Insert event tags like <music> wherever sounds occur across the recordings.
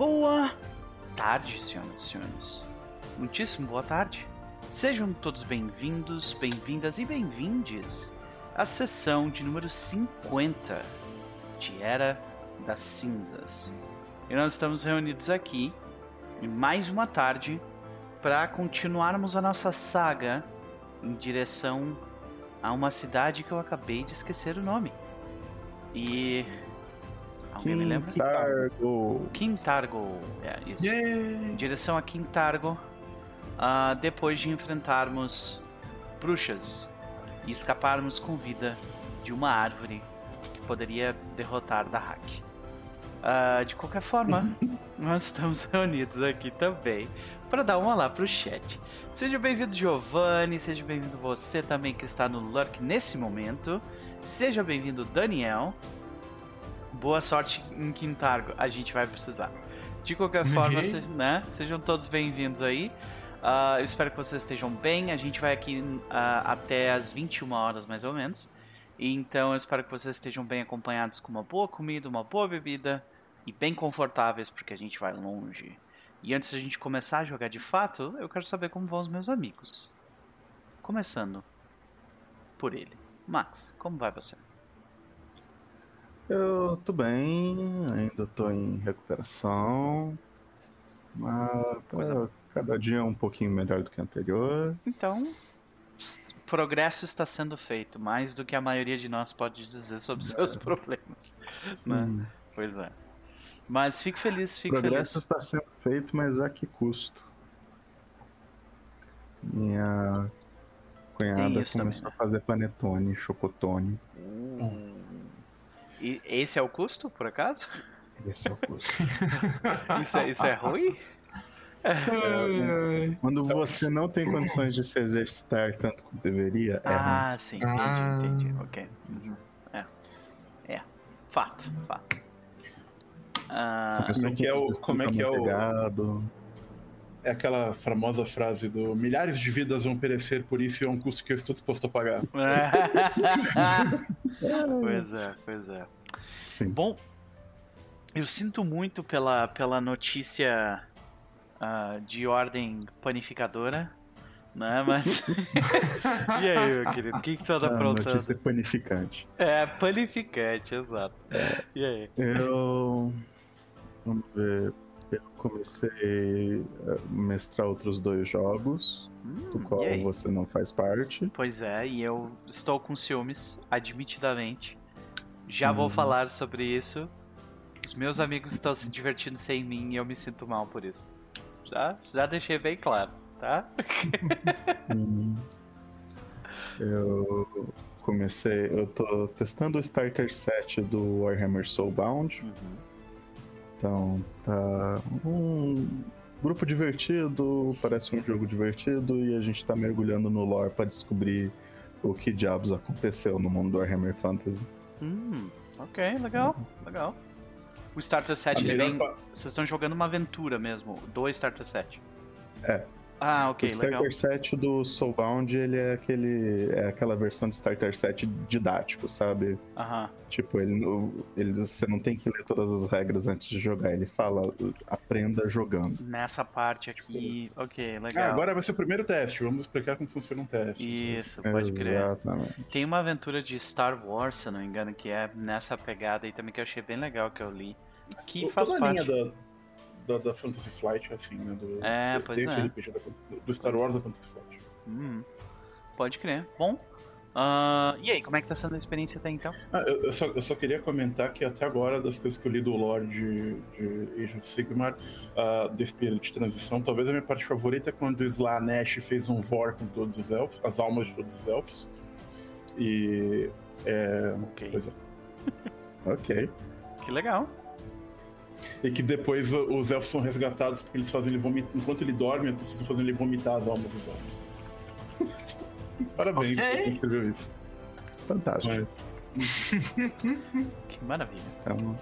Boa tarde, senhoras e senhores. Muitíssimo boa tarde. Sejam todos bem-vindos, bem-vindas e bem-vindes à sessão de número 50 de Era das Cinzas. E nós estamos reunidos aqui em mais uma tarde para continuarmos a nossa saga em direção a uma cidade que eu acabei de esquecer o nome. E. Alguém me lembra? Quintargo. Quintargo. É, isso. Em direção a Quintargo. ah, depois de enfrentarmos bruxas e escaparmos com vida de uma árvore que poderia derrotar Dahak. Ah, de qualquer forma, <laughs> nós estamos reunidos aqui também para dar um olá pro chat. Seja bem-vindo, Giovanni. Seja bem-vindo você também que está no Lurk nesse momento. Seja bem-vindo, Daniel. Boa sorte em Quintargo. A gente vai precisar. De qualquer forma, Ok. se- né? Sejam todos bem-vindos aí. Ah, eu espero que vocês estejam bem. A gente vai aqui ah, até as 21 horas, mais ou menos. Então eu espero que vocês estejam bem acompanhados com uma boa comida, uma boa bebida e bem confortáveis, porque a gente vai longe. E antes da gente começar a jogar de fato, eu quero saber como vão os meus amigos. Começando por ele. Max, como vai você? Eu tô bem, ainda tô em recuperação. Mas Coisa é, cada dia é um pouquinho melhor do que o anterior. Então, progresso está sendo feito, mais do que a maioria de nós pode dizer sobre seus problemas. Né? Hum, Pois é. Mas fique feliz, fique progresso feliz. está sendo feito, mas a que custo? Minha cunhada começou também, a fazer panetone, chocotone. Uh. E esse é o custo, por acaso? Esse é o custo. <laughs> Isso é, isso é ruim? Ai, Quando você não tem condições de se exercitar tanto quanto deveria, é ruim. Ah, sim, entendi, Ah. entendi. Ok. É. É. Fato, fato. Ah, Como é que é o- como é que é o- manteigaado. É aquela famosa frase do milhares de vidas vão perecer, por isso é um custo que eu estou disposto a pagar. <laughs> <laughs> pois é, pois é. Sim. Bom, eu sinto muito pela, pela notícia ah, de ordem panificadora, né? Mas. <laughs> <laughs> e aí, meu querido? O que, que você anda A aprontando? notícia panificante. É, panificante, exato. E aí? Eu. Vamos ver. Eu comecei a mestrar outros dois jogos, do Hum, qual e aí? você não faz parte. Pois é, e eu estou com ciúmes, admitidamente. Já vou Uhum. falar sobre isso. Os meus amigos estão se divertindo sem mim e eu me sinto mal por isso. Já, já deixei bem claro, tá? <laughs> Hum. Eu comecei. Eu tô testando o Starter Set do Warhammer Soulbound. Uhum. Então, tá um grupo divertido, parece um jogo divertido e a gente tá mergulhando no lore pra descobrir o que diabos aconteceu no mundo do Warhammer Fantasy. Hum, ok, legal, legal. O Starter Set, A ele melhor vem. Vocês estão jogando uma aventura mesmo, do Starter Set. É. Ah, ok, o legal. Starter Set do Soulbound, ele é aquele é aquela versão de Starter Set didático, sabe? Aham. Tipo, ele, ele você não tem que ler todas as regras antes de jogar, ele fala aprenda jogando. Nessa parte aqui, ok, Ah, legal. agora vai ser o primeiro teste. Vamos explicar como funciona um teste. Isso, pode crer. Exatamente. Tem uma aventura de Star Wars, se eu não me engano, que é nessa pegada aí também que eu achei bem legal que eu li. Que faz Toda a parte. linha da, da, da Fantasy Flight, assim, né? Do, É, do- pois desse é. RPG da, do Star Wars da Fantasy Flight. Hum, pode crer. Bom. ah, e aí, como é que tá sendo a experiência até então? Ah, eu, eu só, eu só queria comentar que até agora, das coisas que eu li do lore de, de Age of Sigmar, ah, desse período de transição, talvez a minha parte favorita é quando o Slanesh fez um vor com todos os elfos, as almas de todos os elfos. E. É, Ok. pois é. <laughs> Ok. Que legal. E que depois os elfos são resgatados porque eles fazem ele vomitar. Enquanto ele dorme, as pessoas estão fazendo ele vomitar as almas dos elfos. <laughs> Parabéns Ok. pra quem escreveu isso. Fantástico. Mas, <laughs> Que maravilha. Então,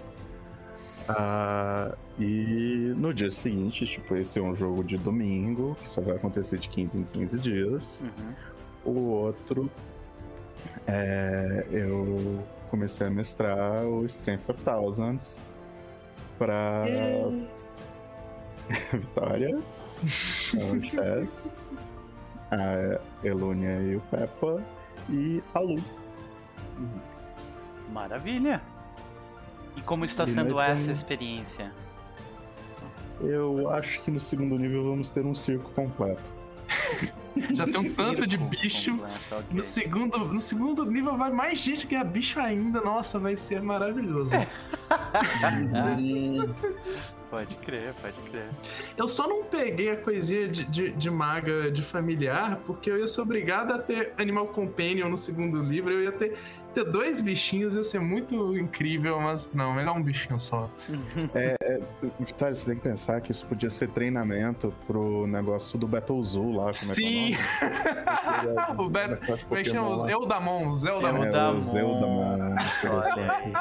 ah, e no dia seguinte, tipo, esse é um jogo de domingo, que só vai acontecer de 15 em 15 dias. Uhum. O outro, é, eu comecei a mestrar o Strength of Thousands pra <laughs> Vitória, o Chess, a Elônia e o Peppa e a Lu. Maravilha. E como está E sendo essa vamos- experiência? Eu acho que no segundo nível vamos ter um circo completo. <laughs> <laughs> Já tem um tanto de bicho. completo. No segundo, no segundo nível vai mais gente que a bicho ainda. Nossa, vai ser maravilhoso. <laughs> Pode crer, pode crer. Eu só não peguei a coisinha de, de, de maga de familiar, porque eu ia ser obrigado a ter Animal Companion no segundo livro. Eu ia ter, ter dois bichinhos, ia ser muito incrível, mas não, melhor um bichinho só. <laughs> Vitória, você tem que pensar que isso podia ser treinamento pro negócio do Battle Zoo lá. Como Sim! É que é o <laughs> Como é que chama? Os. Eldamon, os Eldamon. Eldamon. É, o Zeldamon. Olha aí.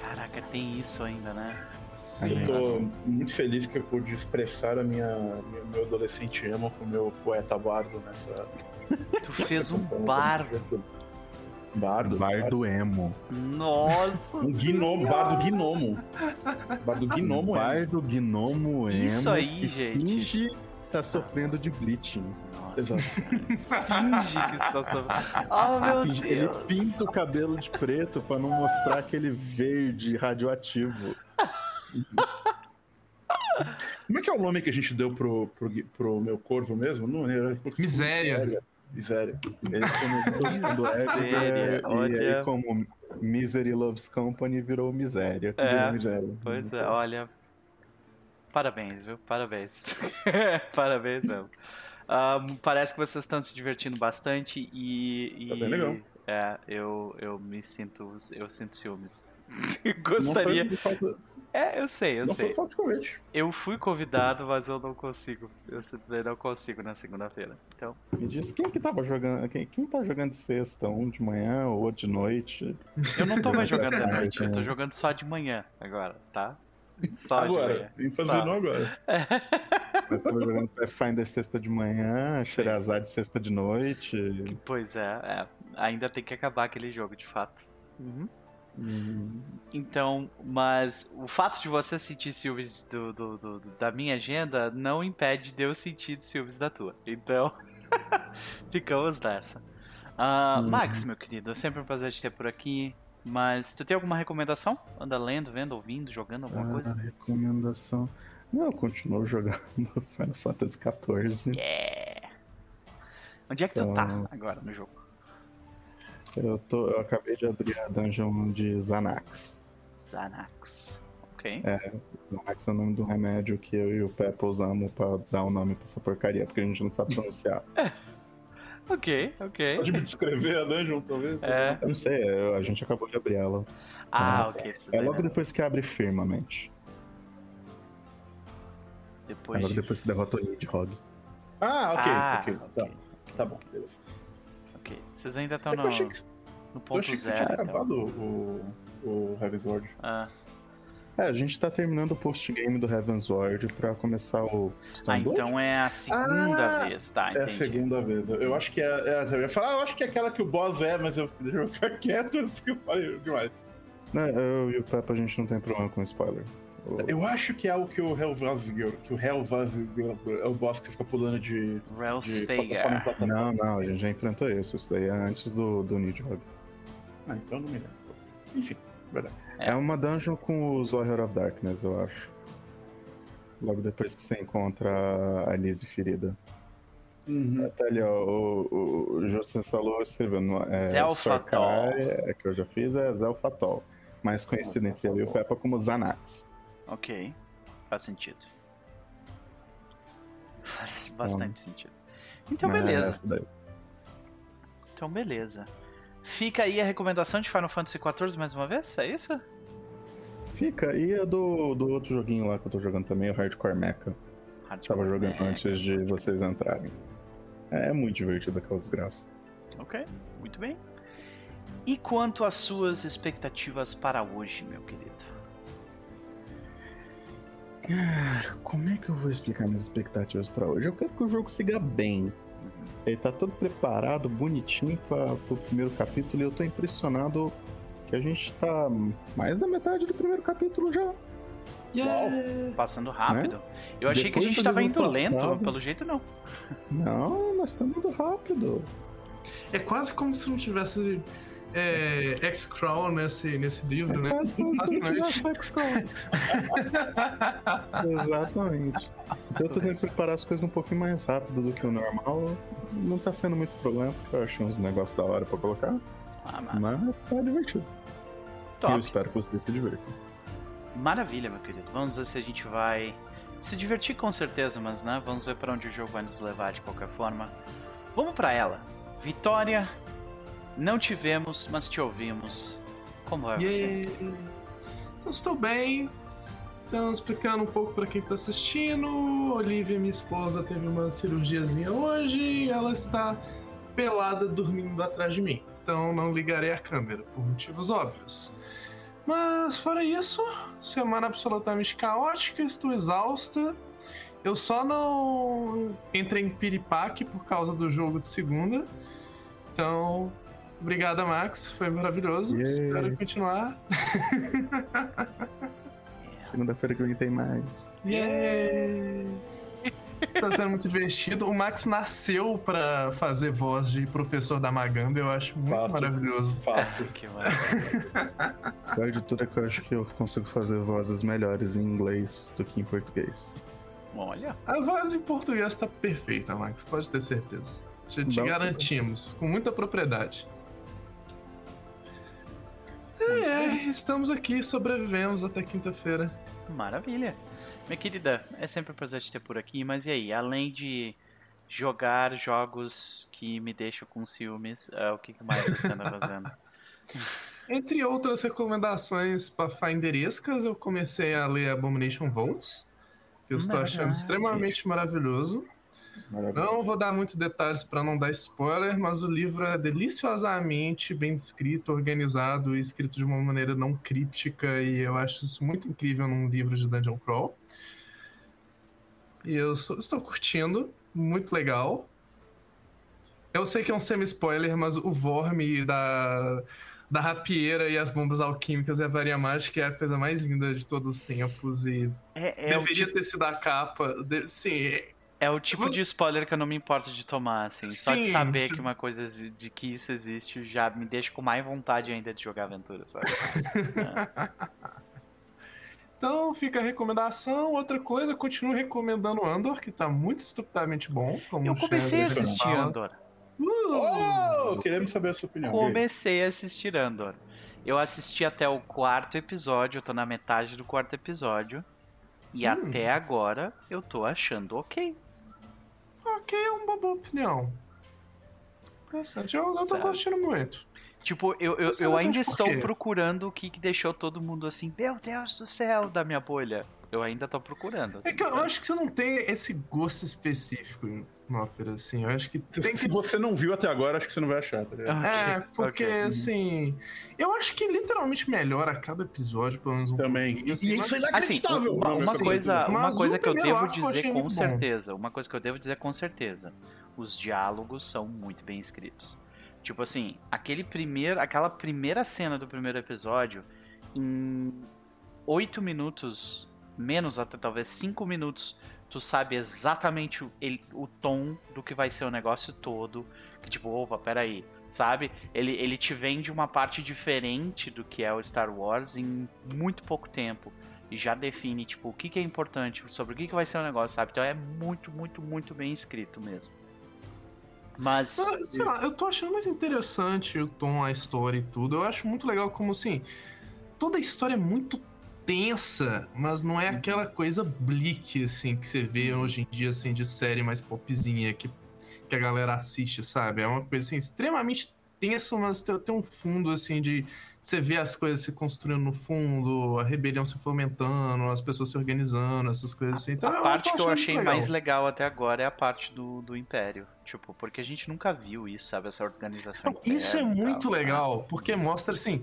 Caraca, tem isso ainda, né? Sim. Eu tô muito feliz que eu pude expressar a minha, minha- meu adolescente emo com o meu poeta bardo nessa. Tu fez um bardo. Bardo? Bardo Emo. Nossa! Um gnomo, bardo gnomo. Bardo gnomo é. Bardo Gnomo Emo. Isso aí, gente. Finge tá sofrendo de bleaching. Nossa, finge que está sofrendo. <laughs> Oh, meu Finge- Ele Deus. pinta o cabelo de preto pra não mostrar aquele verde radioativo. Como é que é o nome que a gente deu pro, pro, pro meu corvo mesmo? Não era. Miséria. Miséria. Ele começou <laughs> sendo Miséria, Edgar, e aí como Misery Loves Company virou Miséria. É. Miséria. Pois é, olha. Parabéns, viu? Parabéns. <laughs> Parabéns mesmo. Ahn, parece que vocês estão se divertindo bastante e. e Tá bem legal. É, eu, eu me sinto. Eu sinto ciúmes. <laughs> Não Gostaria. foi falta- É, eu sei, eu Não sei. de. Eu fui convidado, mas eu não consigo. Eu não consigo na segunda-feira. Então. Me diz quem que tava jogando. Quem, quem tá jogando de sexta? Um de manhã ou outro de noite? Eu não tô mais <laughs> jogando de noite, eu tô jogando só de manhã agora, tá? Só de Agora. manhã. ênfase Só. não agora. Nós tava jogando Pathfinder sexta de manhã, Sherazade sexta de noite. Pois é, é, ainda tem que acabar aquele jogo, de fato. Hum, Então, mas o fato de você sentir ciúmes do, do- do- do- da minha agenda não impede de eu sentir ciúmes da tua. Então, <laughs> ficamos nessa. Ah, Uhum. Max, meu querido, é sempre um prazer te ter por aqui. Mas tu tem alguma recomendação? Anda lendo, vendo, ouvindo, jogando alguma Ah, coisa? recomendação. Não, eu continuo jogando <laughs> Final Fantasy XIV. Yeah! Onde é que tu Então- tá agora no jogo? Eu, tô, eu acabei de abrir a dungeon de Xanax. Xanax. Ok. Xanax é o nome do remédio que eu e o Peppa usamos pra dar o nome pra essa porcaria, porque a gente não sabe pronunciar. <laughs> Ok, ok. Pode me descrever a dungeon, talvez? É. Eu não sei, eu- a gente acabou de abrir ela. Ah, ok. Vocês É ainda- logo depois que abre firmamente. É depois logo de- depois que derrota o Nidhogg. Ah, ok, Ah, ok. Tá, tá bom, beleza. Ok. Vocês ainda estão É que no, eu achei que, no ponto zero. tinha então. acabado o, o Heaven's Ward. Ah, É, a gente tá terminando o post-game do Heavensward pra começar o Ah, Stormblood. então é a segunda Ah, vez, tá? É Entendi. a segunda vez. Eu acho que é. é eu ia falar, eu acho que é aquela que o boss é, mas eu ficar quieto <laughs> antes que eu falei demais. Né, eu e o Peppa a gente não tem problema com spoiler. Eu acho que é o que o Helvazgir, que o Helvazgir é o boss que fica pulando de. plataforma. Não, não, a gente já enfrentou isso. Isso daí é antes do, do Nidhogg. Ah, então eu não me lembro. Enfim, verdade. É. uma dungeon com os Warrior of Darkness, eu acho. Logo depois que você encontra a Lizzie ferida. Uhum. Até ali, ó, o, o, o José Salou escreveu é, Zelfatol. É, que eu já fiz, é Zelfatol. Mais conhecido entre ele e o Peppa como Xanax. Ok. Faz sentido. Faz bastante sentido. Então, é beleza. daí. Então, beleza. Fica aí a recomendação de Final Fantasy XIV mais uma vez? É isso? Fica, e a do, do outro joguinho lá que eu tô jogando também, o Hardcore Mecha. Hardcore Tava jogando Mecha. antes de vocês entrarem. É muito divertido aquela desgraça. Ok, muito bem. E quanto às suas expectativas para hoje, meu querido? Como é que eu vou explicar minhas expectativas pra hoje? Eu quero que o jogo siga bem. Ele tá todo preparado, bonitinho para pro primeiro capítulo e eu tô impressionado que a gente tá mais da metade do primeiro capítulo já. Yeah. Passando rápido. Eu achei que a Depois gente tava indo lento, passado- pelo jeito não. Não, nós estamos indo rápido. É quase como se não tivesse é, X-Crawl nesse, nesse livro, né? <laughs> Exatamente. Eu tô tentando preparar as coisas um pouquinho mais rápido do que o normal. Não tá sendo muito problema, porque eu achei uns negócios da hora pra colocar. Ah, massa. Mas tá divertido. Top. Eu espero que você se divirta. Maravilha, meu querido. Vamos ver se a gente vai se divertir com certeza, mas né, vamos ver pra onde o jogo vai nos levar de qualquer forma. Vamos pra ela. Vitória, não tivemos, mas te ouvimos. Como vai você? Yeah. Eu estou bem. Então, explicando um pouco pra quem tá assistindo, Olivia, minha esposa, teve uma cirurgiazinha hoje e ela está pelada dormindo atrás de mim. Então, não ligarei a câmera, por motivos óbvios. Mas, fora isso, semana absolutamente caótica, estou exausta. Eu só não entrei em piripaque por causa do jogo de segunda. Então, obrigada, Max. Foi maravilhoso. Yay. Espero continuar. Segunda-feira que vem tem mais. Yay! Tá sendo muito divertido. O Max nasceu pra fazer voz de professor da Magamba, eu acho muito Fato. maravilhoso. Fato. que maravilha. De tudo é que eu acho que eu consigo fazer vozes melhores em inglês do que em português. Olha, A voz em português tá perfeita, Max, pode ter certeza. Já te Não, garantimos, com muita propriedade. É, estamos aqui, sobrevivemos até quinta-feira. maravilha. Minha querida, é sempre um prazer te ter por aqui, mas e aí? Além de jogar jogos que me deixam com ciúmes, é, o que mais você anda fazendo? <laughs> Entre outras recomendações pathfinderescas, eu comecei a ler Abomination Vaults, que eu estou achando extremamente maravilhoso. Não vou dar muitos detalhes para não dar spoiler, mas o livro é deliciosamente bem descrito, organizado e escrito de uma maneira não críptica, e eu acho isso muito incrível num livro de Dungeon Crawl. E eu sou- estou curtindo, muito legal. Eu sei que é um semi-spoiler, mas o Vorme da, da rapieira e as bombas alquímicas e a varia mágica é a coisa mais linda de todos os tempos, e É, é o deveria tipo, ter sido a capa. De, sim, é o tipo de spoiler que eu não me importo de tomar, assim. Só de Sim, saber que uma coisa, de que isso existe, já me deixa com mais vontade ainda de jogar aventura, sabe? <laughs> Então fica a recomendação. Outra coisa, eu continuo recomendando Andor, que tá muito estupidamente bom. Como Eu comecei a assistir fala. Andor. Uh! Oh, queremos saber a sua opinião. Comecei a assistir Andor. Eu assisti até o quarto episódio, eu tô na metade do quarto episódio. E Hum. até agora eu tô achando ok. Ok, é uma boa opinião. Interessante, eu, eu tô curtindo muito. Tipo, eu, eu, eu ainda estou procurando o que, que deixou todo mundo assim, meu Deus do céu, da minha bolha. Eu ainda tô procurando. É que eu acho que você não tem esse gosto específico no ópera, assim. Eu acho que Se, tem se que. você não viu até agora, acho que você não vai achar, tá ligado? É, porque ok. assim. Eu acho que literalmente melhora a cada episódio, pelo menos um Também. pouquinho, E assim, isso é mas- Assim, inacreditável. uma, uma coisa, uma coisa que eu devo dizer com bom. certeza, uma coisa que eu devo dizer com certeza, os diálogos são muito bem escritos. Tipo assim, aquele primeiro, aquela primeira cena do primeiro episódio, em oito minutos, menos até talvez cinco minutos, tu sabe exatamente o, ele- o tom do que vai ser o negócio todo. Que tipo, opa, peraí, sabe? Ele, ele te vende uma parte diferente do que é o Star Wars em muito pouco tempo. E já define, tipo, o que, que é importante, sobre o que, que vai ser o negócio, sabe? Então é muito, muito, muito bem escrito mesmo. Mas. Ah, Sei lá, eu tô achando muito interessante o tom, a história e tudo. Eu acho muito legal como, assim, toda a história é muito tensa, mas não é Uhum. aquela coisa bleak, assim, que você vê hoje em dia, assim, de série mais popzinha que, que a galera assiste, sabe? É uma coisa, assim, extremamente tensa, mas tem, tem um fundo, assim, de... Você vê as coisas se construindo no fundo, a rebelião se fomentando, as pessoas se organizando, essas coisas assim. Então, a eu parte que eu achei muito mais legal até agora é a parte do, do Império. Tipo, porque a gente nunca viu isso, sabe? Essa organização. Então, isso é muito legal, porque mostra assim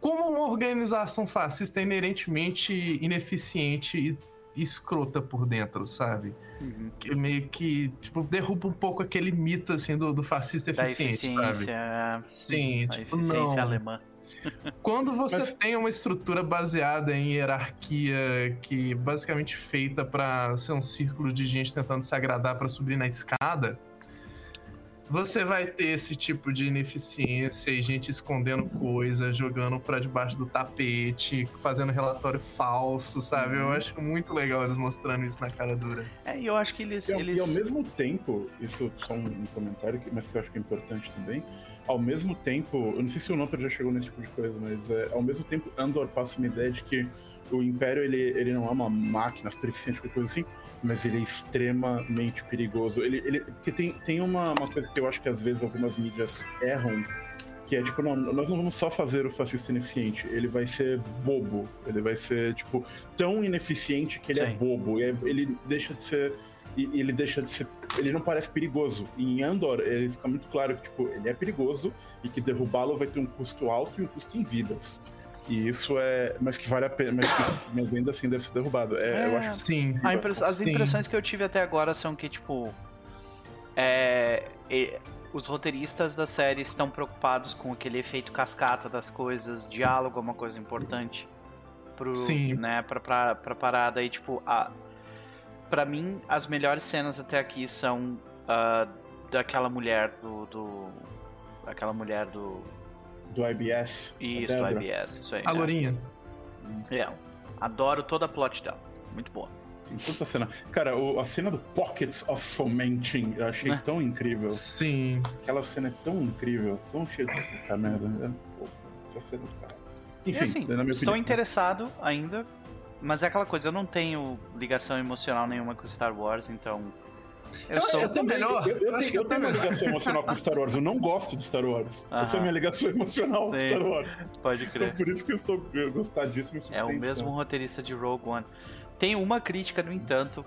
como uma organização fascista é inerentemente ineficiente e escrota por dentro, sabe? Uhum. Que meio que tipo, derruba um pouco aquele mito assim do, do fascista Da eficiente, eficiência. sabe? Sim, a tipo, eficiência não. alemã. <laughs> Quando você Mas- tem uma estrutura baseada em hierarquia que basicamente feita pra ser um círculo de gente tentando se agradar pra subir na escada, você vai ter esse tipo de ineficiência e gente escondendo coisa, jogando pra debaixo do tapete, fazendo relatório falso, sabe? Eu acho muito legal eles mostrando isso na cara dura. É, e eu acho que eles. E ao, eles... e ao mesmo tempo, isso só um, um comentário, que- mas que eu acho que é importante também. Ao mesmo tempo, eu não sei se o Noper já chegou nesse tipo de coisa, mas é, ao mesmo tempo, Andor passa uma ideia de que o Império ele, ele não é uma máquina qualquer coisa assim, mas ele é extremamente perigoso. Ele, ele, porque tem, tem uma, uma coisa que eu acho que às vezes algumas mídias erram, que é tipo, não, nós não vamos só fazer o fascista ineficiente, ele vai ser bobo, ele vai ser, tipo, tão ineficiente que ele é Sim. bobo, e aí ele deixa de ser e e ele deixa de ser. Ele não parece perigoso. Em Andor, ele fica muito claro que, tipo, ele é perigoso e que derrubá-lo vai ter um custo alto e um custo em vidas. E isso é. Mas que vale a pena. Mas, que- mas ainda assim deve ser derrubado. É, Eu É. acho Sim. Impress- As Sim. impressões que eu tive até agora são que, tipo. É, e- os roteiristas da série estão preocupados com aquele efeito cascata das coisas, diálogo é uma coisa importante pro, Sim. né, pra, pra, pra parada. E, tipo, a, pra mim, as melhores cenas até aqui são ah, daquela mulher do. do aquela mulher do. Do IBS. a Isso, do. IBS, isso aí. A é. Lourinha. É, adoro toda a plot dela. Muito boa. Tem tanta cena. Cara, o- a cena do Pockets of Fomenting eu achei Né? tão incrível. Sim. Aquela cena é tão incrível, tão cheia de puta merda. É, pô, essa cena do caralho. Enfim, assim, na minha estou opinião. interessado ainda, mas é aquela coisa, eu não tenho ligação emocional nenhuma com Star Wars, então. Eu, Eu que até melhor. Eu, eu tenho, eu até tenho uma ligação emocional com Star Wars. Eu não gosto de Star Wars. Essa é a Aham. minha ligação emocional com Sim. Star Wars. Pode Então, crer. por isso que eu estou eu me É o mesmo roteirista de Rogue One. Tem uma crítica, no entanto.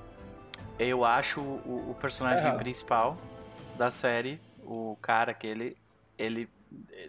Eu acho o, o personagem Errado. principal da série, o cara que ele, ele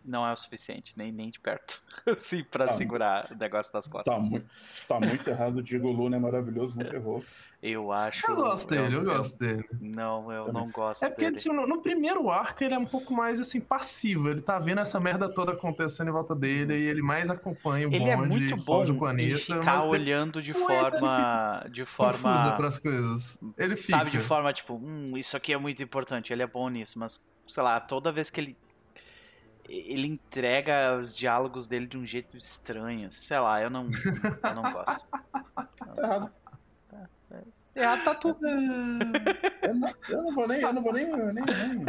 não é o suficiente, nem, nem de perto. <laughs> Assim, pra Tá. segurar o negócio das costas. Tá muito, tá muito errado. O Diego Luna é maravilhoso, nunca errou. Eu acho. Eu gosto dele, eu gosto dele. Não, eu Também. não gosto É porque dele. tipo, no, no primeiro arco ele é um pouco mais assim passivo. Ele tá vendo essa merda toda acontecendo em volta dele e ele mais acompanha o Ele é bonde, muito bom do planeta. ficar mas ele olhando de forma. De forma. pras coisas. Ele fica. Sabe, de forma tipo, hum, isso aqui é muito importante, ele é bom nisso, mas, sei lá, toda vez que ele. Ele entrega os diálogos dele de um jeito estranho. Sei lá, eu não, eu não gosto. <laughs> Tá errado. Errado tá tudo. <laughs> Eu não, eu não vou nem. Eu não vou nem. eu nem, nem-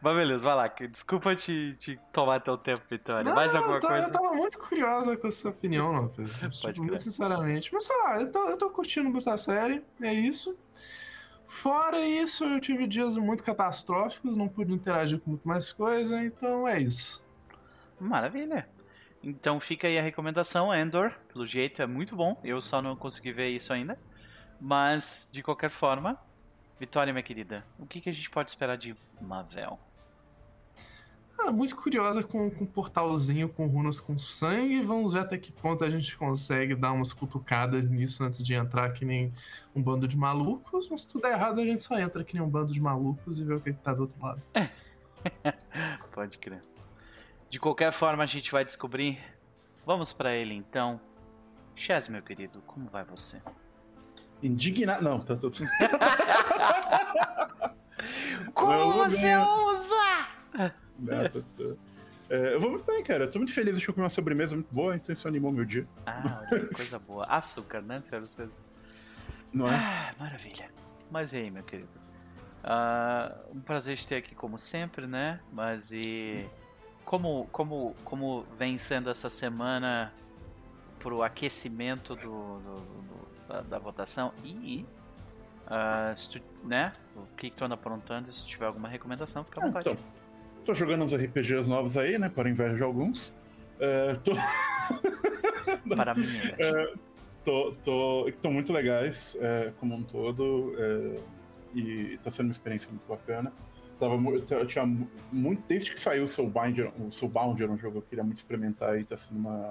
Mas beleza, vai lá. Desculpa te, te tomar teu tempo, Vitória. Não, Mais alguma eu tava, coisa? Eu tava muito curiosa com opinião, Pedro. Pode Tipo, crer. muito sinceramente. Mas sei lá, eu tô, eu tô curtindo muito a série, é isso. Fora isso, eu tive dias muito catastróficos, não pude interagir com muito mais coisa, então é isso. Maravilha. Então fica aí a recomendação, Endor. Pelo jeito é muito bom. Eu só não consegui ver isso ainda. Mas, de qualquer forma, Vitória, minha querida, o que, que a gente pode esperar de Mavel? Ah, muito curiosa com, com um portalzinho com runas com sangue. Vamos ver até que ponto a gente consegue dar umas cutucadas nisso antes de entrar que nem um bando de malucos. Mas se tudo der errado, a gente só entra que nem um bando de malucos e vê o que, que tá do outro lado. <laughs> Pode crer. De qualquer forma, a gente vai descobrir. Vamos pra ele então. Chaz, meu querido, como vai você? Indignado. Não, tá tudo. <laughs> Como você ousa? É, tô- tô- é, eu vou muito bem, cara. Eu tô muito feliz. Eu comi uma sobremesa muito boa, então isso animou meu dia. Ah, olha <laughs> coisa boa. Açúcar, né, senhoras e senhores? Não é? Ah, maravilha. Mas e aí, meu querido? Ah, um prazer te ter aqui como sempre, né? Mas e como, como, como vem sendo essa semana pro aquecimento do, do- do- da, da votação e ah, tu, né? O que, que tu anda aprontando? Se tiver alguma recomendação, fica à Ah, vontade. então, tô jogando uns RPGs novos aí, né? Para inveja de alguns. É, tô, <laughs> Para mim, né? tô, tô, estão muito legais é, como um todo é, e tá sendo uma experiência muito bacana. Tava, eu, tinha mu- muito desde que saiu o Soulbinder, o Soulbound era um jogo que eu queria muito experimentar e tá sendo uma,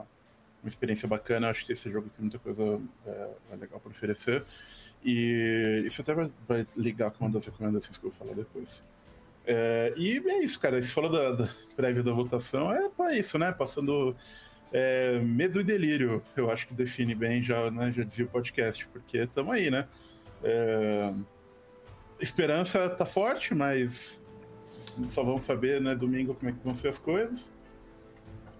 uma experiência bacana. Acho que esse jogo tem muita coisa é, legal para oferecer. E isso até vai, vai ligar com uma das recomendações que eu vou falar depois. É, e é isso, cara. Você falou da, da prévia da votação, é para isso, né? Passando é, medo e delírio, eu acho que define bem, já, né, já dizia o podcast, porque estamos aí, né? É, esperança tá forte, mas só vamos saber, né, domingo como é que vão ser as coisas.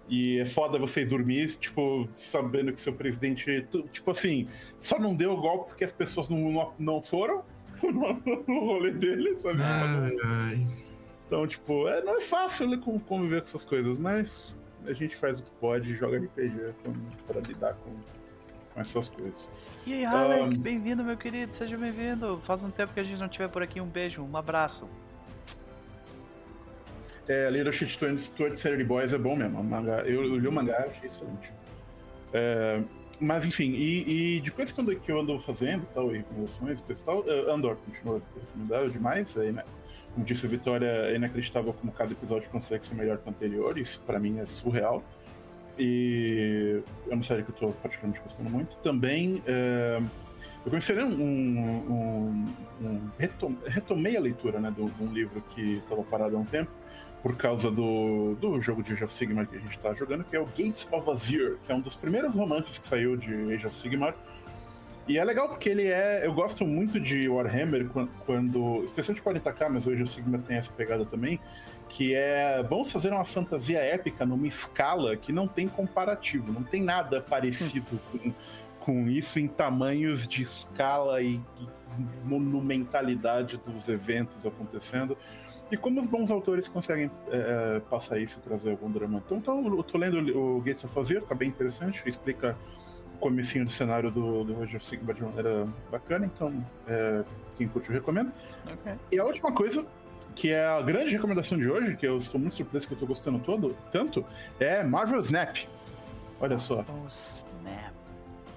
E é foda você ir dormir, tipo, sabendo que seu presidente, tipo assim, só não deu o golpe porque as pessoas não, não foram <laughs> no rolê dele, sabe? Ai, ai. Então, tipo, é, não é fácil conviver com essas coisas, mas a gente faz o que pode e joga RPG para lidar com, com, essas coisas. E aí, Halleck, um... bem-vindo, meu querido, seja bem-vindo. Faz um tempo que a gente não estiver por aqui. Um beijo, um abraço. É, Leadership 20 Saturday Boys é bom mesmo. Eu, eu li o mangá, achei excelente. É, mas enfim, e, e de coisa que eu, ando fazendo tal, e recomendações e tal, Andor continua recomendado demais. Aí, né? Como disse a Vitória, é inacreditável como cada episódio consegue ser melhor que o anterior. Isso pra mim é surreal. E é uma série que eu tô particularmente gostando muito. Também. Uh, eu comecei a ler um. um, um retomei a leitura né, de um livro que estava parado há um tempo por causa do, do jogo de Age of Sigmar que a gente tá jogando, que é o Gates of Azir, que é um dos primeiros romances que saiu de Age of Sigmar. E é legal porque ele é. Eu gosto muito de Warhammer quando. Especialmente 40k, mas o Age of Sigmar tem essa pegada também. Que é. Vamos fazer uma fantasia épica numa escala que não tem comparativo, não tem nada parecido com, com isso em tamanhos de escala e, e monumentalidade dos eventos acontecendo. E como os bons autores conseguem é, é passar isso e trazer algum drama. Então, então eu tô lendo o Gates of Azir, tá bem interessante, explica o comecinho do cenário do, do Age of Sigmar de maneira bacana, então é, quem curte eu recomendo. Okay. E a última coisa, que é a grande recomendação de hoje, que eu estou muito surpreso que eu tô gostando todo, tanto, é Marvel Snap. Olha só. Oh, Snap.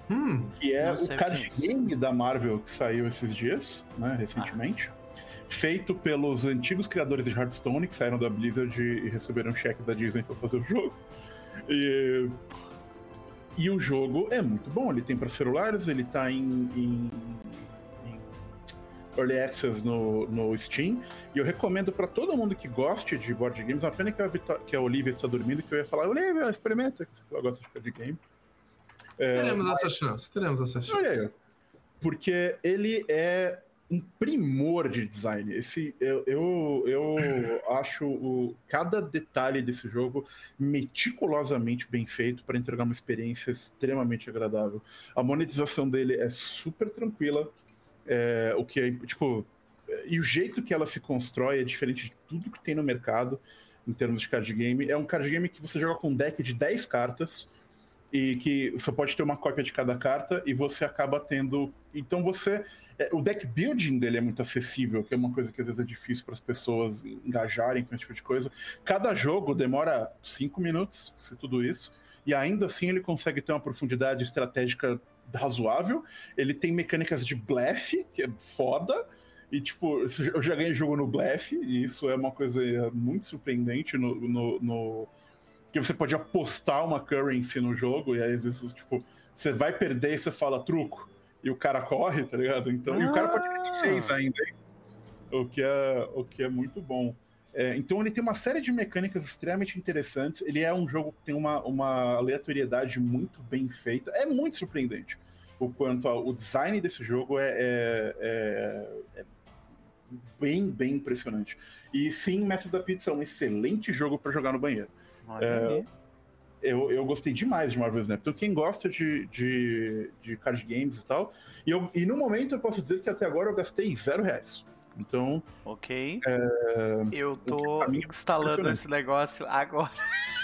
Hum, que é o card game da Marvel que saiu esses dias, né, recentemente. Ah feito pelos antigos criadores de Hearthstone, que saíram da Blizzard e receberam um cheque da Disney para fazer o jogo. E, e o jogo é muito bom, ele tem para celulares, ele tá em, em, em, Early Access no, no Steam, e eu recomendo para todo mundo que goste de board games, a pena que a, que a Olivia está dormindo, que eu ia falar, Olivia, experimenta, que ela gosta de board game. É, teremos essa chance, teremos essa chance. Olha aí, porque ele é um primor de design. Esse, eu, eu, eu acho o, cada detalhe desse jogo meticulosamente bem feito para entregar uma experiência extremamente agradável. A monetização dele é super tranquila, é, o que é, tipo, e o jeito que ela se constrói é diferente de tudo que tem no mercado em termos de card game. É um card game que você joga com um deck de 10 cartas e que você pode ter uma cópia de cada carta e você acaba tendo. Então você o deck building dele é muito acessível, que é uma coisa que às vezes é difícil para as pessoas engajarem com esse tipo de coisa. Cada jogo demora cinco minutos, se tudo isso, e ainda assim ele consegue ter uma profundidade estratégica razoável. Ele tem mecânicas de blefe, que é foda. E, tipo, eu já ganhei jogo no blefe, e isso é uma coisa muito surpreendente no, no, no... que você pode apostar uma currency no jogo, e aí, às vezes, tipo, você vai perder e você fala truco e o cara corre, tá ligado? Então, ah. E o cara pode ter seis ainda, hein? O que é, o que é muito bom. É, então ele tem uma série de mecânicas extremamente interessantes. Ele é um jogo que tem uma, uma aleatoriedade muito bem feita. É muito surpreendente o quanto ao, o design desse jogo é, é, é, é, bem, bem impressionante. E sim, Mestre da Pizza é um excelente jogo para jogar no banheiro. É, eu, eu gostei demais de Marvel Snap. Então, quem gosta de, de, de card games e tal. E, eu, e no momento eu posso dizer que até agora eu gastei zero reais. Então. Ok. É, eu tô instalando esse negócio agora. <laughs>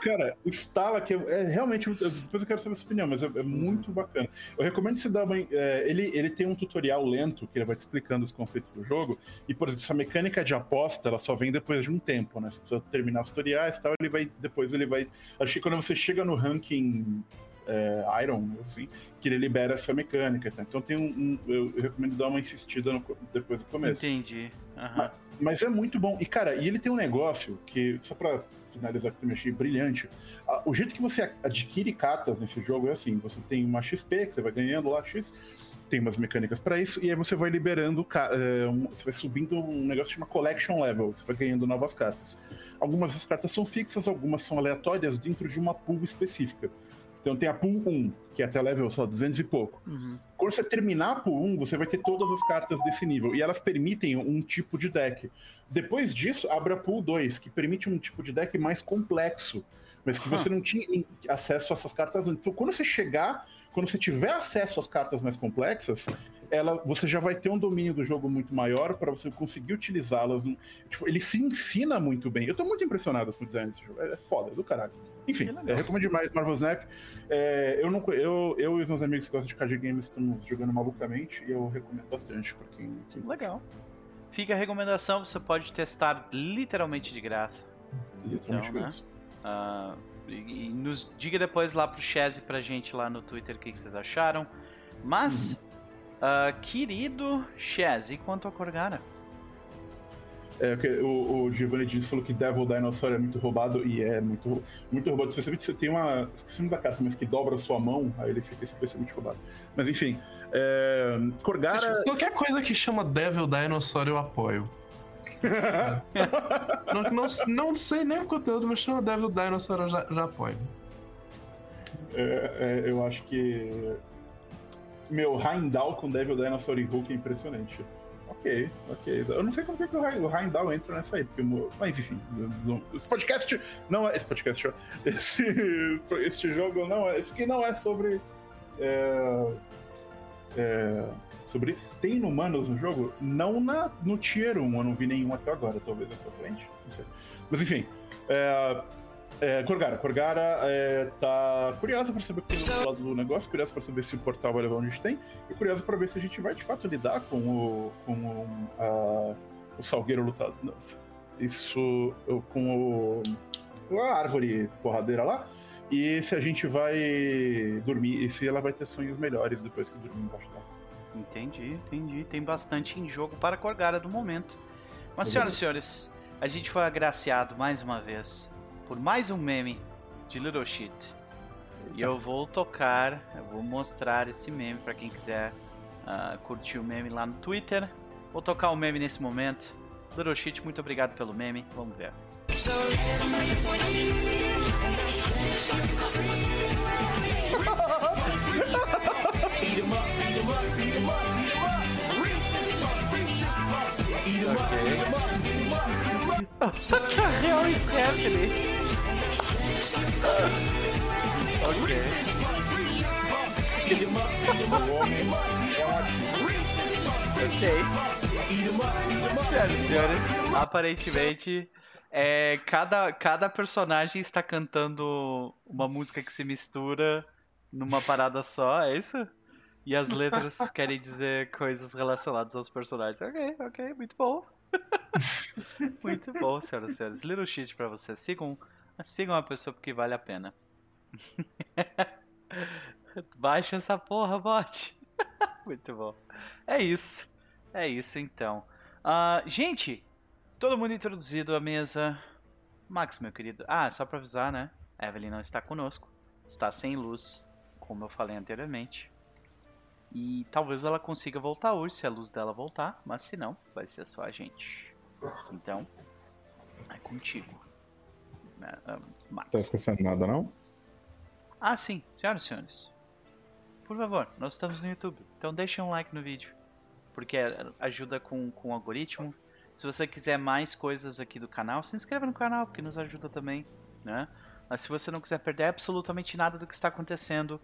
Cara, instala que é, é, realmente. Depois eu quero saber a sua opinião, mas é, é muito bacana. Eu recomendo você dar uma. É, ele, ele tem um tutorial lento que ele vai te explicando os conceitos do jogo. E, por exemplo, essa mecânica de aposta, ela só vem depois de um tempo, né? Você precisa terminar os tutoriais e tal. Ele vai. Depois ele vai. Acho que quando você chega no ranking é, Iron, assim, que ele libera essa mecânica. Tá? Então tem um, um eu, eu, recomendo dar uma insistida no, depois do começo. Entendi. Uhum. Mas, Mas é muito bom. E, cara, e ele tem um negócio que, só pra finalizar que eu achei brilhante, o jeito que você adquire cartas nesse jogo é assim: você tem uma XP, que você vai ganhando lá X, tem umas mecânicas para isso, e aí você vai liberando, você vai subindo um negócio que chama Collection Level, você vai ganhando novas cartas. Algumas das cartas são fixas, algumas são aleatórias dentro de uma pool específica. Então tem a pool 1, que é até level só 200 e pouco. Uhum. Quando você terminar a pool 1, você vai ter todas as cartas desse nível. E elas permitem um tipo de deck. Depois disso, abre a pool 2, que permite um tipo de deck mais complexo. Mas que você não tinha acesso a essas cartas antes. Então, quando você chegar, quando você tiver acesso às cartas mais complexas, ela, você já vai ter um domínio do jogo muito maior para você conseguir utilizá-las. Tipo, ele se ensina muito bem. Eu tô muito impressionado com o design desse jogo. É foda, é do caralho. Enfim, é, recomendo demais Marvel Snap. É, eu, não, eu, eu e os meus amigos que gostam de card games estamos jogando malucamente e eu recomendo bastante para quem, quem. Legal. Fica a recomendação, você pode testar literalmente de graça. Literalmente então, graça. Né? Uh, e, e, nos diga depois lá pro Chese pra gente lá no Twitter o que, que vocês acharam. Mas, uhum. uh, querido Chese, e quanto a Corgara? É, o, o Giovanni disse falou que Devil Dinosaur é muito roubado, e é muito, muito roubado. Especialmente se você tem uma. Esqueci da carta, mas que dobra a sua mão, aí ele fica especialmente roubado. Mas enfim. É, Corgara. Qualquer coisa que chama Devil Dinosaur eu apoio. <laughs> não, não, não, sei nem o conteúdo, mas chama Devil Dinosaur eu já, já apoio. É, é, eu acho que. Meu, Heimdall com Devil Dinosaur e Hulk é impressionante. Ok, ok. Eu não sei como que, que o Heimdall entra nessa aí, porque. Mas enfim, esse podcast não é. Esse podcast, esse, <laughs> esse jogo não é. Esse aqui não é sobre. É, é, sobre. Tem inumanos no jogo? Não na, no Tier 1, eu não vi nenhum até agora, talvez na sua frente. Não sei. Mas enfim. É, é, Corgara. Corgara é, tá curiosa para saber o que tem no lado do negócio, curiosa para saber se o portal vai levar onde a gente tem, e curiosa para ver se a gente vai de fato lidar com o, com o, a, o Salgueiro lutado. Isso com o, a árvore porradeira lá. E se a gente vai dormir, e se ela vai ter sonhos melhores depois que dormir embaixo dela. Entendi, entendi. Tem bastante em jogo para Corgara do momento. Mas, senhoras e senhores, a gente foi agraciado mais uma vez por mais um meme de Little Shit. E eu vou tocar, eu vou mostrar esse meme para quem quiser uh, curtir o meme lá no Twitter. Vou tocar o meme nesse momento. Little Shit, muito obrigado pelo meme. Vamos ver. Ok. a real is happening. ok. ok. Senhoras e senhores, aparentemente é, cada, cada personagem está cantando uma música que se mistura numa parada só, é isso? E as letras <laughs> querem dizer coisas relacionadas aos personagens. Ok, ok, muito bom. <laughs> muito bom, senhoras e senhores. Little shit pra vocês. Sigam Siga uma pessoa porque vale a pena. <laughs> Baixa essa porra, bot. <laughs> Muito bom. É isso. É isso então. Uh, gente, todo mundo introduzido à mesa. Max, meu querido. Ah, só pra avisar, né? Evelyn não está conosco. Está sem luz, como eu falei anteriormente. E talvez ela consiga voltar hoje, se a luz dela voltar. Mas se não, vai ser só a gente. Então, é contigo. Max. Tá esquecendo nada, não? Ah, sim. Senhoras e senhores. Por favor, nós estamos no YouTube. Então deixem um like no vídeo. Porque ajuda com, com o algoritmo. Se você quiser mais coisas aqui do canal, se inscreva no canal, porque nos ajuda também. Né? Mas se você não quiser perder absolutamente nada do que está acontecendo,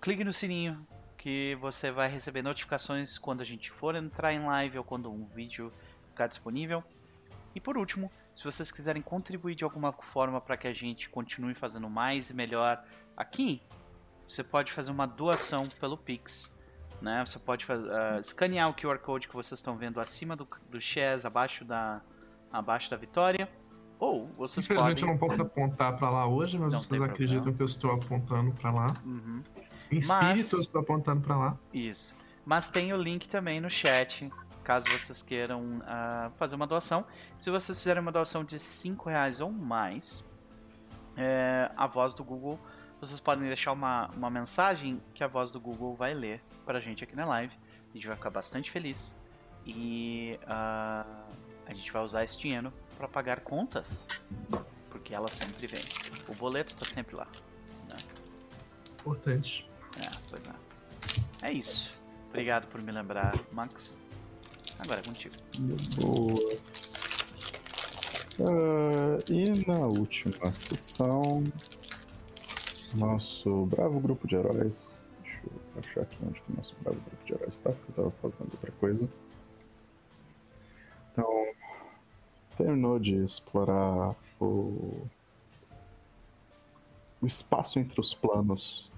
clique no sininho, que você vai receber notificações quando a gente for entrar em live ou quando um vídeo ficar disponível. E por último, se vocês quiserem contribuir de alguma forma para que a gente continue fazendo mais e melhor aqui, você pode fazer uma doação pelo Pix. Né? Você pode uh, escanear o QR Code que vocês estão vendo acima do, do Chess, abaixo da, abaixo da Vitória. Ou vocês Infelizmente podem... eu não posso apontar para lá hoje, mas não vocês acreditam problema. que eu estou apontando para lá. Uhum. Em espírito mas... eu estou apontando para lá. Isso. Mas tem o link também no chat caso vocês queiram ah, fazer uma doação. Se vocês fizerem uma doação de 5 reais ou mais, é, a voz do Google, vocês podem deixar uma, uma mensagem que a voz do Google vai ler pra gente aqui na live. A gente vai ficar bastante feliz. E ah, a gente vai usar esse dinheiro para pagar contas. Porque ela sempre vem. O boleto tá sempre lá. Importante. É, pois é. É isso. Obrigado por me lembrar, Max. Agora é contigo. Boa. Ah, e na última sessão, nosso bravo grupo de heróis. Deixa eu achar aqui onde que o nosso bravo grupo de heróis está, porque eu estava fazendo outra coisa. Então, terminou de explorar o, o espaço entre os planos.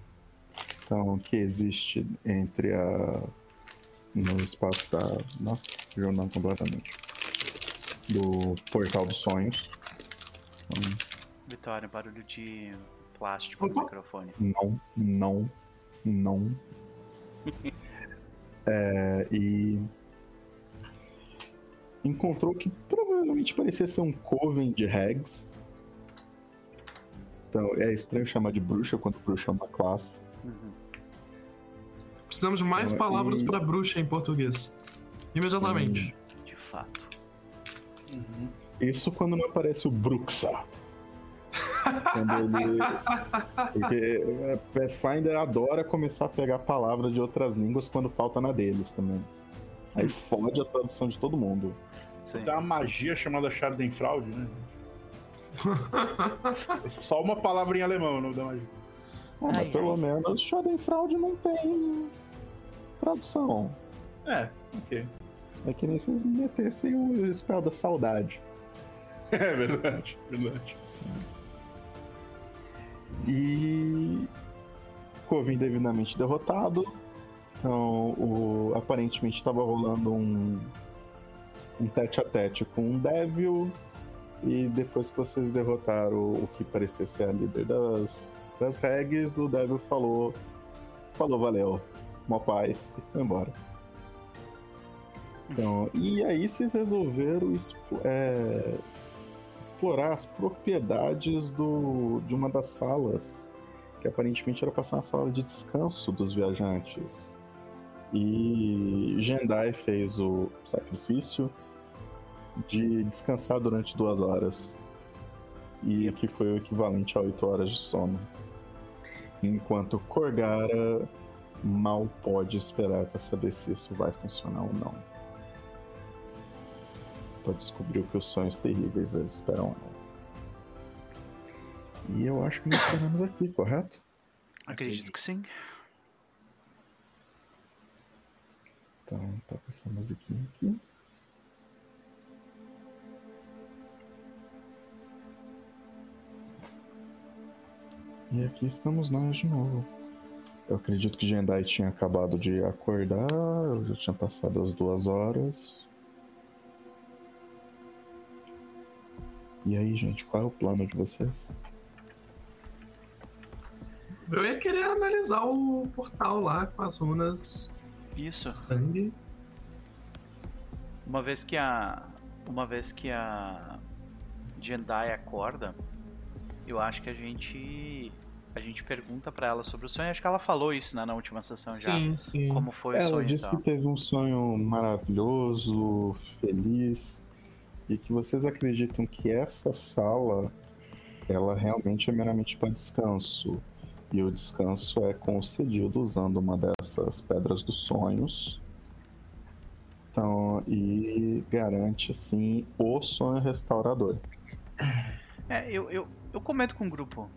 Então, que existe entre a. no espaço da. Nossa, viu não completamente. Do Portal dos Sonhos. Então, Vitória, barulho de plástico no microfone. Não, não, não. <laughs> É, e encontrou que provavelmente parecia ser um coven de hags. Então é estranho chamar de bruxa quando bruxa é uma classe. Uhum. Precisamos de mais Ah, palavras e- pra bruxa em português. Imediatamente. De fato. Isso quando não aparece o Bruxa. quando ele. <laughs> Porque é, Pathfinder adora começar a pegar palavras de outras línguas quando falta na deles também. Aí fode a tradução de todo mundo. Sim. Tem uma magia chamada Schadenfraude, né? <laughs> É só uma palavra em alemão o nome da magia. Ah, mas pelo menos Schadenfraude não tem tradução. É, ok. É que nem se eles metessem o spell da saudade. <laughs> É verdade, verdade. E. Covin devidamente derrotado. Então, o... aparentemente estava rolando um. Um tete a tete com um Devil. E depois que vocês derrotaram o que parecia ser a líder das, das regs, o Devil falou. Falou, valeu. Mó paz. E foi embora. Então, e aí vocês resolveram é, explorar as propriedades do, de uma das salas, que aparentemente era para ser uma sala de descanso dos viajantes. E Jendai fez o sacrifício de descansar durante duas horas. E que foi o equivalente a oito horas de sono. Enquanto Korgara mal pode esperar para saber se isso vai funcionar ou não. Para descobrir o que os sonhos terríveis eles esperam. E eu acho que nós terminamos aqui, correto? Acredito que sim. Então, tá com essa musiquinha aqui. E aqui estamos nós de novo. Eu acredito que Jendai tinha acabado de acordar, eu já tinha passado as duas horas. E aí, gente, qual é o plano de vocês? Eu ia querer analisar o portal lá com as runas Isso. sangue. Uma vez que a. Uma vez que a. Jendai acorda, eu acho que a gente. A gente pergunta pra ela sobre o sonho. Acho que ela falou isso né, na última sessão já. Sim, sim. Como foi o Ela sonho e disse tal. que teve um sonho maravilhoso, feliz, e que vocês acreditam que essa sala, ela realmente é meramente para descanso. E o descanso é concedido usando uma dessas pedras dos sonhos. Então, e garante, assim, o sonho restaurador. É, eu, eu, eu comento com o grupo.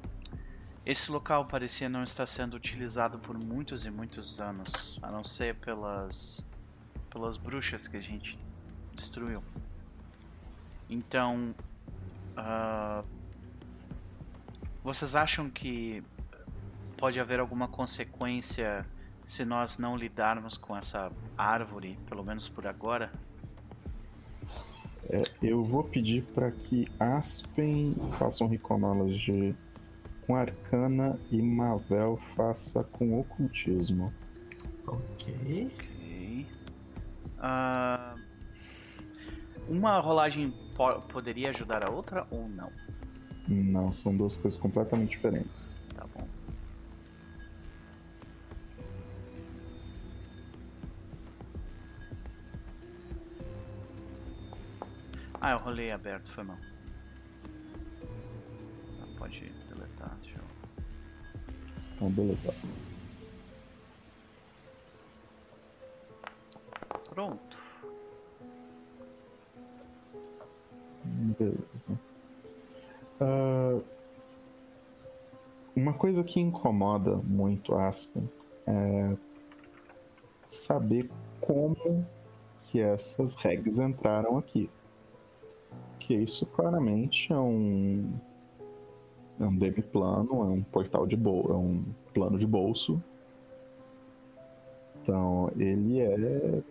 Esse local parecia não estar sendo utilizado por muitos e muitos anos, a não ser pelas pelas bruxas que a gente destruiu. Então, ah, vocês acham que pode haver alguma consequência se nós não lidarmos com essa árvore, pelo menos por agora? Eu vou pedir para que Aspen faça um Reconology com Arcana e Mavel faça com Ocultismo. Ok. Ok. Ah, uma rolagem po- poderia ajudar a outra ou não? Não, são duas coisas completamente diferentes. Tá bom. Ah, eu rolei aberto, foi mal. Ah, Pode deletar, deixa eu... Então, beleza. Pronto. Beleza. Ah, uma coisa que incomoda muito Aspen é saber como que essas regras entraram aqui. Que isso claramente é um é um demiplano, é um portal de bolso, é um plano de bolso. Então ele é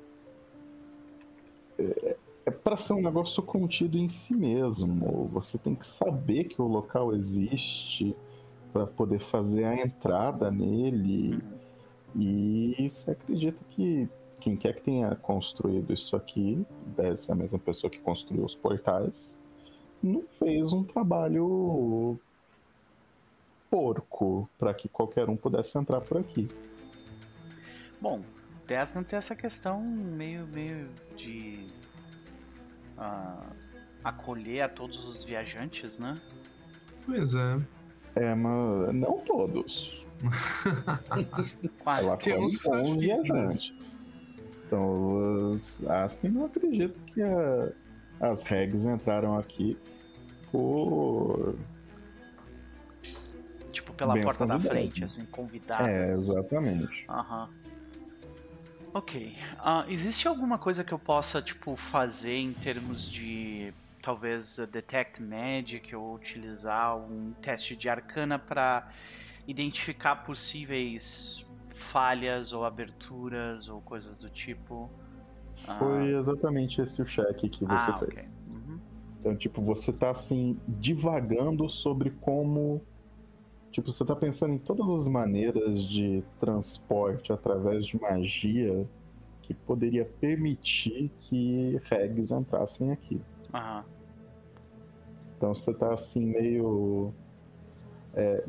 é para ser um negócio contido em si mesmo. Você tem que saber que o local existe para poder fazer a entrada nele. E você acredita que quem quer que tenha construído isso aqui, deve ser a mesma pessoa que construiu os portais, não fez um trabalho porco para que qualquer um pudesse entrar por aqui. Bom, Desna tem essa questão meio, meio de ah, acolher a todos os viajantes, né? Pois é. É, mas não todos. <laughs> <laughs> Quase. Ela tem uns come com os safistas. viajantes. Então, os Aspen não acredito que a- as regs entraram aqui por. Tipo, pela Benção porta da frente, Desna. assim, convidadas. É, exatamente. Aham. Ok. Ah, existe alguma coisa que eu possa, tipo, fazer em termos de talvez uh, detect magic ou utilizar um teste de arcana para identificar possíveis falhas ou aberturas ou coisas do tipo? Ah, Foi exatamente esse o cheque que você ah, fez. Uhum. Então, tipo, você tá assim, divagando sobre como. Tipo, você tá pensando em todas as maneiras de transporte através de magia que poderia permitir que regs entrassem aqui. Aham. Então você tá assim meio. é,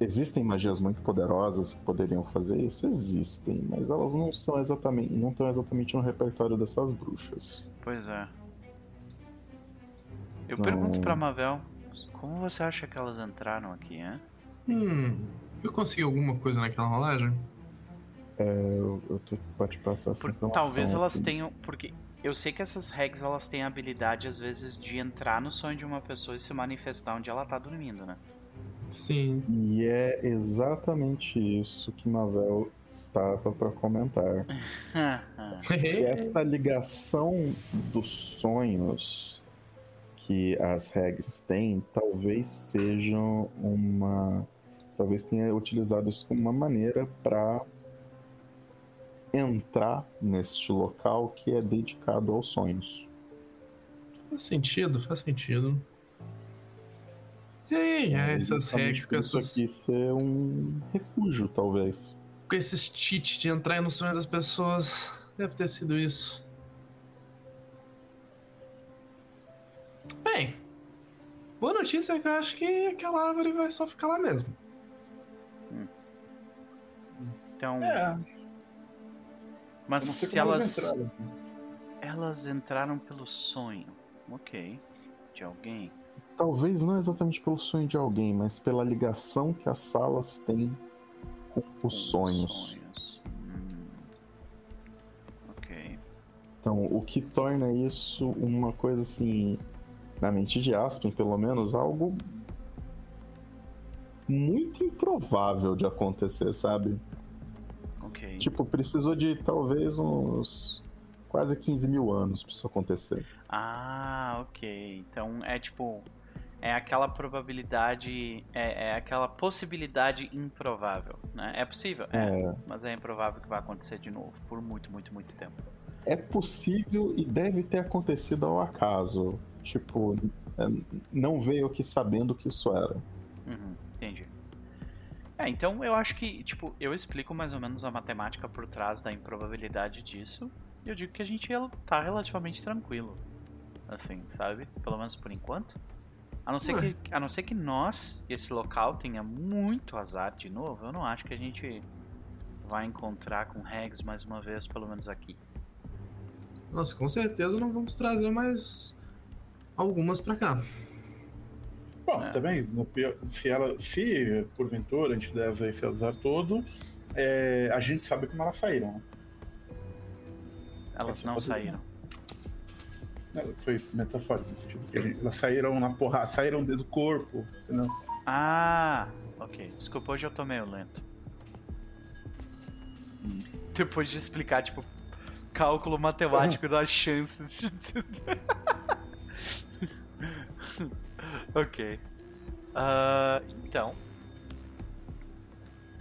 existem magias muito poderosas que poderiam fazer isso? Existem, mas elas não são exatamente. não estão exatamente no repertório dessas bruxas. Pois é. Eu Não. pergunto pra Mavel, como você acha que elas entraram aqui, hein? Hum. Eu consegui alguma coisa naquela rolagem? Eu, eu tô pra te passar essa Por- talvez elas aqui. tenham. Porque eu sei que essas regs elas têm a habilidade, às vezes, de entrar no sonho de uma pessoa e se manifestar onde ela tá dormindo, né? Sim. E é exatamente isso que Mavel estava para comentar. <laughs> Que essa ligação dos sonhos que as regs têm, talvez sejam uma. Talvez tenha utilizado isso como uma maneira para entrar neste local que é dedicado aos sonhos. Faz sentido, faz sentido. E aí, é, essas Justamente regras com por isso essas. aqui ser um refúgio, talvez. Com esses cheats de entrar no sonho das pessoas. Deve ter sido isso. Bem, boa notícia é que eu acho que aquela árvore vai só ficar lá mesmo. Então. É, Mas se elas. elas entraram. Elas entraram pelo sonho. Ok. De alguém. Talvez não exatamente pelo sonho de alguém, mas pela ligação que as salas têm com os sonhos. sonhos. Hum. Ok. Então, o que torna isso uma coisa assim, na mente de Aspen, pelo menos, algo muito improvável de acontecer, sabe? Ok. Tipo, precisou de talvez uns quase 15 mil anos pra isso acontecer. Ah, ok. Então é tipo. É aquela probabilidade. É, é aquela possibilidade improvável, né? É possível? É. Mas é improvável que vai acontecer de novo. Por muito, muito, muito tempo. É possível e deve ter acontecido ao acaso. Tipo, é, não veio aqui sabendo que isso era. Uhum, entendi. É, então eu acho que, tipo, eu explico mais ou menos a matemática por trás da improbabilidade disso. eu digo que a gente tá relativamente tranquilo. Assim, sabe? Pelo menos por enquanto. A não, ser que, a não ser que nós, esse local, tenha muito azar de novo, eu não acho que a gente vai encontrar com Regs mais uma vez, pelo menos aqui. Nossa, com certeza não vamos trazer mais algumas pra cá. Bom, É. também, se ela, se porventura a gente der esse azar todo, é, a gente sabe como elas saíram. né? Elas Essa não saíram. Foi metafórico no sentido elas saíram na porrada, saíram do corpo, entendeu? Ah, ok. Desculpa, hoje eu tô meio lento. Depois de explicar, tipo, cálculo matemático das chances. de- <laughs> ok. Ah, então.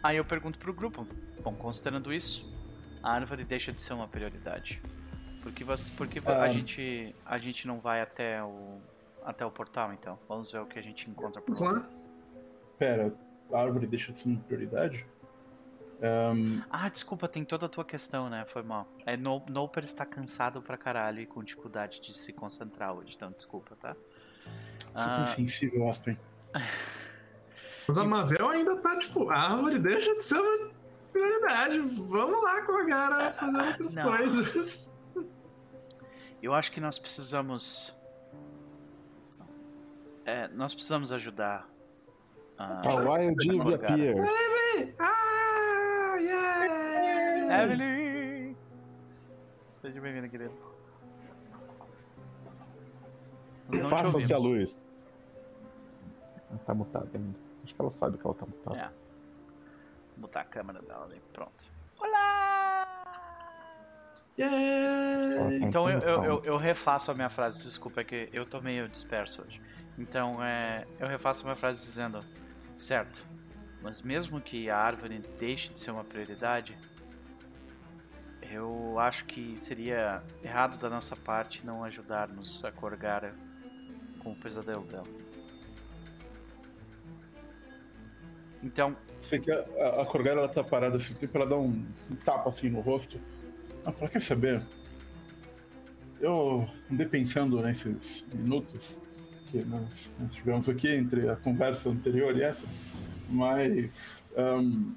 Aí eu pergunto pro grupo. Bom, considerando isso, a árvore deixa de ser uma prioridade. Por que, você, por que a, Ah. gente, a gente não vai até o, até o portal, então? Vamos ver o que a gente encontra por lá. Claro. Pera, a árvore deixa de ser uma prioridade? Ahn, Ah, desculpa, tem toda a tua questão, né? Foi mal. É, no, Noper está cansado pra caralho e com dificuldade de se concentrar hoje, então desculpa, tá? você Ah, tem sensível, Aspen. <laughs> Mas a Mavel ainda tá tipo, a árvore deixa de ser uma prioridade. Vamos lá com a cara fazer outras não. coisas. Eu acho que nós precisamos. É, nós precisamos ajudar. ah, A Wild Eve Morgana. appear. Ah, yeah! Evelyn! Seja bem-vinda, querido. Faça-se a luz. Ela tá mutada ainda. Acho que ela sabe que ela tá mutada. É. Vou botar a câmera dela ali. Pronto. Olá! Yeah! Tá Então eu, eu, eu, eu refaço a minha frase, desculpa, é que eu tô meio disperso hoje. Então é, eu refaço a minha frase dizendo, certo, mas mesmo que a árvore deixe de ser uma prioridade, eu acho que seria errado da nossa parte não ajudarmos a Corgara com o pesadelo dela. Então, Sei que a, a, Corgara ela tá parada assim, tem pra ela dar um, um tapa assim no rosto. Ela fala, quer saber? Eu andei pensando nesses minutos que nós, nós tivemos aqui entre a conversa anterior e essa, mas. ahn,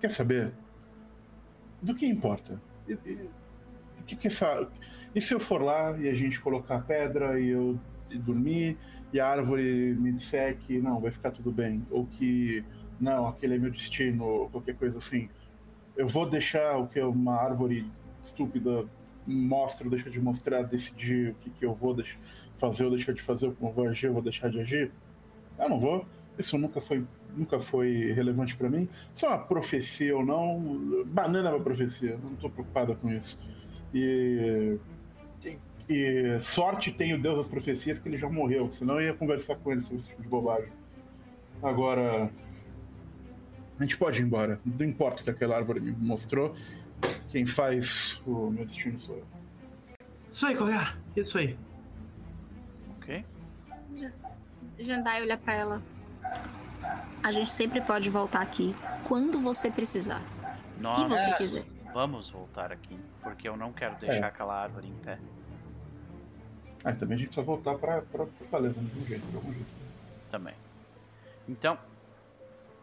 quer saber? Do que importa? E, e- o que que essa. E se eu for lá e a gente colocar pedra e eu e dormir e a árvore me disser que não, vai ficar tudo bem, ou que não, aquele é meu destino, ou qualquer coisa assim. Eu vou deixar o que uma árvore estúpida mostra deixa de mostrar, decidir o que, que eu vou deix- fazer ou deixar de fazer, como eu vou agir ou vou deixar de agir? Eu não vou. Isso nunca foi, nunca foi relevante pra mim. Se é uma profecia ou não, banana é uma profecia, não tô preocupada com isso. E e sorte tem o Deus das profecias que ele já morreu, senão eu ia conversar com ele sobre esse tipo de bobagem. Agora. A gente pode ir embora. Não importa o que aquela árvore me mostrou. Quem faz o meu destino sou eu. Isso aí, Corgar. Isso aí. ok? Jandai olha pra ela. A gente sempre pode voltar aqui quando você precisar. Se Nossa. você quiser. Vamos voltar aqui, porque eu não quero deixar aquela árvore em pé. Ah, também a gente precisa voltar pra, pra Fortaleza, de um jeito, de algum jeito. também. Então,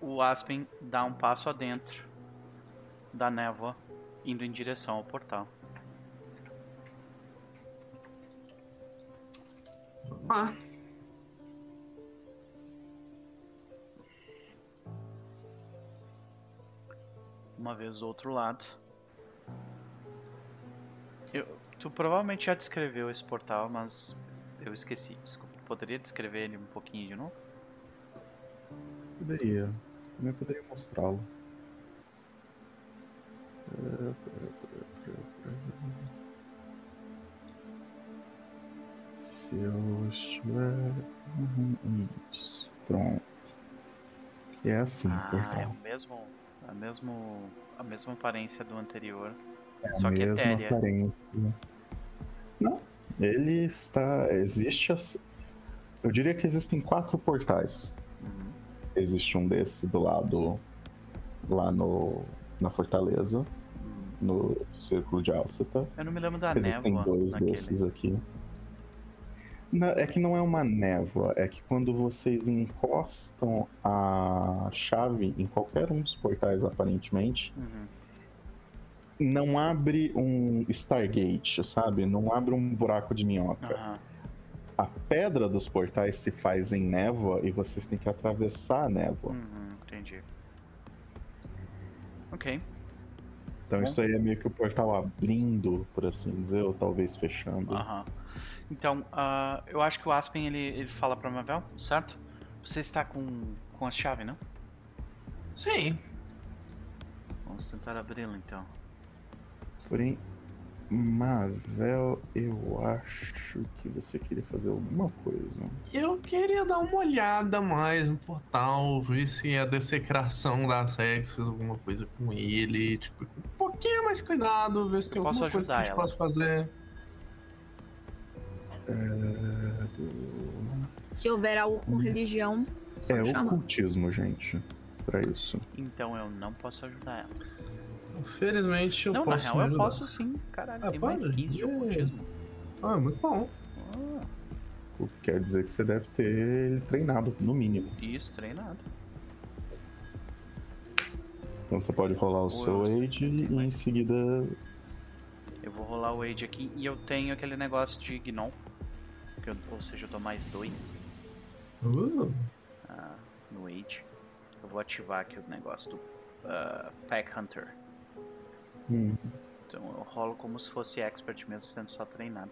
o Aspen dá um passo adentro da névoa, indo em direção ao portal. Ah, Uma vez do outro lado. Eu, tu provavelmente já descreveu esse portal, mas eu esqueci. Desculpa. Poderia descrever ele um pouquinho de novo? Poderia. Também poderia mostrá-lo. Se eu estiver. Isso. Pronto. É assim, ah, é portal. o mesmo, a mesmo, a mesma aparência do anterior. É a só que mesma etérea. aparência. Não. Ele está. Existe. As... Eu diria que existem quatro portais. Uhum. Existe um desse do lado. Lá no. Na fortaleza. Uhum. no círculo de Alceta. Eu não me lembro da Existem névoa dois naquele. desses aqui. Não, é que não é uma névoa, é que quando vocês encostam a chave em qualquer um dos portais, aparentemente, Uhum. não abre um Stargate, sabe? Não abre um buraco de minhoca. Aham. A pedra dos portais se faz em névoa e vocês têm que atravessar a névoa. Uhum, entendi. Ok. Então Bom. isso aí é meio que o portal abrindo, por assim dizer, ou talvez fechando. Aham. Então, ah, eu acho que o Aspen ele, ele fala pra Mavel, certo? Você está com, com a chave, não? Sim. Vamos tentar abri-la então. Porém, Mavel, eu acho que você queria fazer alguma coisa. Eu queria dar uma olhada mais no portal, ver se a dessecração da Sex fez alguma coisa com ele. Tipo, um pouquinho mais cuidado, ver se tem Eu alguma coisa que a gente possa fazer. Se houver algo com religião, só É me chamar. ocultismo, gente, pra isso. Então eu não posso ajudar ela. Felizmente eu não, posso. na real eu posso sim. Caralho, Ah, tem mais pode? 15 de ocultismo. Ah, muito bom. Ah, O que quer dizer que você deve ter treinado, no mínimo. isso, treinado. Então você pode rolar o Ou seu eu- age e em mais seguida. Eu vou rolar o Age aqui e eu tenho aquele negócio de. Que eu- ou seja, eu dou mais dois Uh, ah, no Age. Eu vou ativar aqui o negócio do ah, Pack Hunter. Hum, Então eu rolo como se fosse expert mesmo, sendo só treinado.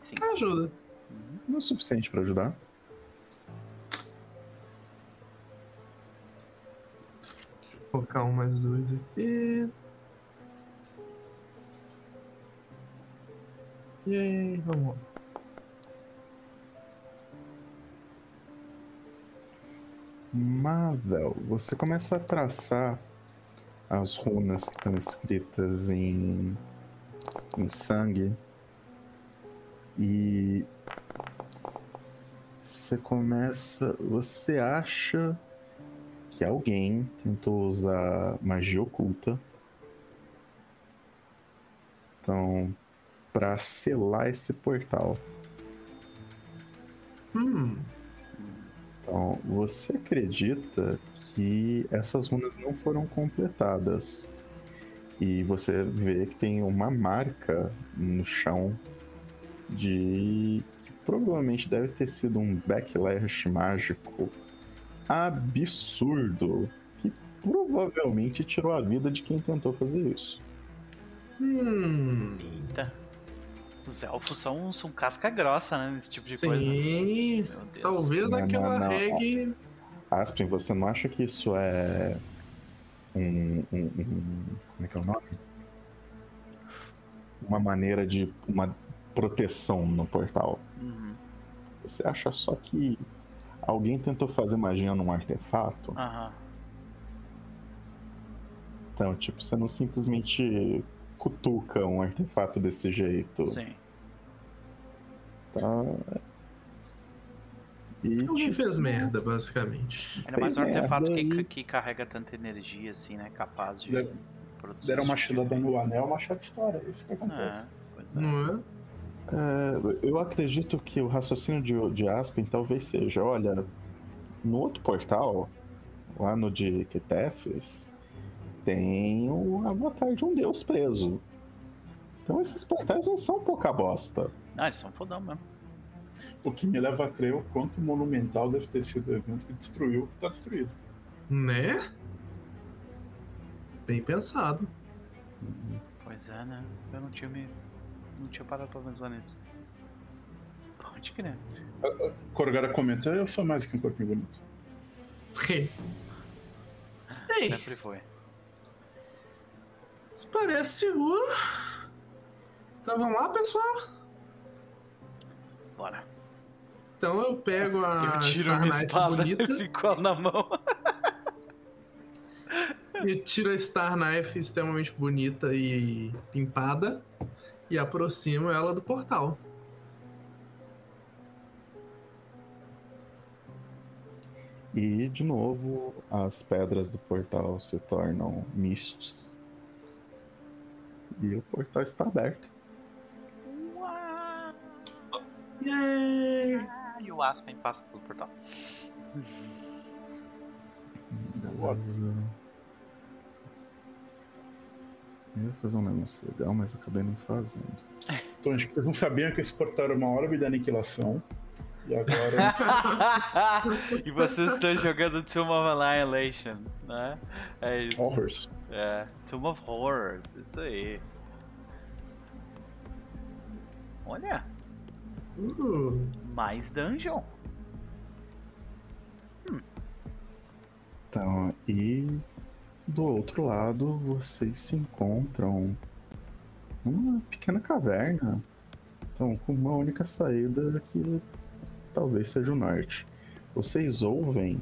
Sim. ajuda. não é o suficiente pra ajudar. Vou colocar um mais dois aqui. E aí, vamos lá. Mavel, você começa a traçar as runas que estão escritas em, em sangue e você começa. Você acha que alguém tentou usar magia oculta. Então, para selar esse portal. Hum, Então, você acredita que essas runas não foram completadas. E você vê que tem uma marca no chão de que provavelmente deve ter sido um backlash mágico absurdo que provavelmente tirou a vida de quem tentou fazer isso. hum. Eita. Os elfos são, são casca grossa, né? Nesse tipo de Sim, coisa. Deus. talvez Não, aquela não, não. reg. Aspen, você não acha que isso é um, um- um- como é que é o nome? Uma maneira de uma proteção no portal. Uhum. Você acha só que alguém tentou fazer magia num artefato? Aham. Então, tipo, você não simplesmente cutuca um artefato desse jeito, Sim. tá? E, Alguém tipo, fez merda, basicamente. Ainda mais um artefato que, que carrega tanta energia, assim, né? Capaz de Der- produzir. Deram uma tipo efeito. no anel, machado de história. É isso que É, acontece. é. Não é? É, eu acredito que o raciocínio de, de Aspen talvez seja, olha, no outro portal, lá no de Ketefes, tem o avatar de um deus preso. Então esses portais não são pouca bosta. Ah, eles são fodão mesmo. O que me leva a crer o quanto monumental deve ter sido o evento que destruiu o que tá destruído. Né? Bem pensado. Pois é, né? Eu não tinha me. Não tinha parado pra pensar nisso. Pode crer. Corgara comenta, eu sou mais que um corpinho bonito. Ei, Sempre foi. isso parece seguro. Então vamos lá, pessoal? Bora. Então eu pego a eu tiro Star minha espada <laughs> bonita. e fico ela na mão. E tiro a Star Knife extremamente bonita e pimpada e aproximo ela do portal. E de novo as pedras do portal se tornam mists. E o portal está aberto. Yay! Ah, e o Aspen passa pelo portal. Beleza. Eu ia fazer um negócio legal, mas acabei não fazendo. Então, acho que vocês não sabiam que esse portal era uma orbe da aniquilação. E agora. <laughs> e vocês estão jogando Tomb of Annihilation, né? É isso. Horrors. É, Tomb of Horrors, isso aí. Olha, Uh, mais dungeon. Então, e do outro lado vocês se encontram numa pequena caverna. Então, com uma única saída que talvez seja o norte. Vocês ouvem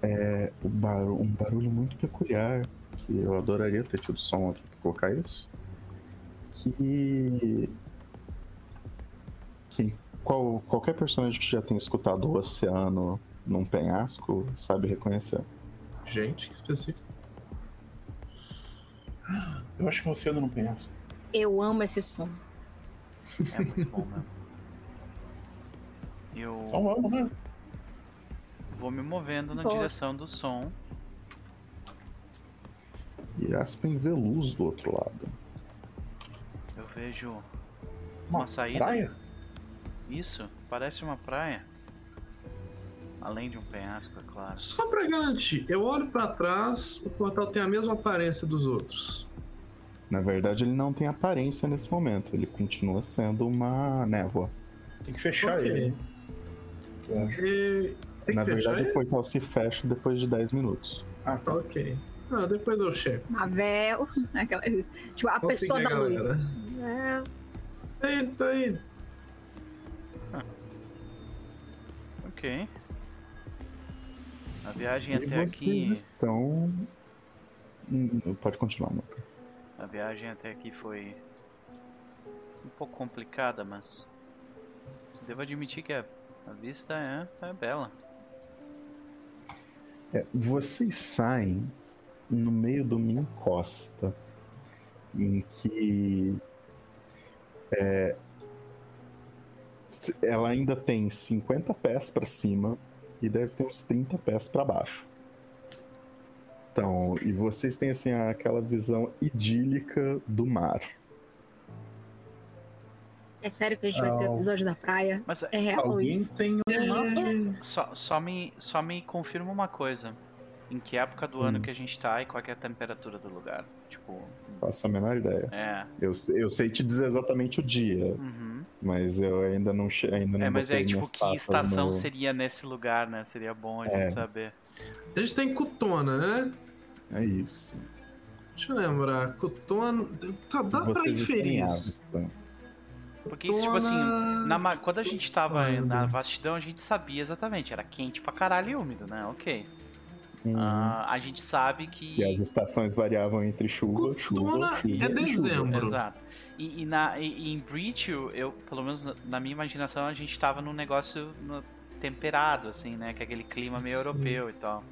é, o barulho, um barulho muito peculiar, que eu adoraria ter tido som aqui pra colocar isso. Que. que qual, qualquer personagem que já tenha escutado o oceano num penhasco sabe reconhecer. gente, que específico. Eu acho que o oceano não penhasco. Eu amo esse som. É muito bom mesmo. Eu Então vamos, né? vou me movendo na Boa. direção do som. E Aspen vê luz do outro lado. Eu vejo uma saída. Praia? Isso, parece uma praia. Além de um penhasco, é claro. Só pra garantir, eu olho pra trás, o portal tem a mesma aparência dos outros. Na verdade, ele não tem aparência nesse momento. Ele continua sendo uma névoa. Tem que fechar Ok. ele. Acho. E... Tem Na verdade, o ele? portal se fecha depois de 10 minutos. Ah, tá. Ok. Ah, depois eu checo. Mavel, <laughs> aquela, tipo, a Vou pessoa seguir da a luz. galera. É, Tá aí, Ok. A viagem E até vocês aqui. estão. Hum, Pode continuar, Moca. A viagem até aqui foi um pouco complicada, mas devo admitir que a, a vista é, é bela. É, vocês saem no meio de uma encosta em que é, ela ainda tem 50 pés para cima e deve ter uns 30 pés para baixo. Então, e vocês têm assim aquela visão idílica do mar. é sério que a gente vai ter episódio da praia? Mas É real Alguém isso? tem um mapa? só, só, me, só me confirma uma coisa. Em que época do ano Hum. que a gente tá e qual que é a temperatura do lugar? Tipo, Faço a menor ideia. é. Eu, sei- eu sei te dizer exatamente o dia, Uhum. Mas eu ainda não ainda não É, mas aí, tipo, que estação no- seria nesse lugar, né? Seria bom a gente É. saber. A gente tem Cutona, né? É isso. Deixa eu lembrar. Cutona. Tá, dá pra Vocês inferir têm isso. Porque, tipo assim, Cutona- na ma- quando a gente tava Foda. na vastidão, a gente sabia exatamente. Era quente pra caralho e úmido, né? Ok. Hum. Ah, a gente sabe que. E as estações variavam entre chuva, chuva, Cutona chuva. é e chuva. dezembro. Exato. E, e na, e, e em Breach, eu, pelo menos na, na minha imaginação, a gente tava num negócio no- temperado, assim, né? Que é aquele clima meio Sim. europeu e tal.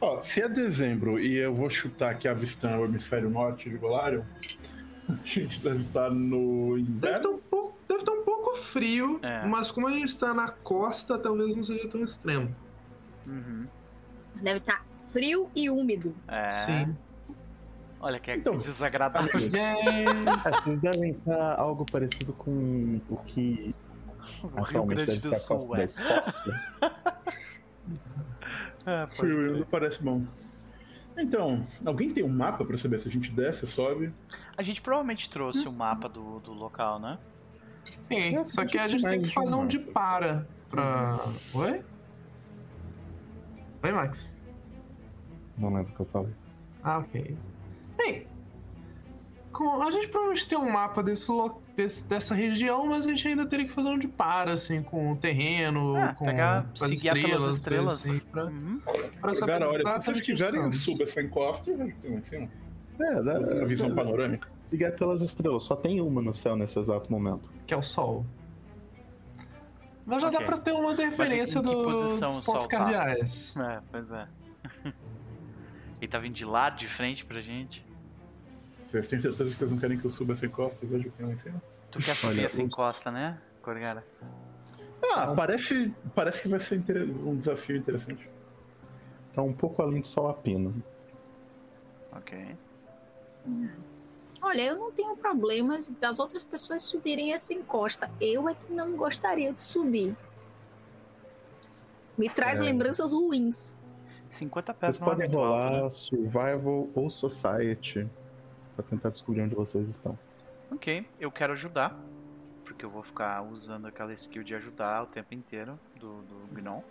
Ó, se é dezembro e eu vou chutar que avistando o hemisfério norte de Golarion, <laughs> a gente deve estar no Deve inverno. estar um pouco, deve estar um pouco frio, É. mas como a gente tá na costa, talvez não seja tão extremo. Uhum. Deve estar frio e úmido. É. Sim. Olha que Então, desagradável. <laughs> vocês devem estar algo parecido com o que O Rio Grande deve do Sul, é. <laughs> Ah, crer. não parece bom. Então, alguém tem um mapa pra saber se a gente desce, sobe? A gente provavelmente trouxe o mapa do, do local, né? Sim, É, só que a gente tem que fazer um um de para pra. Oi? Oi, Max. Não lembro o que eu falei. Ah, ok. Bem, com- a gente provavelmente tem um mapa desse, lo- desse- dessa região, mas a gente ainda teria que fazer um de para, assim, com o terreno, Ah, com pegar, as coisas estrelas. Assim, pra, Uhum. pra saber Cara, olha, se vocês quiserem, onde suba essa encosta e tem lá em cima. É, dá, A visão dá- panorâmica. Seguir pelas estrelas, só tem uma no céu nesse exato momento. Que é o sol. Mas já Ok. dá pra ter uma referência do, dos pontos tá? cardeais. É, pois é. <laughs> Ele tá vindo de lado, de frente pra gente. Vocês têm certeza que eles não querem que eu suba essa encosta e veja o que tem lá em cima? Tu quer <laughs> subir Olha, essa os- encosta, né, Corgara? Ah, parece, parece que vai ser inter- um desafio interessante. Tá um pouco além de só a pina. Ok. Olha, eu não tenho problemas das outras pessoas subirem essa encosta. Eu é que não gostaria de subir. Me traz É. lembranças ruins. 50 pés Vocês é podem rolar né? Survival ou Society pra tentar descobrir onde vocês estão. Ok, eu quero ajudar. Porque eu vou ficar usando aquela skill de ajudar o tempo inteiro do, do Gnon.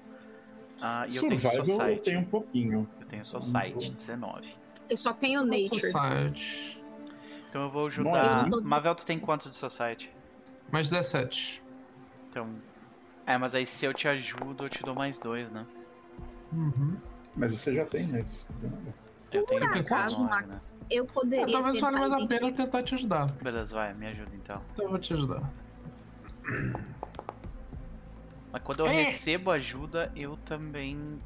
Ah, e eu tenho Survival eu Society. tenho um pouquinho. Eu tenho Society, 19. Eu só tenho Nature. Society. Então eu vou Não ajudar. é muito. Mavel, tu tem quanto de Society? Mais 17. Então. É, mas aí se eu te ajudo, eu te dou mais dois, né? Uhum. Mas você já tem, né? Se quiser. Eu tenho Por acaso, 19, Max, eu É, poderia. talvez valha mais a pena eu tentar te ajudar. né? Beleza, vai, me ajuda então. Então eu vou te ajudar. Mas quando eu É. recebo ajuda, eu também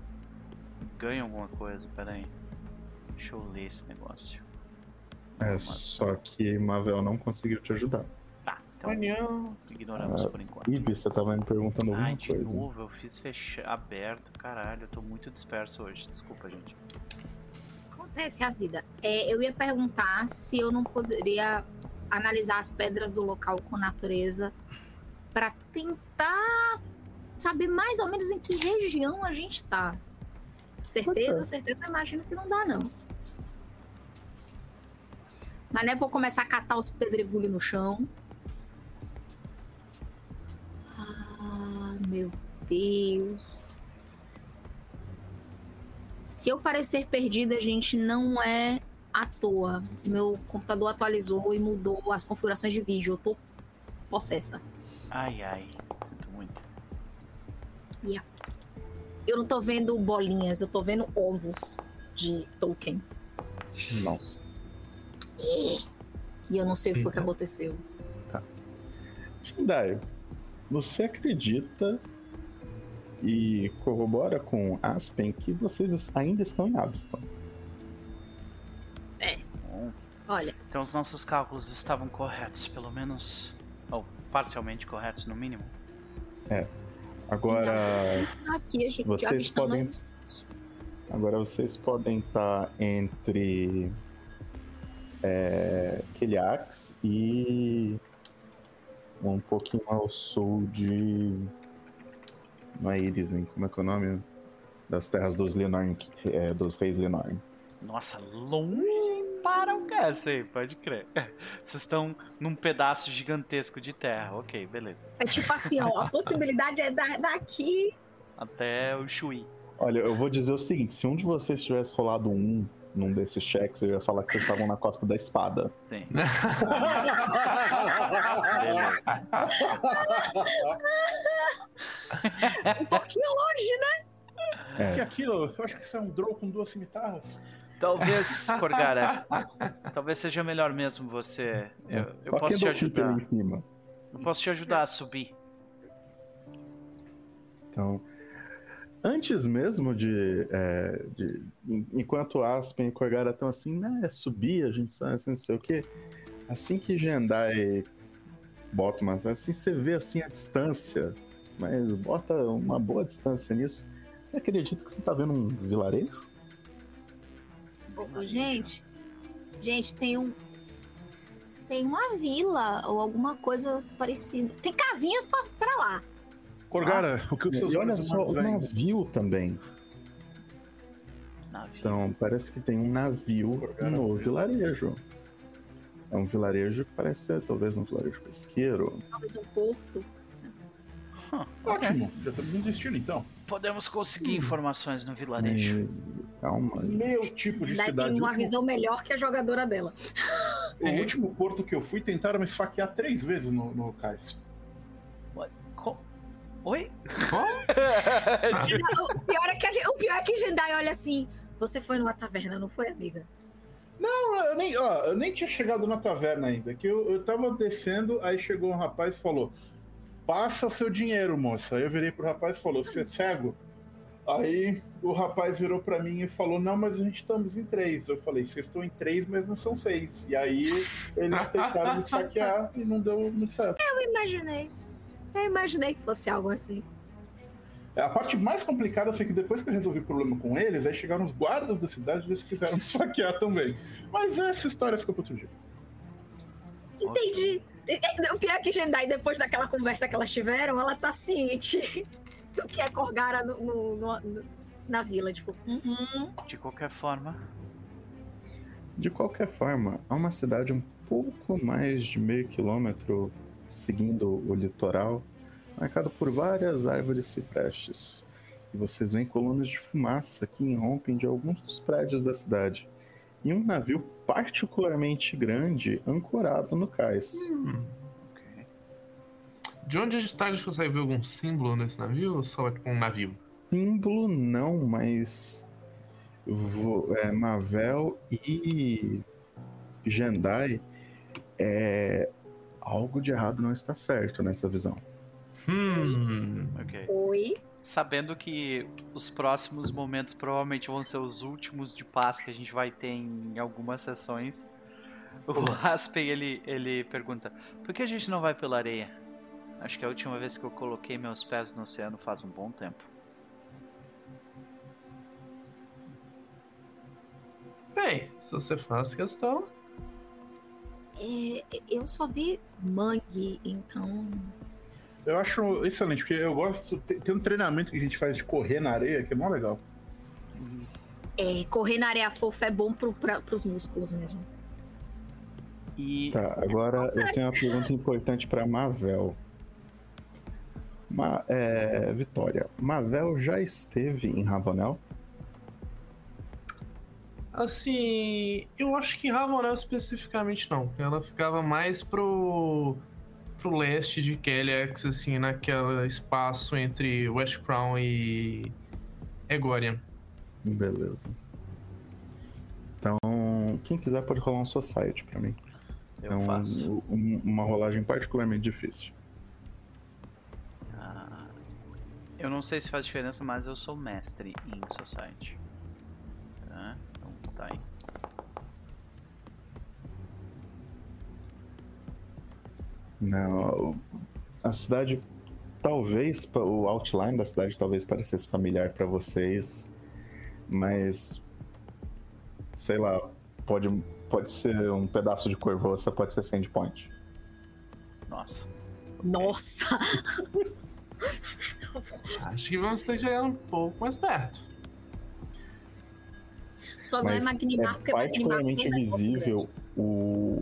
ganho alguma coisa. Pera aí. Deixa eu ler esse negócio. É, só que Mavel não conseguiu te ajudar. Tá, então Amanhã. ignoramos Ah, por enquanto. Ih, você tava me perguntando alguma de coisa. novo, eu fiz fecha... aberto. Caralho, eu tô muito disperso hoje. Desculpa, gente. Acontece a vida. É, eu ia perguntar se eu não poderia analisar as pedras do local com natureza para tentar saber mais ou menos em que região a gente tá. Certeza, certeza, eu imagino que não dá, não. Mas né, vou começar a catar os pedregulhos no chão. Ah, meu Deus. Se eu parecer perdida, gente, não é à toa. Meu computador atualizou e mudou as configurações de vídeo. Eu tô possessa. Ai, ai, sinto muito. Eu não tô vendo bolinhas, eu tô vendo ovos de token. Nossa. E eu não sei o que foi que Eita. aconteceu. Dai, você acredita e corrobora com Aspen que vocês ainda estão em Abston. Bom, Olha, então os nossos cálculos estavam corretos, pelo menos. Ou parcialmente corretos, no mínimo. Agora, aqui a gente Vocês podem- nós- agora vocês podem estar entre é, Keliax e um pouquinho ao sul de. Não é Irizen, como é que é o nome? Das terras dos Linorn, é, dos reis Linorn. Nossa, longe para o cacete, pode crer. <laughs> Vocês estão num pedaço gigantesco de terra. Ok, beleza. É tipo assim, ó, a possibilidade é da- daqui. Até o Chuí. Olha, eu vou dizer o seguinte: se um de vocês tivesse rolado um num desses cheques, eu ia falar que vocês estavam na costa da espada. Sim. <laughs> Beleza. Um pouquinho longe, né? É. que aquilo? Eu acho que isso é um draw com duas cimitarras. Talvez, <laughs> Corgara, talvez seja melhor mesmo você. Eu, eu Só posso te ajudar. em cima. Eu posso te ajudar a subir. Então, antes mesmo de, é, de- en- enquanto Aspen e Corgara estão assim, né, subir, a gente sabe, assim, não sei o quê. Assim que Jendai bota uma, assim você vê assim a distância, mas bota uma boa distância nisso. Você acredita que você tá vendo um vilarejo? Ô, gente, gente, tem um. Tem uma vila ou alguma coisa parecida. Tem casinhas pra lá. Corgara, o que os seus E olha olhos só, o navio também. Navio. Então, parece que tem um navio Corgara. no vilarejo. É um vilarejo que parece ser talvez um vilarejo pesqueiro. Talvez um porto. Ótimo, já estamos no destino então. Podemos conseguir informações no vilarejo. Mas, calma. Meu tipo de Daí cidade. tem uma último, visão melhor que a jogadora dela. o último porto que eu fui, tentaram me esfaquear três vezes no, no cais. Oi? <laughs> Não, o, pior é que a, gen- o pior é que Jendai olha assim. Você foi numa taverna, não foi, amiga? Não, eu nem, ó, eu nem tinha chegado na taverna ainda. Que eu, eu tava descendo, aí chegou um rapaz e falou: passa seu dinheiro, moça. Aí eu virei pro rapaz e falou, você é cego? Aí o rapaz virou pra mim e falou, não, mas a gente estamos em três. Eu falei, vocês estão em três, mas não são seis. E aí eles tentaram me saquear e não deu muito certo. Eu imaginei. Eu imaginei que fosse algo assim. A parte mais complicada foi que depois que eu resolvi o problema com eles, aí chegaram os guardas da cidade e eles quiseram me <laughs> saquear também. Mas essa história fica pro outro dia. Entendi. O pior é que Jendai, depois daquela conversa que elas tiveram, ela tá ciente <laughs> do que é Corgara no, no- no- no- na vila. Tipo, uhum. De qualquer forma, De qualquer forma, há uma cidade um pouco mais de meio quilômetro seguindo o litoral, marcado por várias árvores ciprestes. E vocês veem colunas de fumaça que irrompem de alguns dos prédios da cidade. E um navio particularmente grande ancorado no cais. De onde a gente tá? A gente consegue ver algum símbolo nesse navio ou só é tipo um navio? Símbolo não, mas é, Mavel e Jendai é algo de errado não está certo nessa visão. Hum. ok. Oi. Sabendo que os próximos momentos provavelmente vão ser os últimos de paz que a gente vai ter em algumas sessões, o Aspen ele, ele pergunta: por que a gente não vai pela areia? Acho que a última vez que eu coloquei meus pés no oceano faz um bom tempo. Bem, se você faz questão. É, eu só vi mangue, então. Eu acho excelente, porque eu gosto. Tem, um treinamento que a gente faz de correr na areia, que é mó legal. É, correr na areia fofa é bom pro, pra, pros músculos mesmo. E Tá, agora eu Consegue. tenho uma pergunta importante para Mavel. Ma é, Vitória, Mavel já esteve em Ravanel? Assim, eu acho que Ravanel especificamente não. Ela ficava mais pro pro leste de Kellex, assim, naquele espaço entre West Crown e Egorian. Beleza. Então, quem quiser pode rolar um society pra mim. eu é um- faço. um- uma rolagem particularmente difícil. Ah, eu não sei se faz diferença, mas eu sou mestre em Society. Tá? Aí. Não, a cidade talvez o outline da cidade talvez parecesse familiar pra vocês, mas sei lá, pode pode ser um pedaço de Corvoça, pode ser Sandpoint. Nossa. Nossa! Acho que vamos ter que chegar um pouco mais perto. Só não é Magnimar, é porque particularmente é tão visível o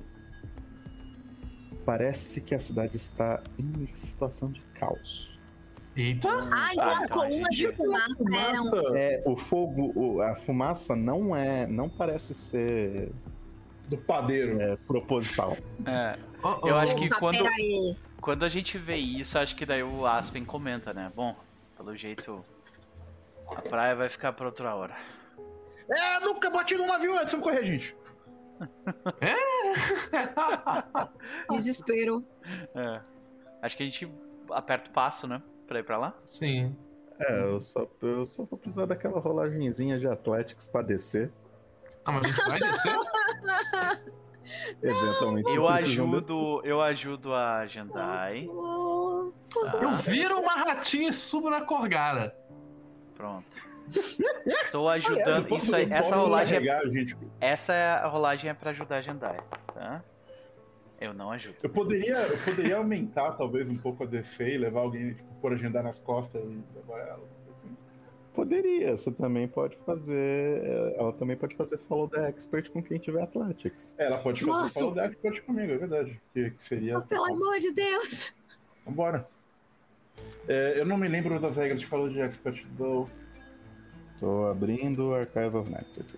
parece que a cidade está em situação de caos. Eita! Ah, então Ah, as colunas de fumaça eram. É, o fogo, o- a fumaça não é, não parece ser Do padeiro. é, proposital. É, Oh, oh. Eu acho que- quando- quando a gente vê isso, acho que daí o Aspen comenta, né? Bom, pelo jeito a praia vai ficar pra outra hora. É, nunca bati num navio antes, vamos correr, gente. <laughs> Desespero. É. Acho que a gente aperta o passo, né? Pra ir pra lá. Sim. É, eu só, eu só vou precisar daquela rolagenzinha de Athletics pra descer. Ah, mas a gente vai descer? <laughs> Eventualmente. Eu ajudo, eu ajudo a Jandai. Tá? Eu viro uma ratinha e subo na Corgara. Pronto. Estou Aliás, ajudando. posso- Isso aí, essa rolagem, é, gente. essa rolagem é para ajudar a Jandai, tá? Eu não ajudo. Eu poderia, eu poderia aumentar talvez um pouco a DC e levar alguém, tipo, por agendar nas costas e levar ela. Assim. Poderia, você também pode fazer. Ela também pode fazer follow the expert com quem tiver Athletics. Ela pode fazer Nossa! follow the expert comigo, é verdade. Que, que seria. oh, pelo amor de Deus. Vambora. É, eu não me lembro das regras de follow the expert do. Tô abrindo o Archive of Nights aqui.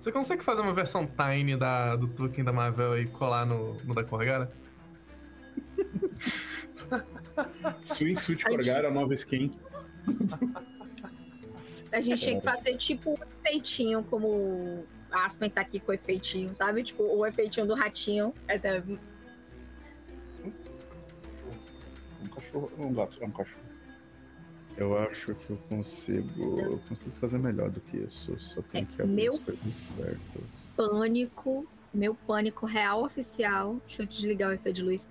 Você consegue fazer uma versão tiny da, do token da Marvel e colar no, no da Corgara? <laughs> Swimsuit Corgara, nova skin. A gente tinha que fazer tipo um efeitinho, como o Aspen tá aqui com o efeitinho, sabe? Tipo, o efeitinho do ratinho. Essa é... cachorro ou é um gato? É um cachorro. Eu acho que eu consigo. Eu consigo fazer melhor do que isso. Só tem É, que abrir meu- as coisas certas. Pânico, meu pânico real oficial. Deixa eu desligar o efeito de luz.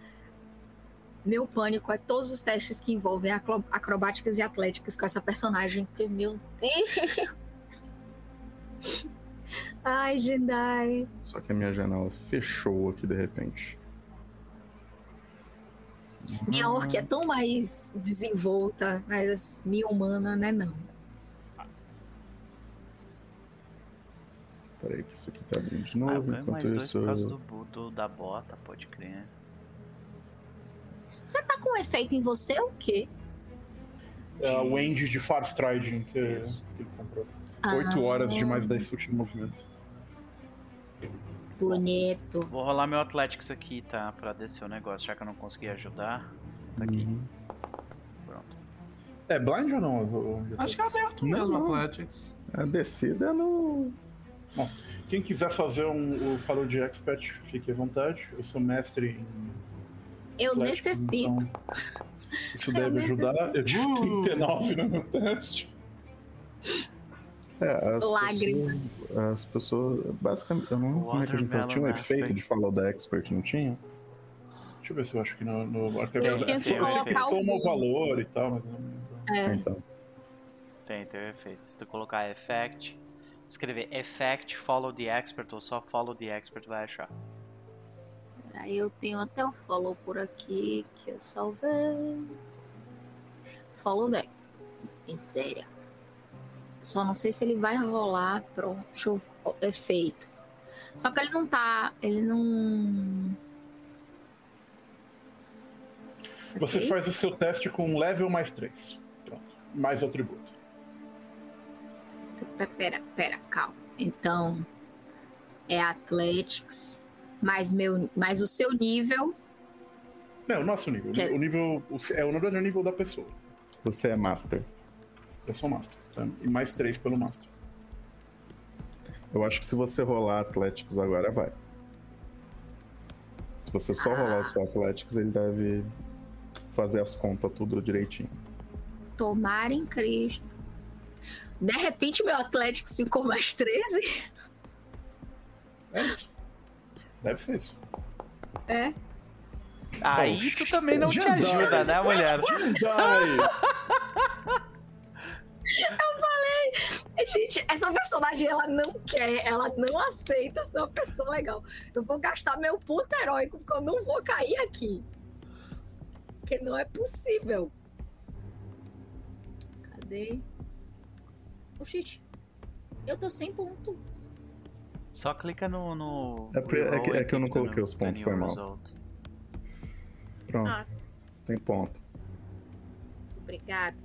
Meu pânico é todos os testes que envolvem acro- acrobáticas e atléticas com essa personagem. Que, meu Deus! <laughs> Ai, Jedi. Só que a minha janela fechou aqui de repente. Minha orc é tão mais desenvolta, mas minha humana, né? Não. Peraí, que isso aqui tá abrindo de Ah, eu novo. ganho enquanto mais dois isso. por causa do, do- da bota, pode crer. Você tá com efeito em você o quê? É a Wendy de Far Striding que, que ele comprou. Ah, 8 horas de mais 10 foot de movimento. Bonito. Vou rolar meu Athletics aqui, tá? Pra descer o negócio, já que eu não consegui ajudar. Tá aqui, Uhum. pronto. É blind ou não? Acho que é aberto Não, mesmo, não. Athletics. A descida é no. Quem quiser fazer um, o Falou de Expert, fique à vontade. Eu sou mestre em Eu Athletics, necessito. então isso <laughs> Eu deve ajudar. Eu tive Uh! 39 no meu teste. É, as Lágrimas. pessoas, as pessoas. Basicamente, eu não lembro como é que a gente Watermelon tinha um efeito de Follow the Expert, não tinha? Deixa eu ver se eu acho que no, no eu sei que colocar soma o- valor e tal, mas não. É. Então. Tem, tem o efeito. Se tu colocar Effect, escrever Effect, Follow the Expert ou só Follow the Expert, vai achar. Aí eu tenho até o follow por aqui que eu salvei. Follow back. Em sério. Só não sei se ele vai rolar. Eu... ó, Efeito. Só que ele não tá. Ele não. Você faz o seu teste com um level mais 3. Pronto. Mais atributo. Pe- Pera, pera, calma. Então. É Athletics. Mais, meu, mais o seu nível. Não, o nosso nível. Que- O nível. o- É o nível, é o nível da pessoa. Você é Master. Eu sou Master. Tá? E mais 3 pelo Master. Eu acho que se você rolar Athletics agora, vai. Se você só rolar o seu Athletics, ele deve fazer as contas tudo direitinho. Tomar em Cristo. De repente, meu Athletics <laughs> ficou mais 13. É isso. Deve ser isso. É. Aí Oxi, tu também não te ajuda, né, mulher? Jedi! <laughs> Gente, essa personagem ela não quer, ela não aceita ser uma pessoa legal. Eu vou gastar meu ponto heróico porque eu não vou cair aqui. Porque não é possível. Cadê? Oxi, eu tô sem ponto. Só clica no. no É porque- é que- é que eu não coloquei no- os pontos, foi mal. result. Pronto. Ah. Tem ponto. Obrigada.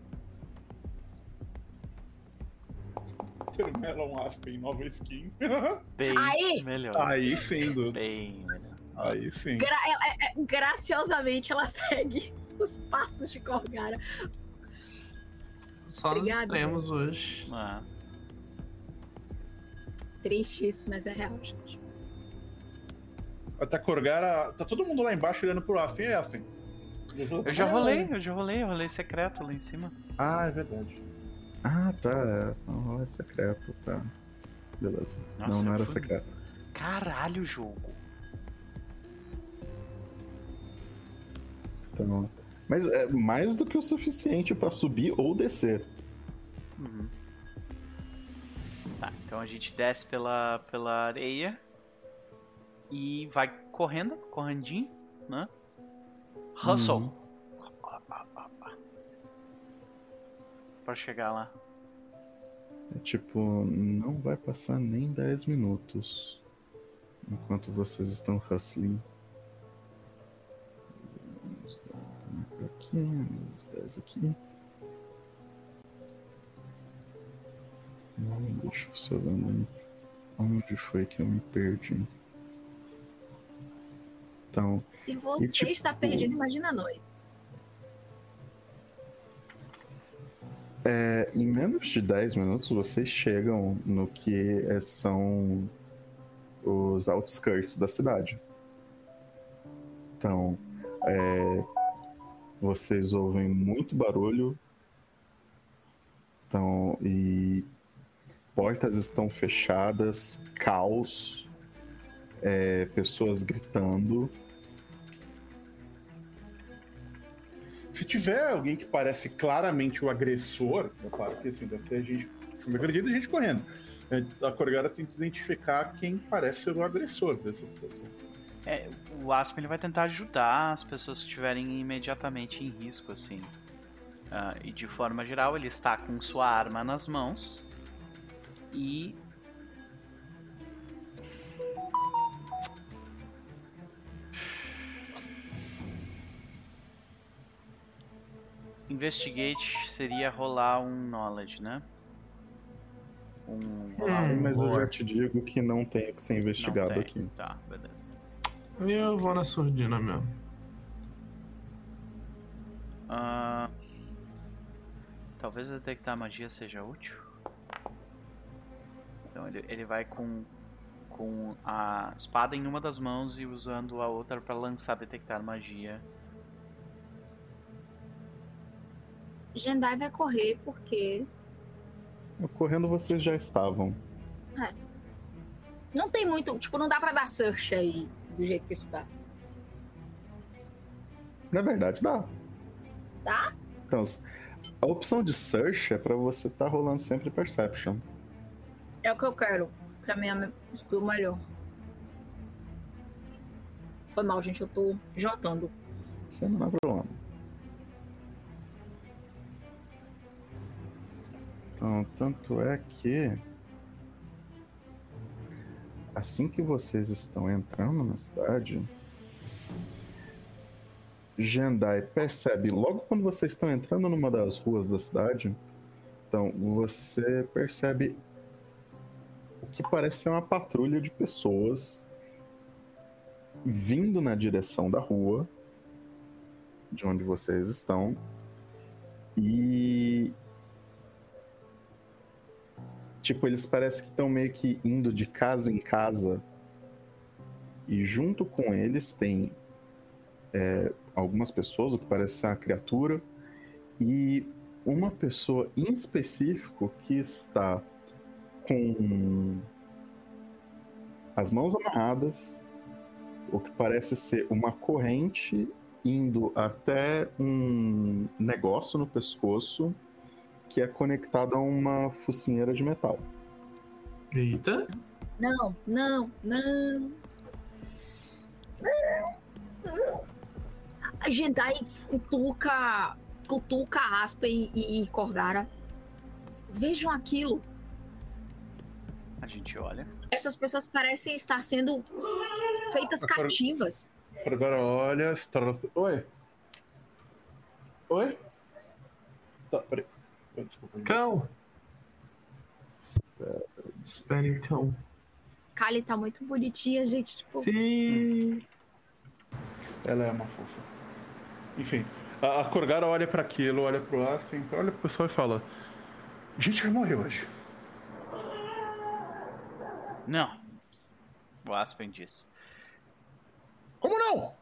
Ter Melon Aspen, nova skin. <laughs> Bem Aí! melhor. Aí sim, Dudu. Bem melhor. Aí sim. Gra- é- é- graciosamente ela <laughs> segue os passos de Corgara. Só nos Obrigada, extremos hoje. Ah, Tristíssimo, mas é real, gente. Até Corgara. Tá todo mundo lá embaixo olhando pro Aspen. Aí, Aspen? eu já rolei, eu já rolei, eu rolei secreto lá em cima. Ah, é verdade. Ah, tá. é. Não, é secreto, tá. Beleza. Nossa, não, não era fui- secreto. Caralho, jogo. Então, mas é mais do que o suficiente pra subir ou descer. Uhum. Tá, então a gente desce pela, pela areia e vai correndo, correndinho, né? Hustle. Pra chegar lá. É tipo, não vai passar nem 10 minutos enquanto vocês estão hustling. Vamos dar aqui, uns 10 aqui. Hum, Deixa eu só ver onde- onde foi que eu me perdi. Então, Se você E, tipo, está perdido, imagina nós. É, em menos de 10 minutos vocês chegam no que é- são os outskirts da cidade. Então, é, Vocês ouvem muito barulho. Então, e portas estão fechadas, caos, é, pessoas gritando. Se tiver alguém que parece claramente o agressor, é claro que assim, deve ter gente sendo agredida e gente correndo. A Corgara tenta identificar quem parece ser o agressor dessa situação. É, o Aspen ele vai tentar ajudar as pessoas que estiverem imediatamente em risco, assim. Ah, e de forma geral, ele está com sua arma nas mãos e. Investigate seria rolar um knowledge, né? Um rolar Sim, um mas eu já te digo que não tem que ser Não investigado tem. aqui. Tá, beleza. Eu vou na surdina mesmo. Ah, talvez detectar magia seja útil. Então ele, ele vai com, com a espada em uma das mãos e usando a outra para lançar detectar magia. Jendai vai correr porque Correndo vocês já estavam. não tem muito. Tipo, não dá pra dar search aí do jeito que isso tá. Na verdade, dá. Dá? Então, a opção de search é pra você estar tá rolando sempre perception. É o que eu quero. Que é a minha skill melhor. Foi mal, gente. Eu tô jantando. Isso não é problema. Então, tanto é que assim que vocês estão entrando na cidade, Jendai percebe logo quando vocês estão entrando numa das ruas da cidade, então você percebe o que parece ser uma patrulha de pessoas vindo na direção da rua de onde vocês estão e tipo eles parecem que estão meio que indo de casa em casa. E junto com eles tem é, algumas pessoas o que parece ser uma criatura. E uma pessoa em específico que está com as mãos amarradas o que parece ser uma corrente indo até um negócio no pescoço que é conectado a uma focinheira de metal. Eita. Não, não, não. Não. A Jedi cutuca, cutuca Aspen e, e Corgara. Vejam aquilo. A gente olha. Essas pessoas parecem estar sendo feitas Agora- cativas. Agora olha. Oi? Oi? Tá, peraí. Desculpa. Cão. Espere, cão. Kali tá muito bonitinha, gente. Tipo, Sim. Ela é uma fofa. Enfim, a, a Corgara olha pra aquilo, olha pro Aspen, olha pro pessoal e fala: A gente vai morrer hoje. Não. O Aspen diz. Como não?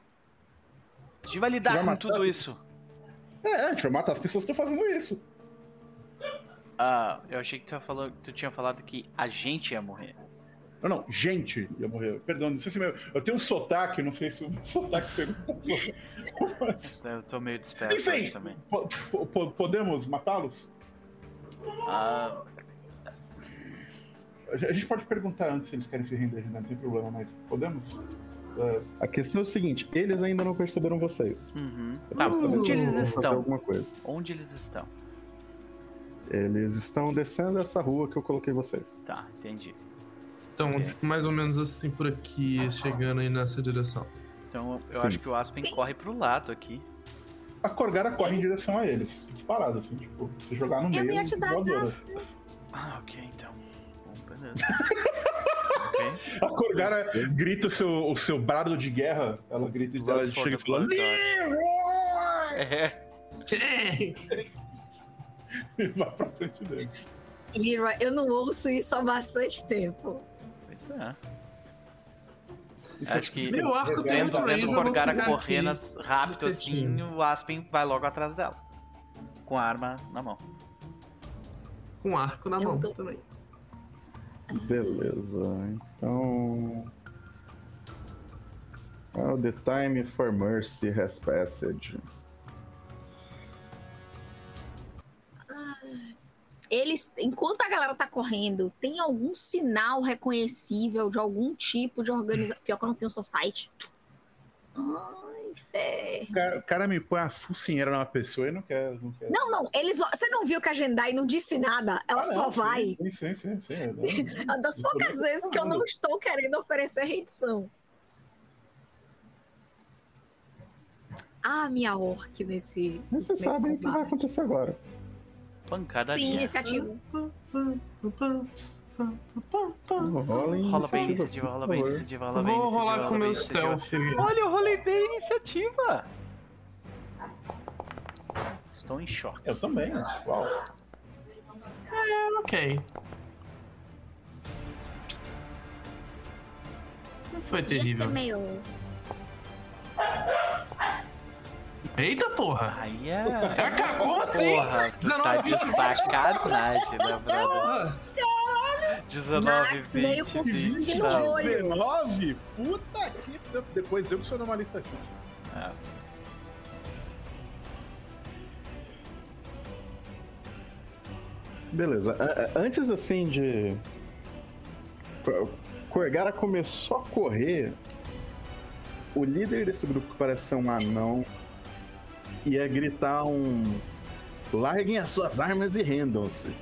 A gente vai lidar Vai com matar? tudo isso. É, a gente vai matar as pessoas que estão fazendo isso. Ah, eu achei que tu, falou, tu tinha falado que a gente ia morrer. Não, não, gente ia morrer. Perdão, não sei se meu. Eu tenho um sotaque, não sei se o <laughs> sotaque pergunta. Mas, Eu tô meio disperso Enfim. também. po- po- po- podemos matá-los? Ah, A gente a gente pode perguntar antes se eles querem se render, não tem problema, mas podemos? É, A questão é o seguinte, eles ainda não perceberam vocês. uhum. Tá, onde eles estão? alguma coisa. Onde eles estão? Eles estão descendo essa rua que eu coloquei vocês. Tá, entendi. Então, Ok. tipo, mais ou menos assim por aqui, chegando aí nessa direção. Então eu Sim. acho que o Aspen corre pro lado aqui. a Corgara corre em direção a eles, disparado, assim, tipo, se jogar no meio. ia te dar voadora. Ah, ok, então. Bom, beleza. <laughs> ok. A Corgara grita o seu, o seu brado de guerra, ela grita e ela chega e fala: Leroy! É. <laughs> E vai pra frente deles. Leroy, eu não ouço isso há bastante tempo. Pois é. Isso Acho é que tipo- Meu arco tem Vendo, muito vendo vou Corgara nas- rápido assim, o Aspen vai logo atrás dela. Com a arma na mão. Com arco na Eu mão tô- também. Beleza, então. Well, the time for mercy has passed. Eles, enquanto a galera tá correndo, tem algum sinal reconhecível de algum tipo de organização? Pior que eu não tenho society. Ai, ferro. O cara, o cara me põe a focinheira numa pessoa e não quer. Não quer. Não, não, eles. Você não viu que a Jendai não disse nada? Ela Ah, só sim, vai. Sim, sim, sim. sim. É uma <laughs> das poucas vezes que eu não estou querendo oferecer rendição. Ah, minha orc nesse. Mas vocês nesse sabem o que vai acontecer agora. Pancadaria. Sim, iniciativa. Rola, Rola bem iniciativa, rola bem iniciativa, rola bem vou iniciativa. rolar rola com bem meu stealth. Olha, eu rolei bem a iniciativa. Estou em choque. Eu também. Uau. Ok. Não foi Ia ser terrível. meio. Eita porra! Aí é. É, cara, como assim? Porra, tu tá de 19, sacanagem, né, brother? Ah, 19, Max 20, veio com 20, sangue no olho. 19? Puta que. Depois eu que sou numa lista aqui. É. Beleza. a- a- Antes assim de. Cor- Corgara começou a correr. O líder desse grupo, que parece ser um anão, ia gritar um. Larguem as suas armas e rendam-se.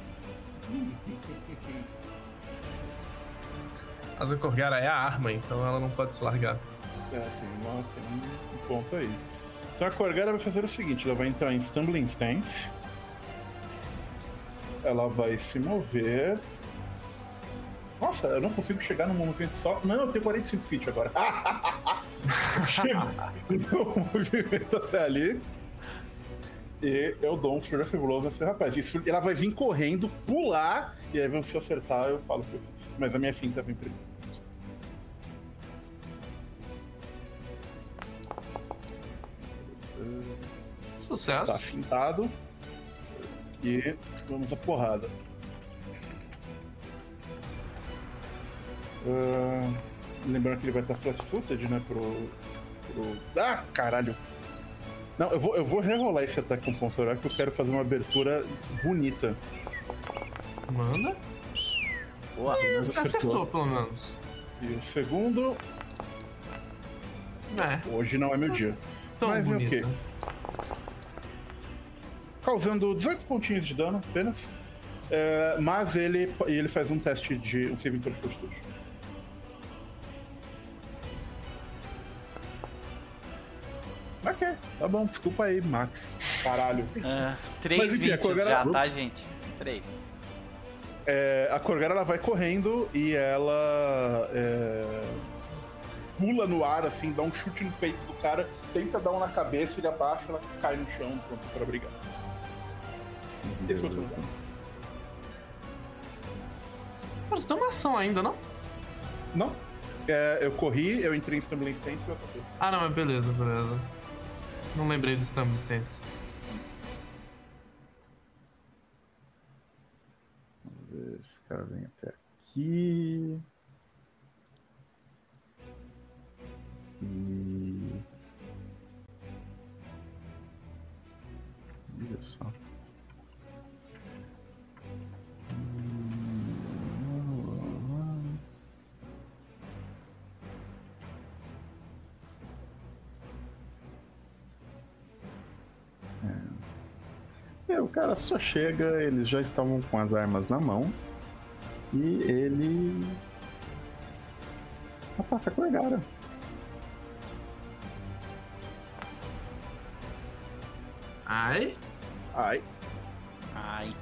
Mas a Corgara é a arma, então ela não pode se largar. É, tem, uma, tem um ponto aí. Então a Corgara vai fazer o seguinte: ela vai entrar em Stumbling Stance. Ela vai se mover. Nossa, eu não consigo chegar no movimento só. Não, eu tenho 45 feet agora. <laughs> <laughs> Chego no movimento até ali. E eu dou um of Blows nesse rapaz. Isso, ela vai vir correndo, pular, e aí se eu acertar, eu falo o que eu fiz. Mas a minha finta vem primeiro. Sucesso. Tá fintado. E vamos à porrada. Ah, lembrando que ele vai estar flat footed, né? Pro, pro. Ah, caralho! Não, eu vou, eu vou rerolar esse ataque com ponto horário que eu quero fazer uma abertura bonita. Manda. Boa. Mas Você acertou, pelo menos. E o segundo, É, hoje não é meu dia. tão Mas é o bonito. quê? Causando 18 pontinhos de dano apenas. É, mas ele, ele faz um teste de um save de fortitude. Ok, tá bom, desculpa aí, Max. Caralho. Ah, três Mas, enfim, Corgara- já, tá, gente? Três. É, a Corgara ela vai correndo e ela é, pula no ar, assim, dá um chute no peito do cara, tenta dar um na cabeça, ele abaixa, ela cai no chão, pronto pra brigar. Esse foi o. Mas você tem uma ação ainda, não? Não. É, eu corri, eu entrei em Stumbling Stance e eu ataquei. Ah, não, mas beleza, beleza. Não lembrei do Stumble Stance. Vamos ver, Esse cara vem até aqui. E. Olha só. O cara só chega, eles já estavam com as armas na mão. E ele. Ataca a Corgara. Ai. Ai. Ai.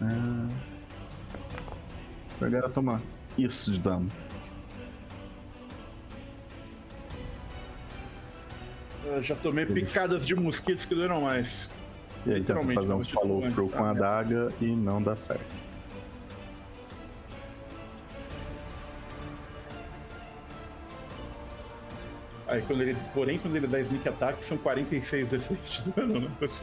Ah. Corgara toma isso de dano. Eu já tomei picadas de mosquitos que doeram mais. E aí tenta fazer um through com a entrar, adaga e não dá certo. Aí quando ele. Porém, quando ele dá sneak attack, são 46 d6 de dano, né? Estou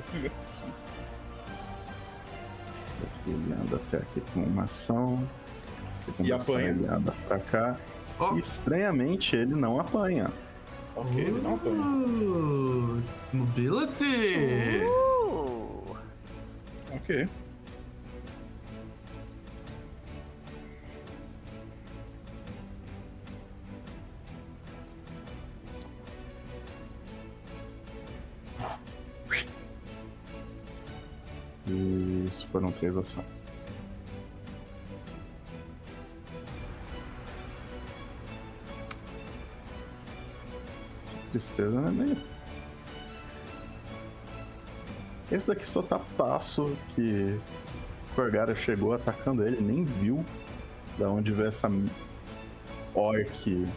aqui olhando até aqui com uma ação. Segunda E apanha. anda pra cá. Ó. E, estranhamente ele não apanha. ok, ele não apanha. Uh, Mobility! Uh! Ok. E isso foram três ações. Tristeza, né? meio? Esse daqui só tá passo que Corgara chegou atacando ele, nem viu da onde veio essa orc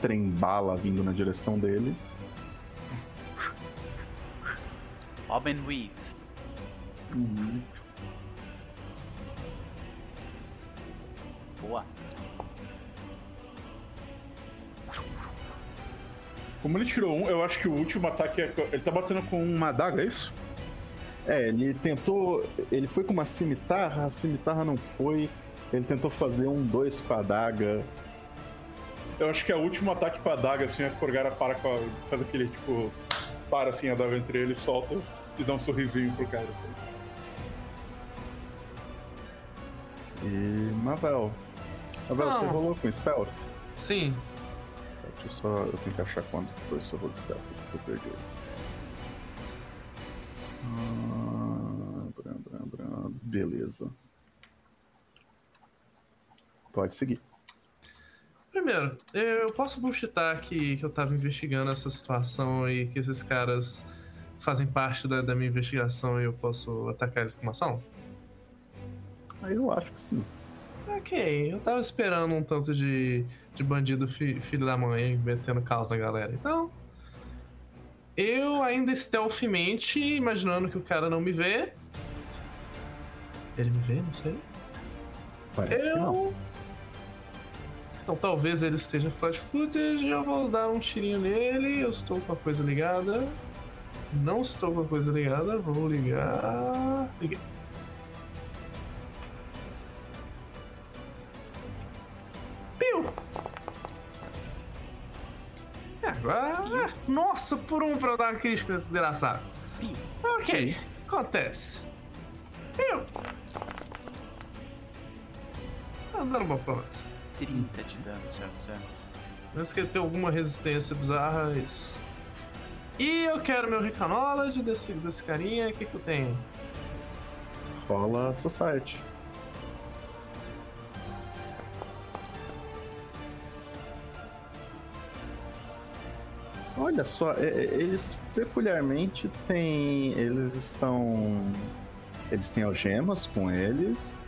trem-bala vindo na direção dele. Obenweave. Boa. Como ele tirou um, eu acho que o último ataque é. Ele tá batendo com uma adaga, é isso? É, ele tentou. Ele foi com uma cimitarra, a cimitarra não foi. Ele tentou fazer um dois com a adaga. Eu acho que é o último ataque com a adaga, assim, a Corgara para com a. faz aquele tipo. Para assim a adaga entre eles, solta e dá um sorrisinho pro cara. assim. E. Mavel. Mavel, Não. você rolou com stealth? Sim. Deixa eu só. Eu tenho que achar quando foi seu rolo de stealth que eu perdi. Ah, bram, bram, bram. Beleza. Pode seguir. Primeiro, eu posso bullshitar que, que eu tava investigando essa situação e que esses caras fazem parte da, da minha investigação e eu posso atacar eles com uma ação? Aí eu acho que sim. Ok, eu tava esperando um tanto de, de bandido fi- filho da mãe metendo caos na galera. Então, eu ainda stealthmente, imaginando que o cara não me vê. Ele me vê? Não sei. Parece que não. Eu. Então talvez ele esteja flash footage, eu vou dar um tirinho nele, eu estou com a coisa ligada. Não estou com a coisa ligada, vou ligar. Liguei. Agora. Nossa, por um pra eu dar uma crítica nesse desgraçado. Ok, acontece. Piu! Tá dando uma pronto. 30 de dano, senhoras e senhores. Menos que ele tenha alguma resistência bizarra, é isso. E eu quero meu Knowledge desse, desse carinha. O que, que eu tenho? Rola Society. Olha só, é- é- eles peculiarmente têm. Eles estão. Eles têm algemas com eles.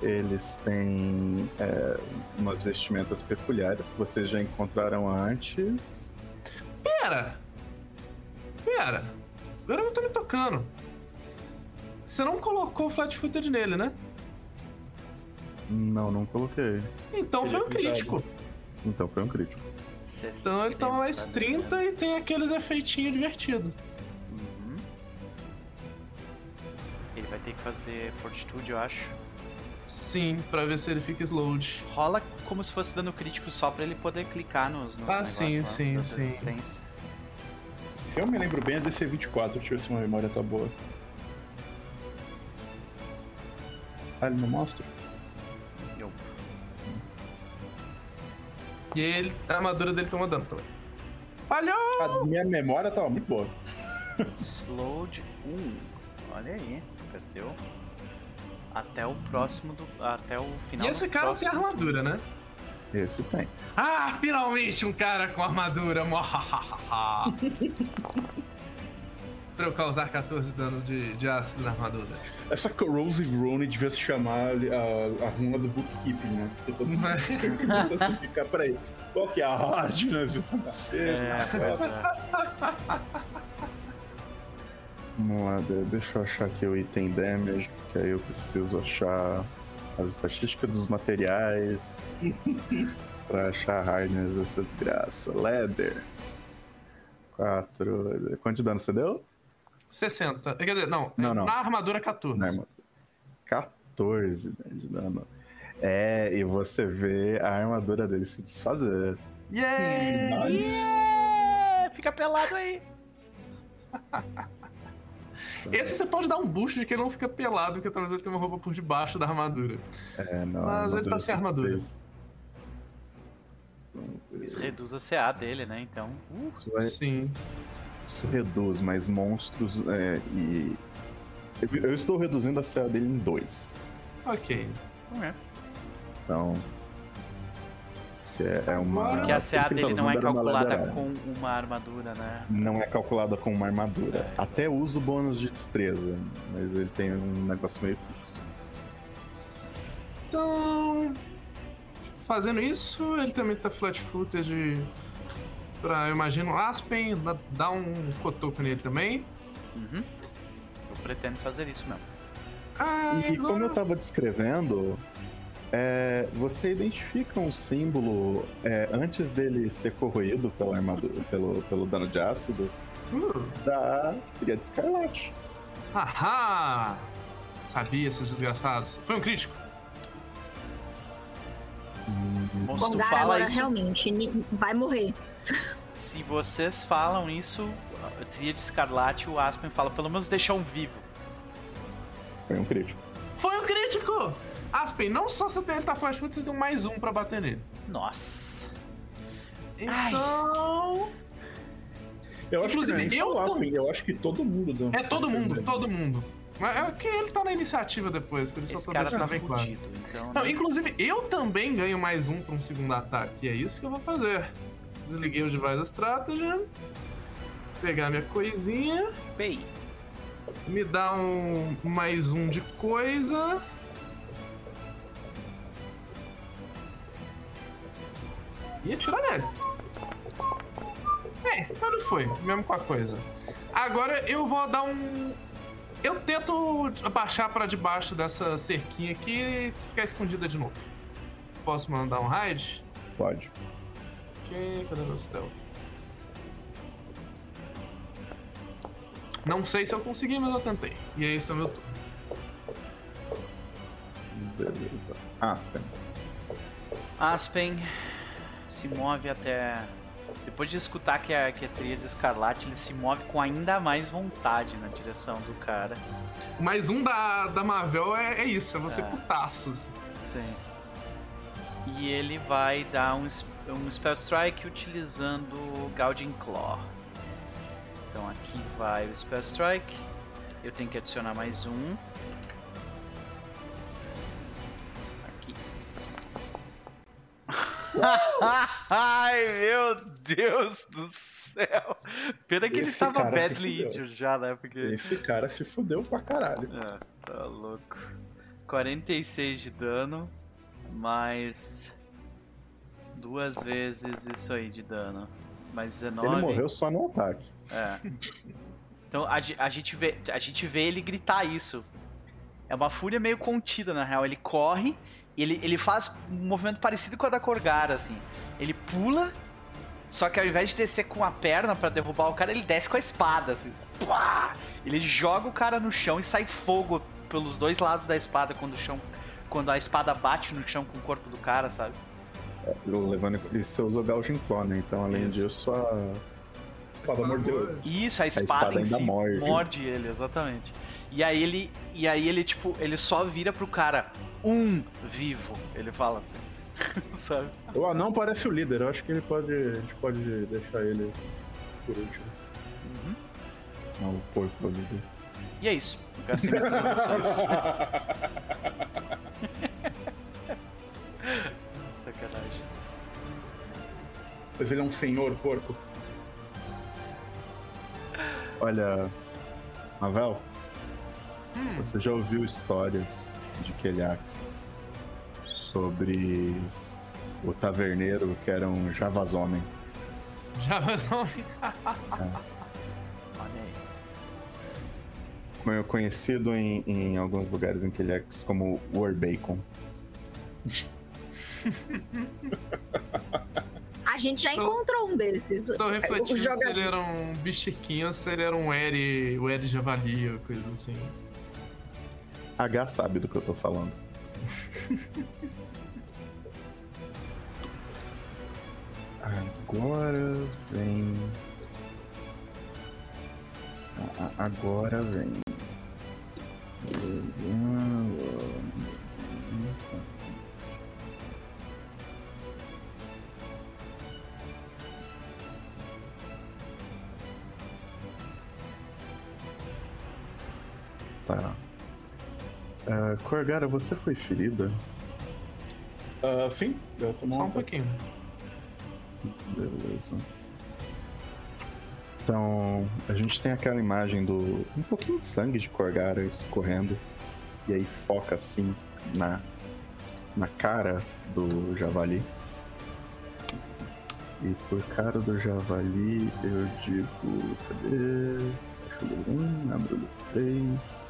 Eles têm é, umas vestimentas peculiares que vocês já encontraram antes. Pera! Pera! Agora eu tô me tocando. Você não colocou o flat footed nele, né? Não, não coloquei. Então Ele foi é um crítico. Então foi um crítico. Então ele toma mais 60 30 e tem aqueles efeitinhos divertidos. Uhum. Ele vai ter que fazer fortitude, eu acho. Sim, pra ver se ele fica slowed. Rola como se fosse dano crítico só pra ele poder clicar nos, nos Ah, sim, lá, sim, sim. Se eu me lembro bem, é DC 24, deixa eu ver se uma memória tá boa. Ah, ele não mostra? E ele, a armadura dele toma dano também. Falhou! A minha memória tava muito boa. Slowed 1. Olha aí, perdeu. Até o próximo do. Até o final. E esse do cara tem armadura, né? Esse tem. Ah, finalmente um cara com armadura! <laughs> Eu causar 14 dano de, de ácido na armadura. Essa Corrosive Rune devia se chamar a, a runa do bookkeeping, né? Porque todo mundo tentando ficar, peraí, qual que é a hardness? É, <laughs> é. Vamos lá, de- deixa eu achar aqui o item damage, que aí eu preciso achar as estatísticas dos materiais <laughs> pra achar a hardness dessa desgraça. Leather. 4. Quanto de dano você deu? 60. Quer dizer, não, Não, não. na armadura 14. Na armadura. 14 de dano. É, e você vê a armadura dele se desfazer. Yay! Yeah! Fica pelado aí. <laughs> Esse você pode dar um boost de que ele não fica pelado, porque talvez ele tenha uma roupa por debaixo da armadura. É, não, Mas ele tá sem se armadura. Isso reduz a CA dele, né? Então. Uh, Sim. Isso reduz, mas monstros é, e. Eu, eu estou reduzindo a CA dele em 2. Ok. é. Então. É, é uma. Porque a CA dele não é uma calculada com uma armadura, né? Não é calculada com uma armadura. É. Até usa o bônus de destreza, mas ele tem um negócio meio fixo. Então. Fazendo isso, ele também tá flat footed pra, eu imagino, Aspen, dá- dá um cotoco nele também. Uhum. Eu pretendo fazer isso mesmo. Ah, E como agora- eu tava descrevendo, é, você identifica um símbolo é, antes dele ser corroído pela armadura, pelo, pelo dano de ácido Uh, da Tríade Escarlate. Ahá! Sabia, esses desgraçados. Foi um crítico. Bom, se tu fala agora isso, realmente vai morrer. Se vocês falam isso, a Tríade Escarlate, o Aspen fala, pelo menos deixar um vivo. Foi um crítico. Foi um crítico! Aspen, não só você tem ele tá flash você tem mais um pra bater nele. Nossa. Ai. Então. Eu acho Inclusive, que é eu tô- Aspen, eu acho que todo mundo deu. É todo mundo, todo mundo. Mas é que ele tá na iniciativa depois, por isso Esse eu tô cara deixando tá bem claro. fudido, então... Não, né? inclusive, eu também ganho mais um pra um segundo ataque. E é isso que eu vou fazer. Desliguei o Device Strategy. Pegar minha coisinha. Bem, Me dá um mais um de coisa. E atirar nele. É, mas não foi, mesmo com a coisa. Agora eu vou dar um. Eu tento abaixar pra debaixo dessa cerquinha aqui e ficar escondida de novo. Posso mandar um raid? Pode. Cadê meu stealth? Não sei se eu consegui, mas eu tentei. E é esse é o meu turno. Beleza. Aspen. Aspen se move até. Depois de escutar que a, que a Tríade Escarlate, ele se move com ainda mais vontade na direção do cara. Mais um da, da Marvel é, é isso, é você É. putaços. Sim. E ele vai dar um, um Spell Strike utilizando Gouging Claw. Então aqui vai o Spell Strike. Eu tenho que adicionar mais um. Aqui. <laughs> Ai meu Deus do céu! Pena que ele Esse tava cara se badly injured já, né? Porque. Esse cara se fudeu pra caralho. Ah, tá louco. 46 de dano, mais duas vezes isso aí de dano. Mais 19. Ele morreu só no ataque. É. Então a, a gente vê, a gente vê ele gritar isso. É uma fúria meio contida, na real. Ele corre, e ele, ele faz um movimento parecido com a da Corgara, assim. Ele pula, só que ao invés de descer com a perna pra derrubar o cara, ele desce com a espada, assim. Pá! Ele joga o cara no chão e sai fogo pelos dois lados da espada quando o chão. Quando a espada bate no chão com o corpo do cara, sabe? Levando, e você usou Gauging Claw, né? Então, além Isso. disso, a Espada mordeu. Isso, a espada, espada em ainda si morde. ele, exatamente. E aí ele, e aí ele tipo, ele só vira pro cara um vivo, ele fala assim. <laughs> Sabe? O anão parece o líder, eu acho que ele pode. A gente pode deixar ele por último. Uhum. não, o porco ali. E é isso. Eu gastei minhas transações. <laughs> <laughs> Sacanagem. Mas ele é um senhor porco. Olha, Mavel, Hum, você já ouviu histórias de Keliax sobre o taverneiro que era um javazomem? Como é conhecido em, em alguns lugares em Keliax como War Bacon. <laughs> <laughs> A gente já Estou- encontrou um desses. Estou refletindo O se jogador- ele era um bichiquinho ou se ele era um Eri, o Eri Javali ou coisa assim. H sabe do que eu tô falando. Agora vem. A- a- Agora vem. Tá. Ah, Corgara, você foi ferida? Ah, sim, eu tomou Só um pouquinho. Beleza. Então, a gente tem aquela imagem do. um pouquinho de sangue de Corgara escorrendo. E aí foca assim na, na cara do javali. E por cara do javali eu digo. Cadê? Deixa eu ver um, abro o três.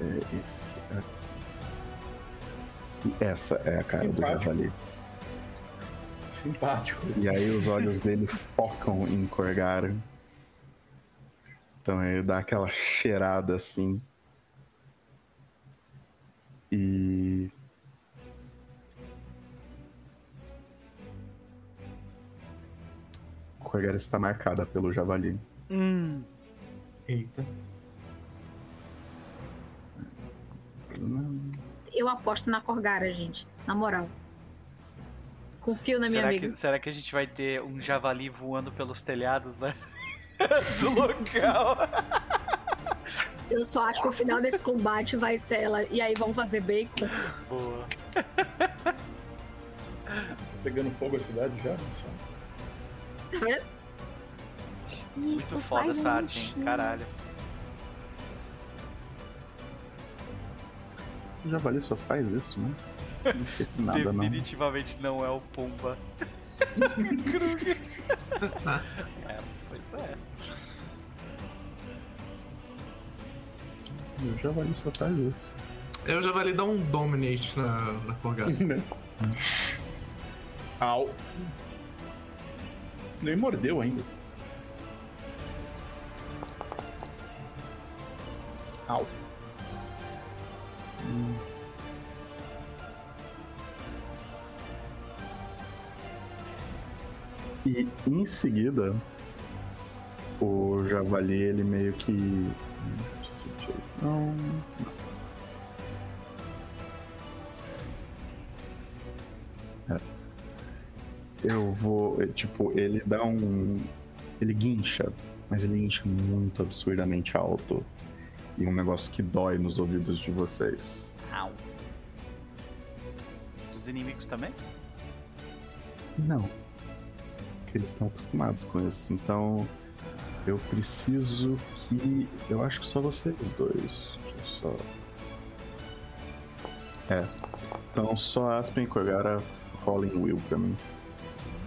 É esse, é esse. E essa é a cara do Simpático. javali. Simpático. E aí os olhos dele focam em Corgara. Então ele dá aquela cheirada assim. E. Corgara está marcada pelo javali. Hum, Eita. Eu aposto na Corgara, gente. Na moral. Confio na minha será, amiga. que, será que a gente vai ter um javali voando pelos telhados, né? <laughs> Do local. Eu só acho que o final desse combate vai ser ela. E aí vão fazer bacon. Boa. Pegando fogo a cidade já? não sei. Tá vendo? Muito Isso foda faz essa arte, hein? Caralho. O javali só faz isso, né? Não esqueci nada, não. Definitivamente não, é o Pumba. <laughs> é, pois é. O javali só faz isso. Eu já vale dar um dominate na, na Corgara. <laughs> Au. Nem mordeu ainda. Au. E em seguida, o javali ele meio que. Deixa eu não. É. Eu vou. é, Tipo, ele dá um. Ele guincha, mas ele guincha muito absurdamente alto. E um negócio que dói nos ouvidos de vocês. Au. Dos inimigos também? Não. Porque eles estão acostumados com isso. Então, eu preciso que. Eu acho que só vocês dois. Deixa eu só. É. Então, só Aspen e Kogara rolem Will pra mim.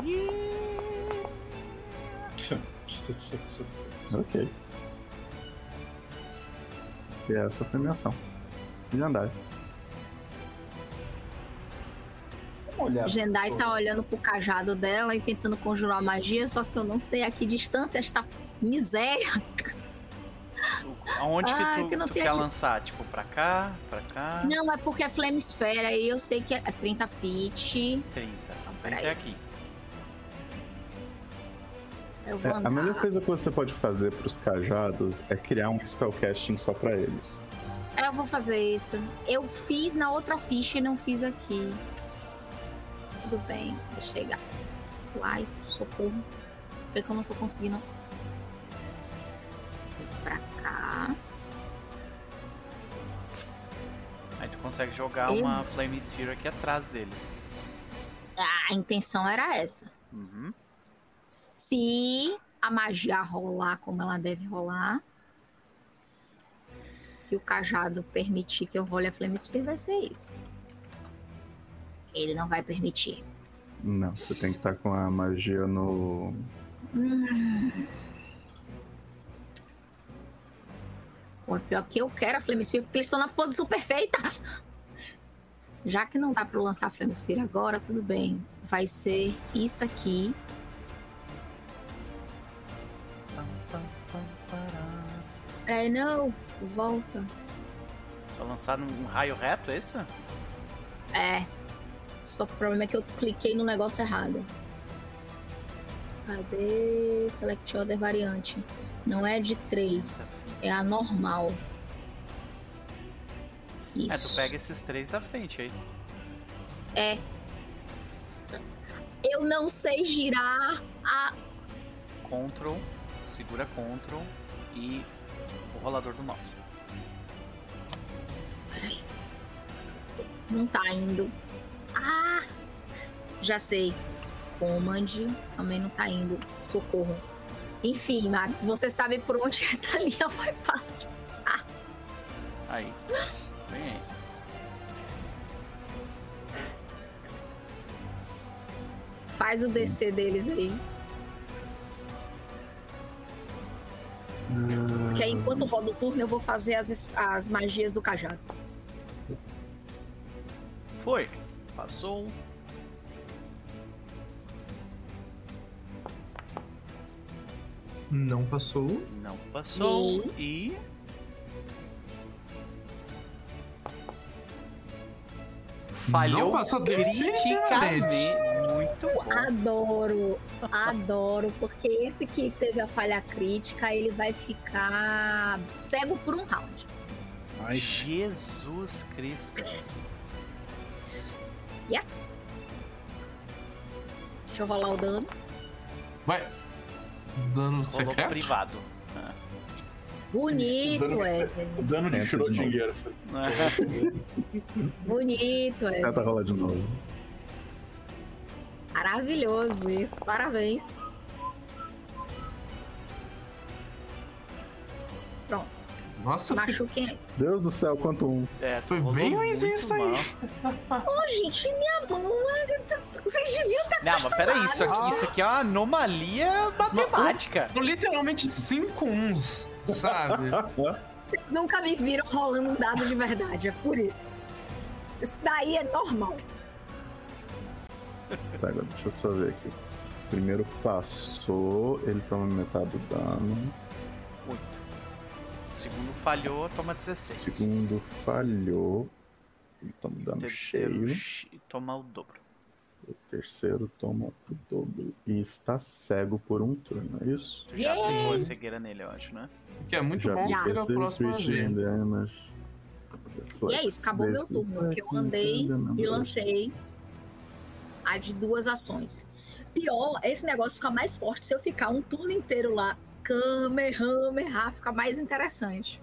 <laughs> Ok. E essa foi a minha ação. De andar. Dá uma olhada. Jendai tá olhando pro cajado dela e tentando conjurar magia, só que eu não sei a que distância está miséria. Aonde Ah, que tu, que não tu quer aqui. lançar? Tipo, pra cá? Pra cá? Não, é porque é Flame Esfera e eu sei que é 30 feet. 30. Então, 30 peraí. é aqui. Eu É, a melhor coisa que você pode fazer pros cajados é criar um spellcasting só pra eles. Eu vou fazer isso. Eu fiz na outra ficha e não fiz aqui. Tudo bem, vou chegar. Ai, socorro. Por que eu não tô conseguindo? Vou pra cá. Aí tu consegue jogar Eu- uma Flame Sphere aqui atrás deles. Ah, a intenção era essa. Uhum. Se a magia rolar como ela deve rolar, se o cajado permitir que eu role a Flame Sphere, vai ser isso. Ele não vai permitir. Não, você tem que estar com a magia no. Pô, pior que eu quero a Flame Sphere, porque eles estão na posição perfeita. Já que não dá eu lançar a Flame Sphere agora, tudo bem. Vai ser isso aqui. Peraí, não. Volta. Pra lançar um raio reto, é isso? É. Só que o problema é que eu cliquei no negócio errado. Cadê? Select Other variante. Não é de 3. É a normal. É, tu Isso. pega esses três da frente aí. É. Eu não sei girar a. Ctrl, segura Ctrl e rolador do mouse. Não tá indo. Ah! Já sei. Command também não tá indo. Socorro. Enfim, Max, você sabe por onde <laughs> essa linha vai passar. Aí. Vem aí. Faz o DC deles aí. Porque aí, enquanto roda o turno, eu vou fazer as, as magias do cajado. Foi. Passou. Não passou. Não passou. E. Falhou Não passou criticamente. Muito bom. Adoro, adoro, porque esse que teve a falha crítica, ele vai ficar cego por um round. Ai, Jesus Cristo. Deixa eu rolar o dano. Vai. Dano Rolou secreto? privado. Ah. Bonito, Dano- o dano de É, Schrödinger. <laughs> Bonito, Evelyn. Tenta rolar de novo. Maravilhoso isso. Parabéns. Pronto. Nossa, aí. Deus do céu, quanto um. É, tu Foi bem ruimzinho isso aí. <laughs> Ô, gente, minha mão. Vocês deviam estar Não, mas peraí, isso aqui, isso aqui é uma anomalia matemática. São literalmente cinco uns, sabe? <laughs> Vocês nunca me viram rolando um dado de verdade, é por isso. Isso daí é normal. Tá, agora deixa eu só ver aqui. Primeiro passou, ele toma metade do dano. 8. Segundo falhou, toma 16. Segundo falhou, ele toma dano Terceiro cheio. toma o dobro. O terceiro toma o dobro. E está cego por um turno, é isso? Tu já aplicou a cegueira nele, eu acho, né? Que é muito bom vi porque é o próximo crit AG. damage. E é isso, acabou meu turno, porque eu andei e lancei a de duas ações. Pior, esse negócio fica mais forte se eu ficar um turno inteiro lá. Kamehameha, fica mais interessante.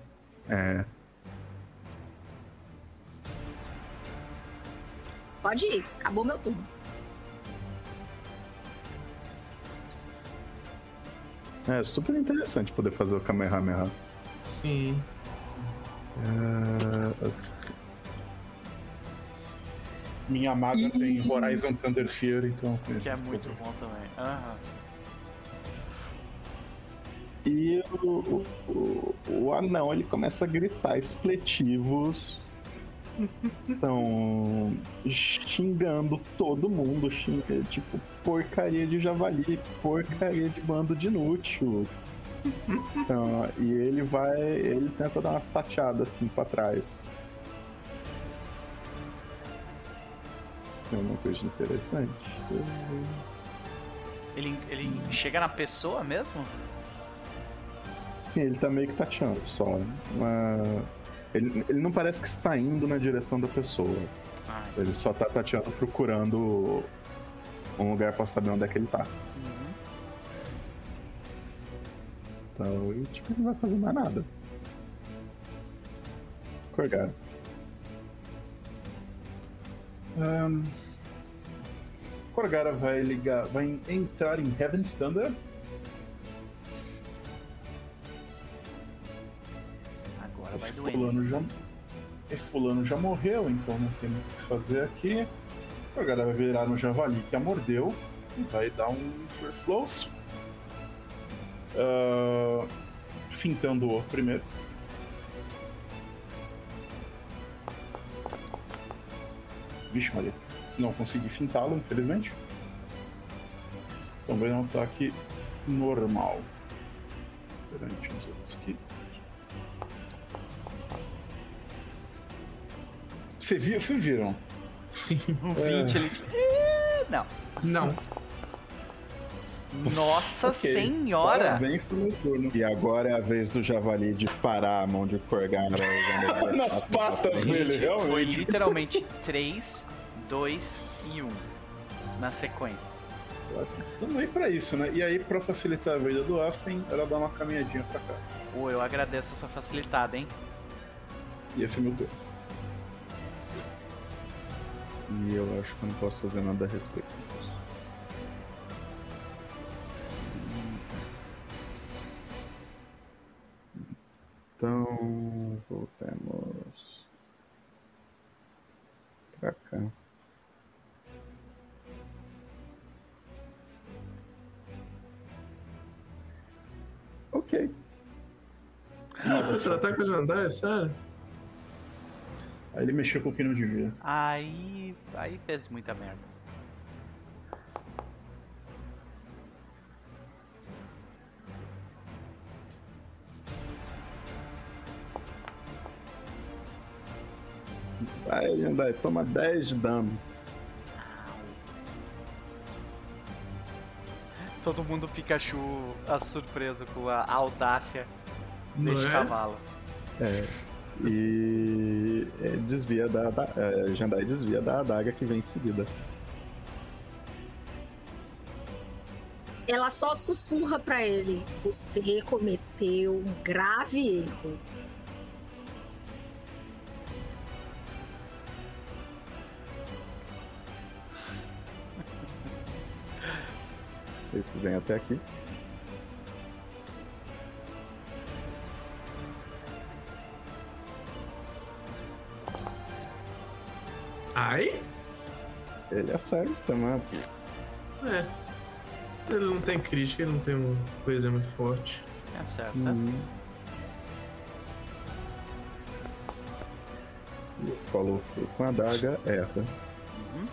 É, Pode ir, acabou meu turno. é super interessante poder fazer o Kamehameha. Sim. É, Minha maga tem Horizon Thunder Fear, então Que é muito poder. bom também. Aham. E o, o, o, o anão ele começa a gritar expletivos. Estão xingando todo mundo, xinga, tipo, porcaria de javali, porcaria de bando de inútil. Então, e ele vai. Ele tenta dar umas tateadas assim pra trás. Tem alguma coisa interessante? Ele, ele chega na pessoa mesmo? Sim, ele tá meio que tateando só. Mas ele, ele não parece que está indo na direção da pessoa. Ah, Ele só tá tateando procurando um lugar pra saber onde é que ele tá. uhum. Então, e, tipo, ele não vai fazer mais nada. Corgara. Um, Corgara vai ligar, vai entrar em Heaven Standard. Agora esse vai fulano já, Esse fulano já morreu, então não tem o que fazer aqui. Corgara vai virar no javali que a mordeu e vai dar um First Blows. Uh, fintando o primeiro. Vixe, Maria. Não consegui fintá-lo, infelizmente. Então vai dar um ataque normal. Perante os outros aqui. Cê viu- Vocês viram? Sim. Um 20 ele. Ih, Não. Não. Nossa <laughs> Ok. senhora! Parabéns pro meu turno. E agora é a vez do javali de parar a mão de usando <laughs> Nas patas dele, realmente. foi literalmente 3, 2 e 1 na sequência. Tamo aí pra isso, né? E aí, pra facilitar a vida do Aspen, ela dá uma caminhadinha pra cá. Pô, eu agradeço essa facilitada, hein? E esse é meu turno. E eu acho que eu não posso fazer nada a respeito Então, voltemos pra cá. Ok. Ah, foi tratar com a Jandai, sério? Aí ele mexeu com o que não devia. Aí. Aí fez muita merda. Vai, Jandai, toma 10 de dano. Todo mundo Pikachu a surpreso com a audácia Não deste é? cavalo. É. E é, desvia da, da é, Jandai desvia da adaga que vem em seguida. Ela só sussurra pra ele: Você cometeu um grave erro. Esse vem até aqui. Ai? Ele acerta, né? É. Ele não tem crítica, ele não tem uma coisa muito forte. É certo. Uhum. O Follow through com a adaga erra. Uhum.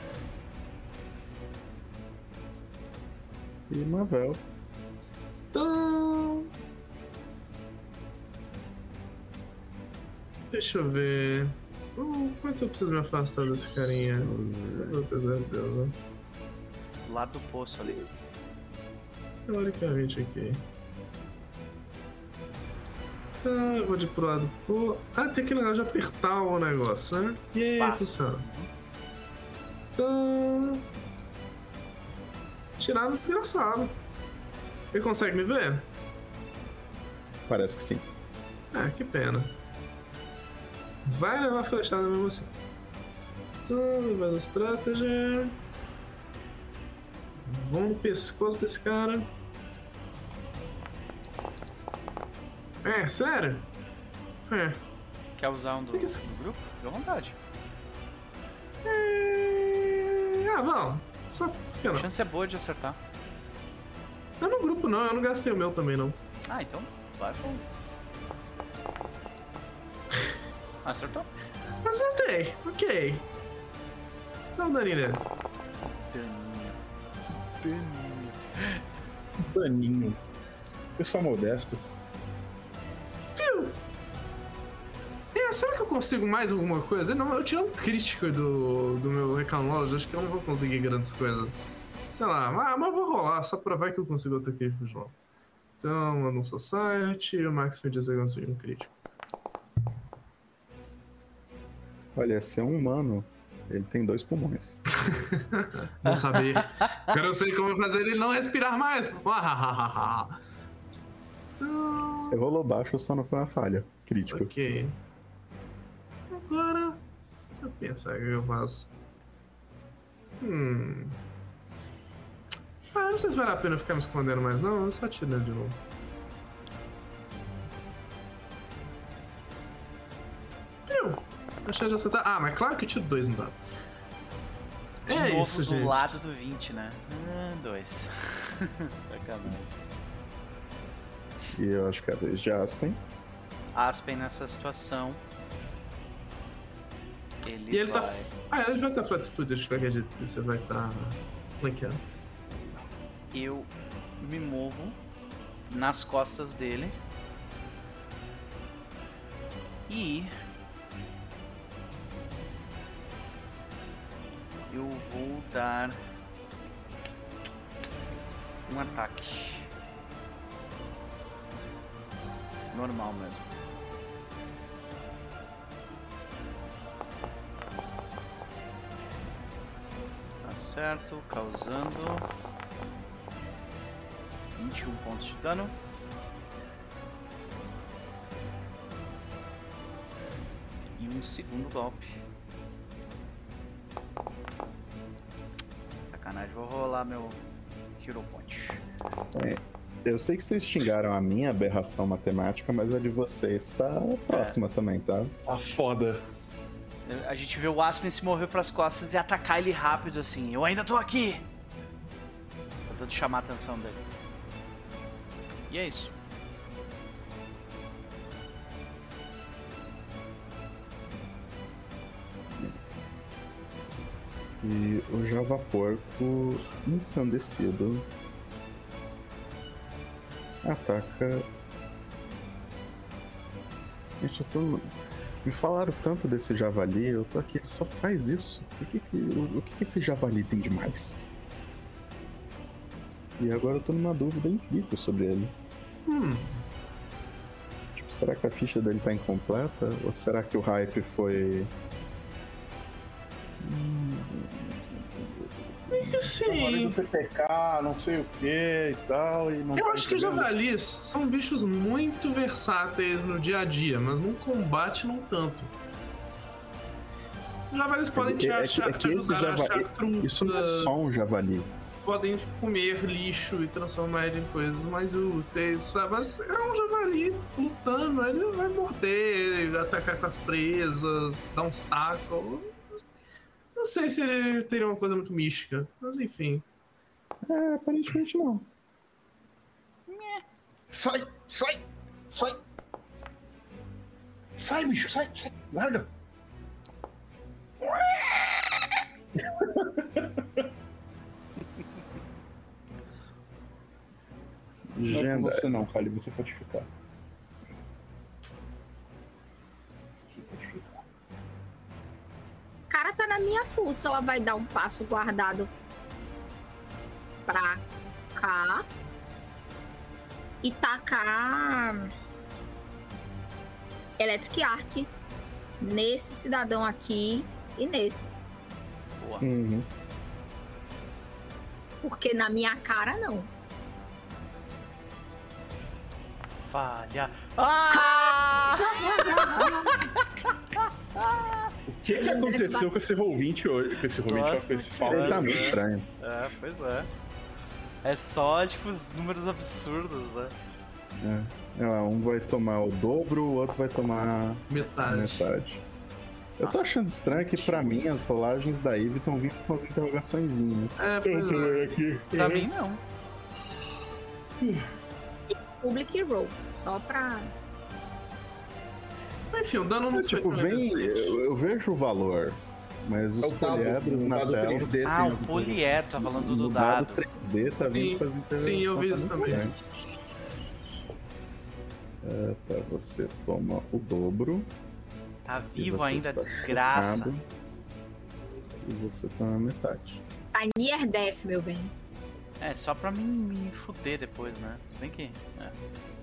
E Mavel. Então. Deixa eu ver. Hum, quanto eu preciso me afastar desse carinha? Pra ter certeza. Do lado do poço ali. Teoricamente aqui. Tá, vou de pro lado. Pô. Ah, tem aquele negócio de apertar o negócio, né? E aí, Espaço. funciona. Então. Tirar desgraçado. Ele consegue me ver? Parece que sim. Ah, que pena. Vai levar flechada mesmo assim. Então, vai da estratégia. Vamos no pescoço desse cara. É, sério? É. Quer usar um do, quer- do grupo? Vontade. É, Ah, vamos. Só A não? chance é boa de acertar. Eu no grupo não, eu não gastei o meu também não. Ah, então vai pô. Acertou? Acertei, ok. Dá um daninho nele. Daninho. Daninho. Daninho. Pessoal modesto. Consigo mais alguma coisa? Não, eu tirei um crítico do, do meu Knowledge, acho que eu não vou conseguir grandes coisas. Sei lá, mas, mas vou rolar, só pra ver que eu consigo outro crítico, João. Então, manda um Society o Max me diz que eu um crítico. Olha, se é um humano, ele tem dois pulmões. Vamos saber. Quero sei como fazer ele não respirar mais. então, Você rolou baixo, só não foi uma falha. Crítico. ok. Agora, eu pensar o que eu faço. Hum. Ah, não sei se vale a pena ficar me escondendo mais, não. Eu só tirando de novo. chance de acertar. Ah, mas claro que eu tiro dois no dado. De É novo isso, do gente. lado do 20, né? Ah, dois. <laughs> Sacanagem. E eu acho que é a vez de Aspen. Aspen nessa situação. Ele, E ele tá. vai... Ah, ele vai estar flat footed de qualquer jeito. Você vai estar. flanqueando. Eu me movo nas costas dele. E. Eu vou dar. Um ataque. Normal mesmo. Certo, causando 21 pontos de dano. E um segundo golpe. Sacanagem, vou rolar meu Hero Point. Eu sei que vocês xingaram a minha aberração matemática, mas a de vocês tá próxima também, tá? Tá foda. A gente vê o Aspen se mover pras costas e atacar ele rápido assim. Eu ainda tô aqui! Tentando chamar a atenção dele. E é isso. E o Java Porco, ensandecido, ataca. Gente, eu tô. Me falaram tanto desse javali, eu tô aqui, ele só faz isso. O que, que, o, o que, que esse javali tem de mais? E agora eu tô numa dúvida incrível sobre ele. Hum. Tipo, será que a ficha dele tá incompleta? Ou será que o hype foi. Hora Sim. PPK, não sei o que e tal. E não Eu acho que javalis são bichos muito versáteis no dia a dia, mas no combate não tanto. Os javalis podem É te, que- é achar, é te ajudar a java- achar trutas, Isso não é só um javali. podem tipo, comer lixo e transformar ele em coisas mais úteis, sabe? Mas é um javali lutando, ele vai morder, atacar com as presas, dar uns tacos. Não sei se ele teria uma coisa muito mística, mas enfim. É, aparentemente não. Sai, sai, sai. Sai, bicho, sai, sai, larga. Não é com você não, Kali, você pode ficar. Tá na minha fuça, ela vai dar um passo guardado pra cá e tacar Electric Arc nesse cidadão aqui e nesse. Boa. Uhum. Porque na minha cara, não. Falha. <laughs> Ah! O que, que aconteceu com esse Roll20 hoje? Com esse Roll20, ó, Nossa com esse. Ele tá muito estranho. É, pois é. É só, tipo, os números absurdos, né? É. É, um vai tomar o dobro, o outro vai tomar Metade. metade. Eu tô Nossa. achando estranho que pra mim as rolagens da Eve estão vindo com as interrogaçõezinhas. É, pois é. Tô aqui. Pra mim, não. Public Roll. Só pra. Enfim, o dano não É, tipo, vem. Eu, eu vejo o valor, mas os É dado, poliedros o na dado tela. 3D Ah, o poliedro, tá falando do no dado. 3D tá Sim, sim, eu vi tá isso também. estranho. É, tá, você toma o dobro. Tá vivo ainda, desgraça. chocado, E você toma metade. Tá near death, meu bem. É, só pra me, me fuder depois, né? Se bem que. É,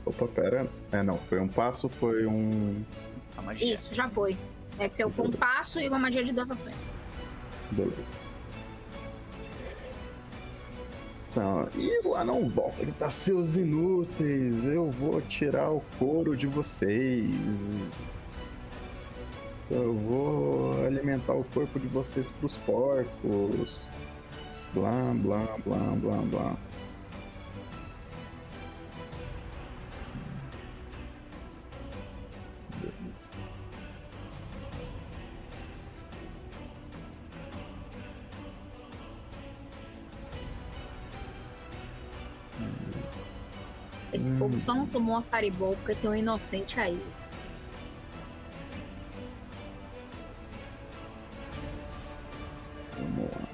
Opa, pera. É, não, foi um passo, foi um. A magia. Isso, já foi. É que eu foi um passo e uma magia de duas ações. Beleza. Então, e o anão volta. Ele tá seus inúteis. Eu vou tirar o couro de vocês. Eu vou alimentar o corpo de vocês pros porcos. Blá, blá, blá, blá, blá. Esse Hum. povo só não tomou uma fireball porque tem um inocente aí. Vamos lá.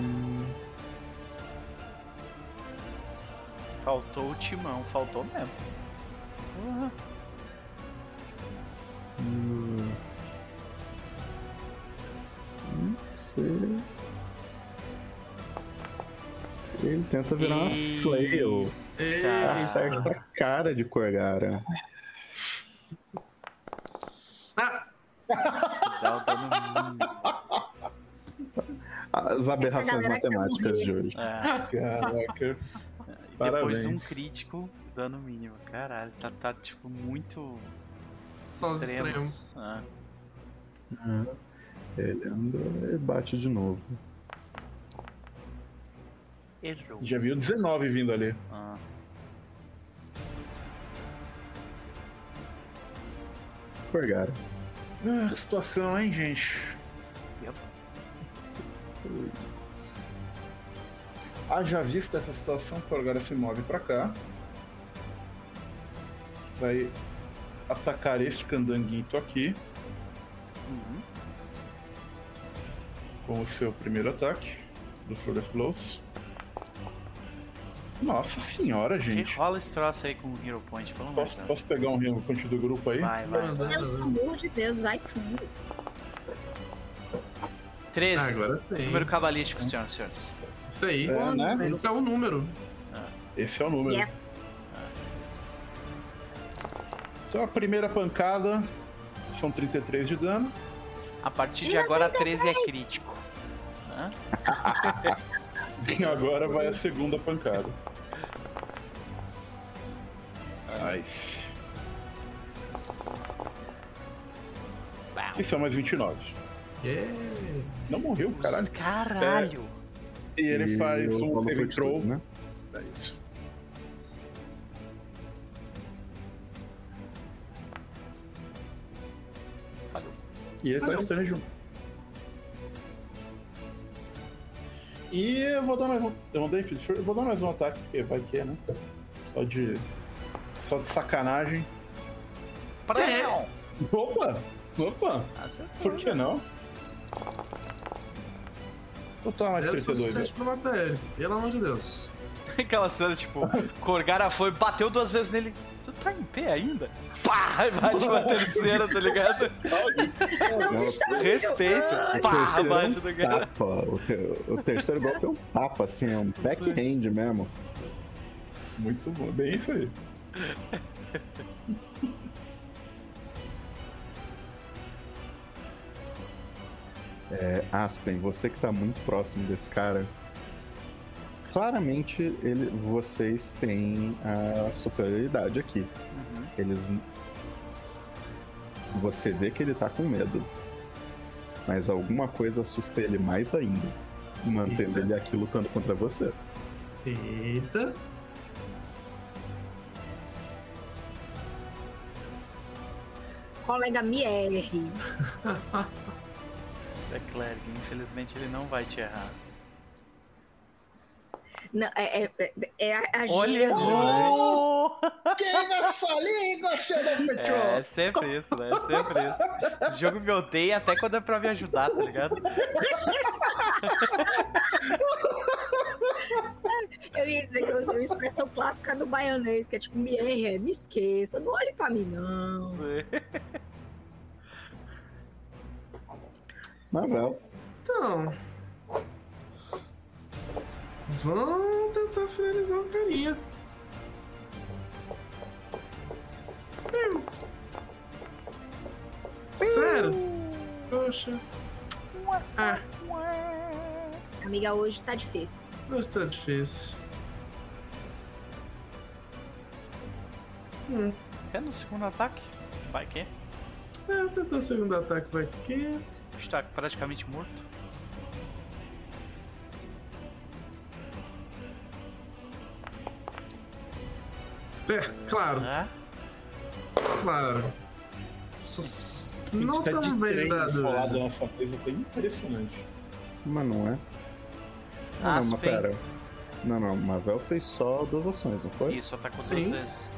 Hum, Faltou o timão, faltou mesmo. Porra. hum. Não sei. Ele tenta virar uma flail. Eita. Acerta a cara de Corgara. Ah, Dá o dano mínimo. As aberrações matemáticas de hoje. É. Caraca. E depois Parabéns. um crítico, dano mínimo. Caralho, tá, tá tipo muito só os extremos. extremos. Ah, Ele anda e bate de novo. Errou. Já viu 19 vindo ali. Ah, Corgara. Ah, situação, hein, gente? Yep. Haja vista essa situação, o agora se move pra cá. Vai atacar este candanguito aqui uhum. com o seu primeiro ataque do Flor of Blows. Nossa senhora, gente. rola esse troço aí com o Hero Point, pelo amor de Posso, Deus. posso pegar um Hero Point do grupo aí? Vai, vai. vai. Pelo amor de Deus, vai fundo. 13. Agora sim. Número cabalístico, senhoras e senhores. Isso aí. É, né? Esse é o número. Esse é o número. Yeah. Então a primeira pancada são 33 de dano. A partir de agora, 13 é crítico. Hã? E <laughs> agora vai a segunda pancada. Nice. Que são mais 29. Yeah. Não morreu, caralho. Caralho. E ele E faz um save throw. tudo, né? É isso. E ele tá Falhou. stun junto. E eu vou dar mais um. Eu mandei Feed eu vou dar mais um ataque, porque vai que é, né? Só de. Só de sacanagem. Prão. Opa! Opa! Acertou. Por que não? Vou tomar mais Era 32 aí. suficiente pra matar ele. Pelo amor de Deus. <laughs> Aquela cena, tipo, Corgara foi, bateu duas vezes nele. Tu tá em pé ainda? Pá! E bate uma terceira, tá ligado? Respeito. o Pá! terceiro é Bate um no cara. tapa. O, o terceiro golpe é um tapa, assim, é um backhand mesmo. Muito bom, bem isso aí. É, Aspen, você que tá muito próximo desse cara, claramente ele, vocês têm a superioridade aqui. Uhum. Eles. Você vê que ele tá com medo. Mas alguma coisa assusta ele mais ainda. Mantendo Eita. ele aqui lutando contra você. Eita. Colega me erre. É infelizmente ele não vai te errar. Não, é, é, é, é a, a Olha! Oh! Queima sua língua, seu Don É, é sempre isso, né? É sempre isso. Esse jogo me odeia até quando é pra me ajudar, tá ligado? <laughs> Eu ia dizer que eu usei uma expressão clássica do baianês, que é tipo, me erre, me esqueça, não olhe pra mim, não. Sei. Mavel. Então. Vamos tentar finalizar o carinha. Sério? Poxa. Ah, Amiga, hoje tá difícil. hoje tá difícil. É no segundo ataque? Vai que? É, tentar o segundo ataque vai aqui. Está praticamente morto. É, claro, Ah, claro. S- Não Tá bem três dado. na nossa mesa, tá impressionante. Mas não é. Ah, não, mas pera. Não, não, Mavel fez só duas ações, não foi? Isso, atacou duas Sim. vezes.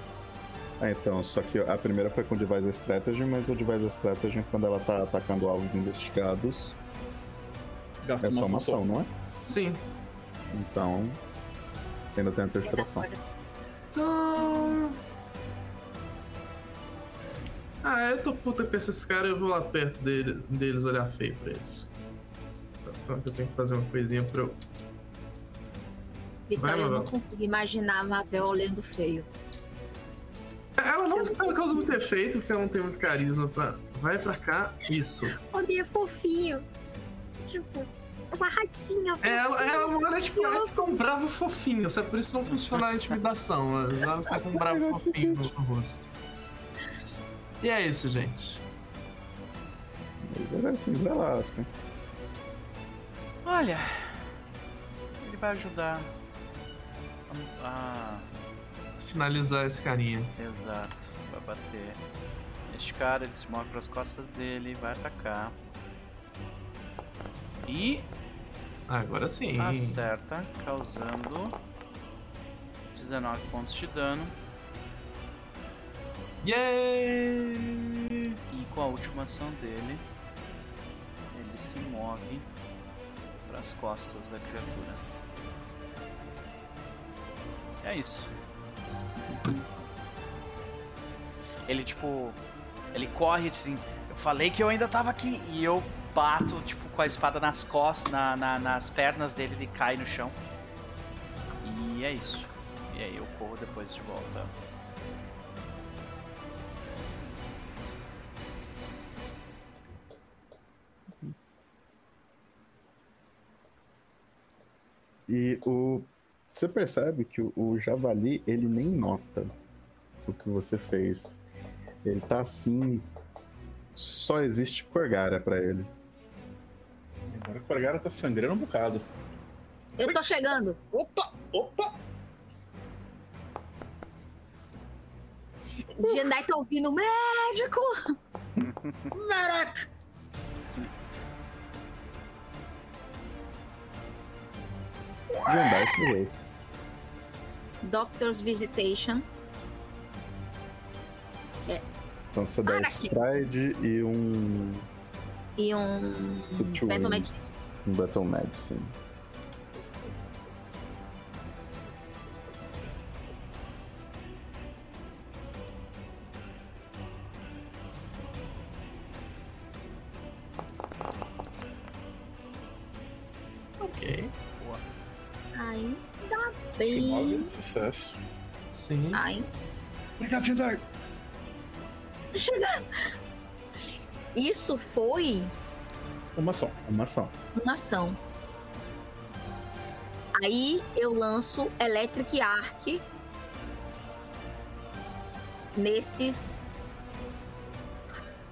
Ah, então, só que a primeira foi com Device Strategy, mas o Device Strategy, quando ela tá atacando alvos investigados, Gasta é só uma ação não é? Sim. Então, você ainda tem a terceira ação. Então. Ah, eu tô puta com esses caras, eu vou lá perto dele- deles olhar feio pra eles. Então eu tenho que fazer uma coisinha pra eu. Vitória, Vai, eu não consigo imaginar a Mavel olhando feio. Ela não ela causa muito efeito, porque ela não tem muito carisma pra. Vai pra cá, isso. O Bia é fofinho. Tipo, uma ratinha. Ela, ela, mano, é tipo, ela fica um bravo fofinho, sabe? Por isso não funciona a intimidação. mas Ela está com um bravo <laughs> fofinho no rosto. E é isso, gente. Mas era assim, Zé Lasca. Olha, ele vai ajudar a. Finalizar esse carinha. Exato, vai bater. Este cara, ele se move pras costas dele, vai atacar. E Agora sim. acerta, causando 19 pontos de dano. Yay! E com a última ação dele, ele se move para as costas da criatura. É isso. Ele tipo, ele corre assim. Eu falei que eu ainda tava aqui e eu bato tipo com a espada nas costas, na, na- nas pernas dele, ele cai no chão. E é isso. E aí eu corro depois de volta. E o. Você percebe que o, o javali, ele nem nota o que você fez. Ele tá assim. Só existe Corgara pra ele. Agora o Corgara tá sangrando um bocado. Eu tô chegando. Opa! Opa! Jendai tá ouvindo médico. Jandar sua vez. Doctor's Visitation. Então você dá. Stride e um. E um. Battle. Medicine. um Battle Medicine. Bem. de sucesso. Sim. Ai, Obrigado, tô chegando. Isso foi Uma ação. Uma ação. uma ação. Aí eu lanço Electric Arc nesses.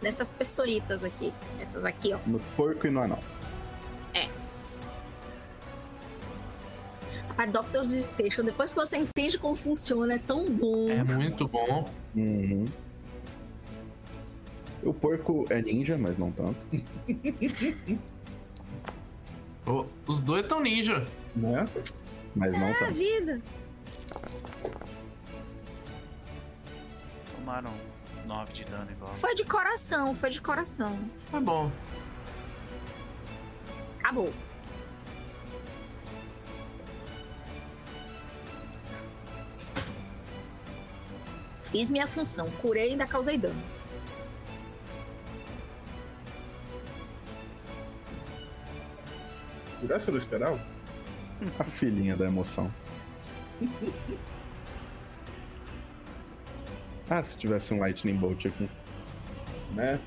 Nessas pessoitas aqui. Essas aqui, ó. No porco e no anão. Rapaz, Doctor's Visitation, depois que você entende como funciona, é tão bom. É muito bom. Uhum. O porco é ninja, mas não tanto. <laughs> Ô, os dois estão ninja. Né? Mas não É a tanto. vida. Tomaram 9 de dano igual. Foi de coração, foi de coração. É bom. Acabou. Fiz minha função, curei e ainda causei dano. Essa eu não esperava. A filhinha da emoção. <laughs> Ah, se tivesse um Lightning Bolt aqui. Né?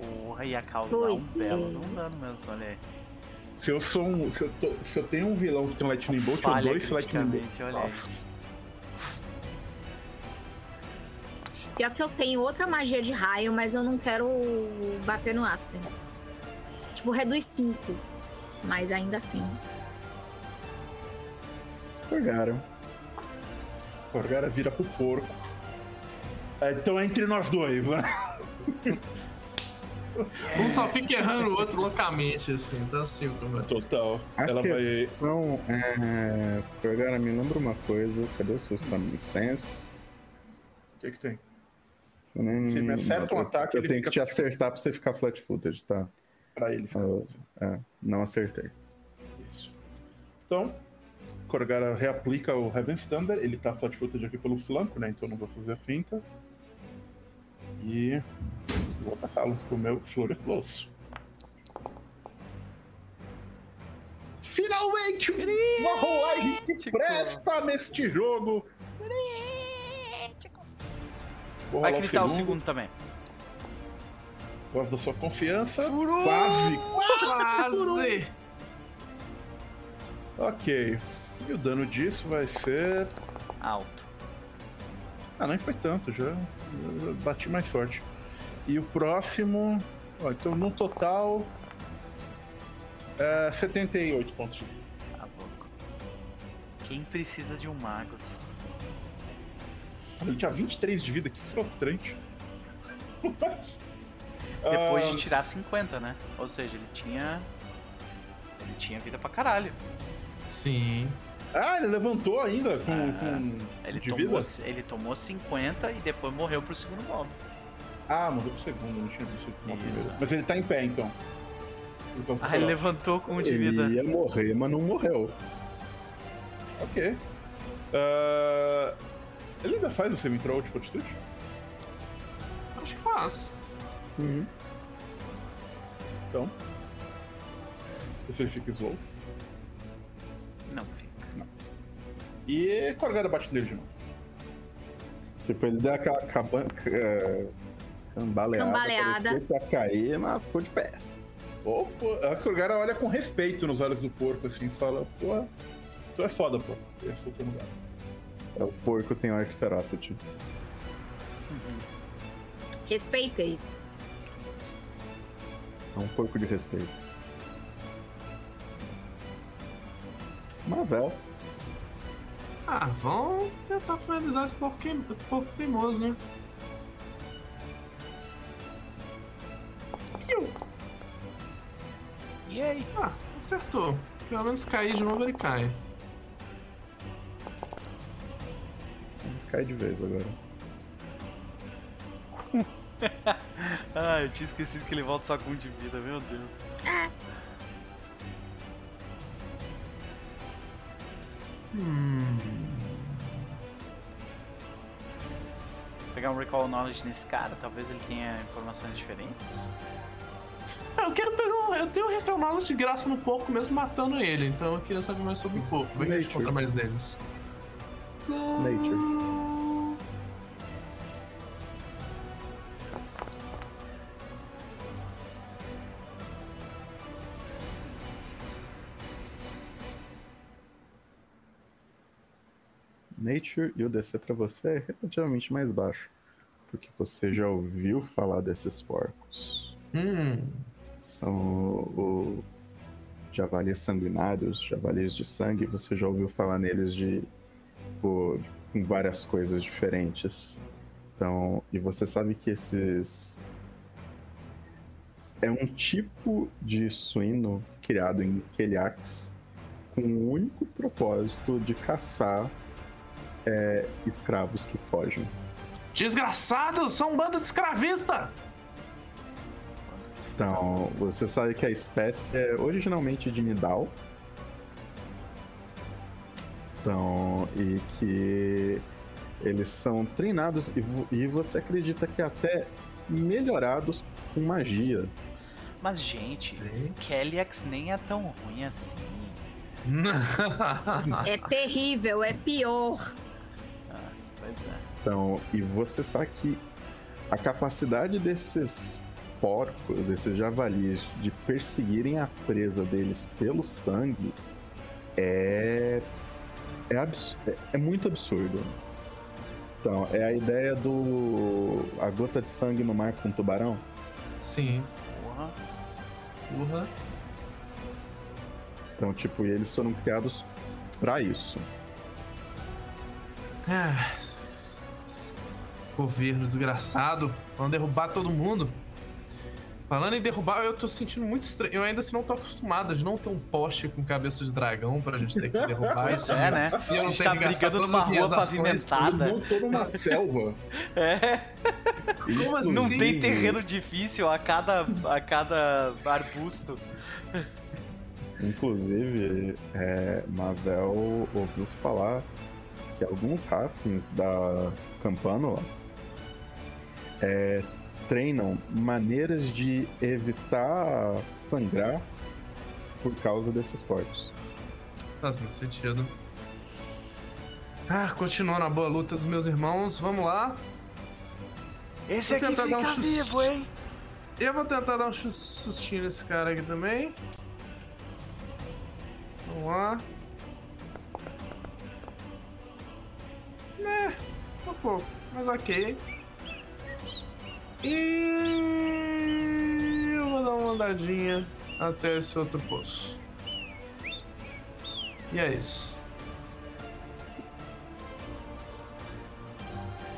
Porra, ia causar Pois um é. belo de um dano mesmo, olha aí. Se eu sou um. Se eu, tô- se eu tenho um vilão que tem um Lightning Bolt, eu dou esse Lightning Bolt. olha aí. Nossa. Pior que eu tenho outra magia de raio, mas eu não quero bater no Aspen. Tipo, reduz 5. Mas ainda assim. O Corgara vira pro porco. É, então é entre nós dois, né? <laughs> Um só fica errando o outro loucamente, assim. Então, assim, como é. Total. A Ela vai. questão é. Agora me lembra uma coisa. Cadê o seu stamina stance? O que, que tem? Nem- Se me acerta um eu- ataque, Eu ele tenho fica que te acertar pra você ficar flat-footed, tá? Pra ele. Ah, é, não acertei. Isso. Então, Korgara reaplica o Heaven Thunder. Ele tá flat-footed aqui pelo flanco, né? Então eu não vou fazer a finta. E vou atacá-lo com o meu Flurry Blows. Finalmente! Uma rolagem que presta neste jogo! Vou Vai gritar o segundo também. Gosto da sua confiança. Quase! Quase! Ok. E o dano disso vai ser. Alto. Ah, nem foi tanto, já, bati mais forte. E o próximo. Ó, então no total. É 78 pontos de vida. Tá louco. Quem precisa de um Magus? Ele tinha 23 de vida, que frustrante. Mas, Depois ah, de tirar 50, né? Ou seja, ele tinha. Ele tinha vida pra caralho. Sim. Ah, ele levantou ainda com. Ah, com Ele de tomou, vida? ele tomou 50 e depois morreu pro segundo mob. Ah, morreu pro segundo, não tinha visto primeiro. Mas ele tá em pé então. Do Ah, ele levantou com um de Ele vida. ia morrer, mas não morreu. Ok. Ah, ele ainda faz o semi-troll de fortitude? Acho que faz. Uhum. Então. Vê se ele fica slow. Não fica. E Corgada bate nele de novo. Tipo, ele deu aquela caba... é, cambaleada. Cambaleada. ia cair, mas ficou de pé. Opa, a Corgara olha com respeito nos olhos do porco, assim, e fala, pô, tu é foda, pô. Esse foi o teu lugar. É, o porco tem Arc Ferocity. Respeitei. É um porco de respeito. Mavel. Ah, vamos tentar finalizar esse porco, queim- porco teimoso, né? Piu! E aí? Ah, acertou. Pelo menos cair de novo ele cai. Cai de vez agora. <laughs> Ah, eu tinha esquecido que ele volta só com um de vida, meu Deus. Hum. Pegar um Recall Knowledge nesse cara, talvez ele tenha informações diferentes. Eu quero pegar um. Eu tenho reclamá-lo de graça no porco mesmo matando ele, então eu queria saber mais sobre o. Vai que a gente encontra mais deles. Nature. Nature e o DC pra você é relativamente mais baixo. Porque você já ouviu falar desses porcos. Hum. São o, o javalis sanguinários, javalis de sangue. Você já ouviu falar neles de por, com várias coisas diferentes. Então, e você sabe que esses é um tipo de suíno criado em Keliax com o único propósito de caçar é, escravos que fogem. Desgraçados! São um bando de escravista! Então, você sabe que a espécie é originalmente de Nidal. Então, e que eles são treinados e, e você acredita que até melhorados com magia. Mas, gente, Kellyx nem é tão ruim assim. <laughs> É terrível, é pior. Pois é. Então, e você sabe que a capacidade desses porcos, desses javalis, de perseguirem a presa deles pelo sangue é. É, abs- é- é muito absurdo. Então, é a ideia do. A gota de sangue no mar com tubarão. Sim. Porra. Porra. Então, tipo, e eles foram criados pra isso. Ah, Governo desgraçado. Vão derrubar todo mundo. Falando em derrubar, eu tô sentindo muito estranho. Eu ainda assim não tô acostumado de não ter um poste com cabeça de dragão pra gente ter que derrubar <laughs> isso. É, né? E eu A não tá brigando todas numa rua pavimentada. Eles vão toda uma selva. <laughs> É. Como assim? Não tem terreno difícil a cada, a cada arbusto. Inclusive, é, Mavel ouviu falar que alguns Rafins da Campânula é, treinam maneiras de evitar sangrar por causa desses corpos. Faz muito sentido. Ah, continuando a boa luta dos meus irmãos, vamos lá. Esse Vou aqui fica um vivo, hein? Eu vou tentar dar um sus- sustinho nesse cara aqui também. Vamos lá. Né, um pouco, mas ok. E eu vou dar uma andadinha até esse outro poço. E é isso.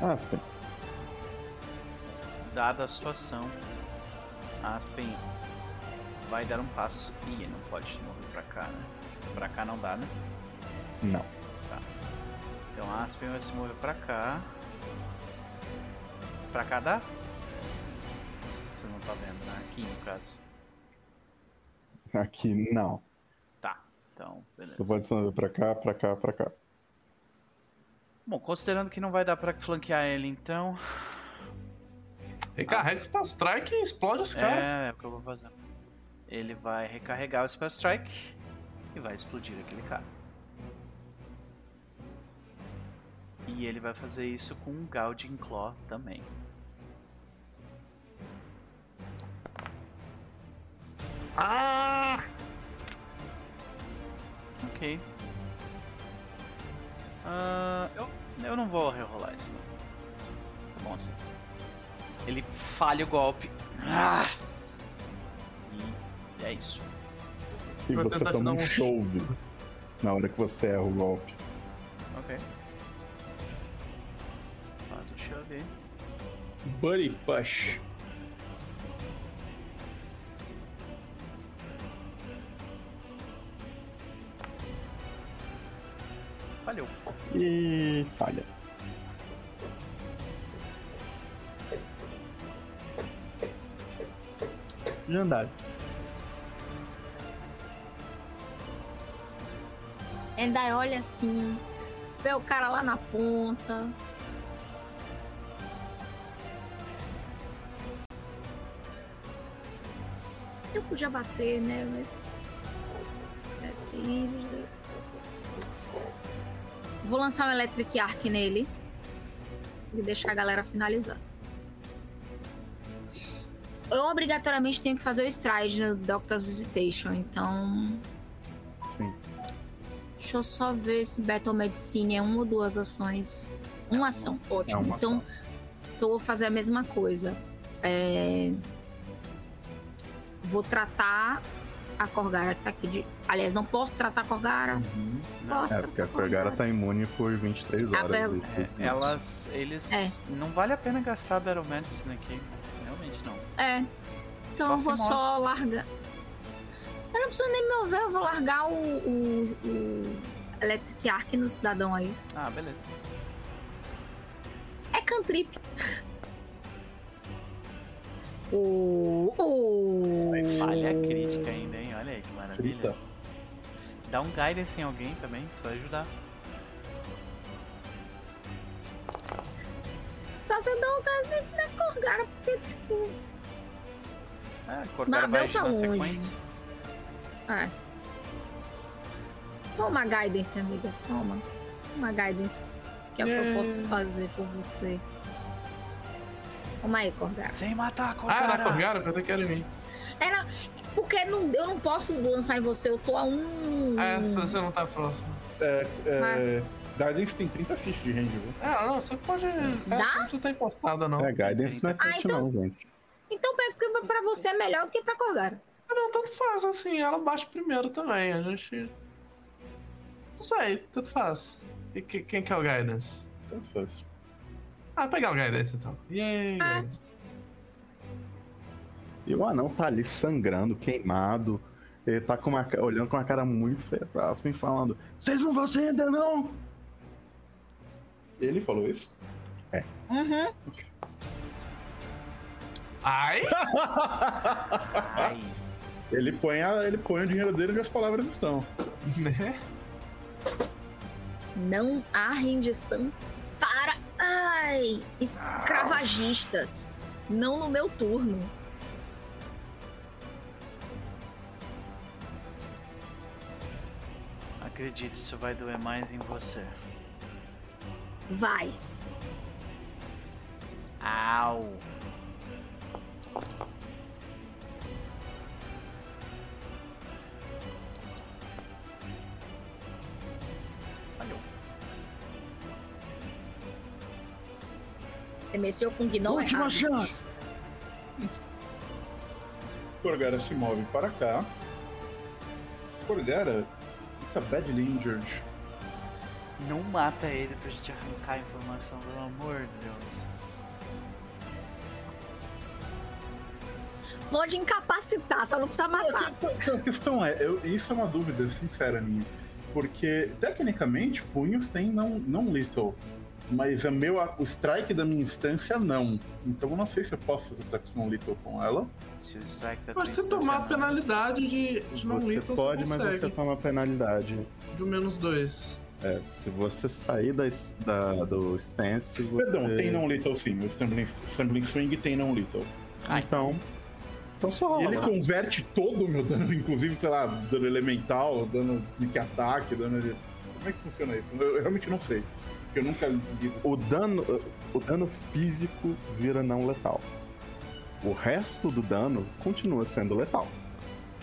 Aspen, Dada a situação, Aspen vai dar um passo. Ih, não pode mover pra cá, né? Pra cá não dá, né? não. Então Aspen vai se mover pra cá. Pra cá dá? Você não tá vendo, né? Aqui no caso. Aqui não. Tá, então, beleza. Você pode mover pra cá, pra cá, pra cá. Bom, considerando que não vai dar pra flanquear ele, então. Recarrega o Spell Strike e explode os caras. É, é o que eu vou fazer. Ele vai recarregar o Spell Strike e vai explodir aquele cara. E ele vai fazer isso com um Gouging Claw também. Ah! Ok. Ah, eu, eu não vou rerolar isso, não. Tá bom assim. Ele falha o golpe. Ah! E é isso. E Vou você toma um chove na hora que você erra o golpe. Ok. Faz o shove aí. Buddy Push. Falhou. E falha. Jandar. Endai olha assim, vê o cara lá na ponta. Eu podia bater, né? Mas. Vou lançar um Electric Arc nele. E deixar a galera finalizar. Eu obrigatoriamente tenho que fazer o stride no Doctor's Visitation, então. Sim. Deixa eu só ver se Battle Medicine é uma ou duas ações. Uma ação, ótimo. uma então, ação. então eu vou fazer a mesma coisa. É, Vou tratar a Corgara que tá aqui de. Aliás, não posso tratar a Corgara. Uhum. Posso É, porque a Corgara tá imune por 23 A horas. E- É, elas. Eles. É. Não vale a pena gastar Battle Medicine aqui. Realmente não. É. Então Só eu vou só largar. Eu não preciso nem me mover, eu vou largar o, o, o Electric Arc no cidadão aí. Ah, beleza. É cantrip. O. O. Vai falha crítica ainda, hein? Olha aí que maravilha. Frita. Dá um guidance em alguém também, vai ajudar. Só se eu dou um nesse da Corgara, porque, tipo. É, a Corgara vai agir tá na sequência. É. Toma guidance, amiga. Toma. Uma guidance. Que é o que eu Yeah. posso fazer por você. Toma aí, Corgara. Sem matar a Ah, Corgara! era Corgara? Eu até quero em mim. É, não, porque não, eu não posso lançar em você, eu tô a um. É, você não tá próximo. É, é, Guardians tem 30 fichas de range, viu? É, não, você pode. É, Dá? Você não precisa estar encostada, não. É, Guidance não é Ah, então- não, gente. Então pega porque pra você é melhor do que pra Corgara. Ah, Não, tanto faz, assim, ela bate primeiro também. A gente. Não sei, tanto faz. E que- quem que é o Guidance? Tanto faz. Ah, pegar o Guidance então. Yay! Ah. E o anão tá ali sangrando, queimado. Ele tá com uma, olhando com uma cara muito feia pra Aspen, falando: Vocês não vão sair ainda não! Ele falou isso? Uhum. Ai! <laughs> Ai. Ele põe, a, ele põe o dinheiro dele onde as palavras estão. Né? Não há rendição. Ai! Escravagistas. Não no meu turno. Acredite, isso vai doer mais em você. Vai. Au. Mexeu com o Gnome Última errado. chance! Corgara se move para cá. Corgara está badly injured. Não mata ele pra gente arrancar a informação, pelo amor de Deus. Pode incapacitar, só não precisa matar. A questão é, eu- isso é uma dúvida sincera minha. Porque, tecnicamente, punhos tem não, não lethal. Mas a meu, o strike da minha instância, não. Então eu não sei se eu posso fazer ataques não lethal com ela. Se o strike da Mas se tomar não- penalidade de, de não Você lethal, pode, você mas você toma penalidade. De um menos dois. É, se você sair da, da- do stance, você... Perdão, tem não lethal sim. O Stumbling, Stumbling Swing tem não lethal. Ai. Então... Então só E rola. ele converte todo o meu dano, inclusive, sei lá, dano elemental, dano de ataque, dano de. Como é que funciona isso? Eu, eu realmente não sei. Porque eu nunca li. O dano, o dano físico vira não letal. O resto do dano continua sendo letal.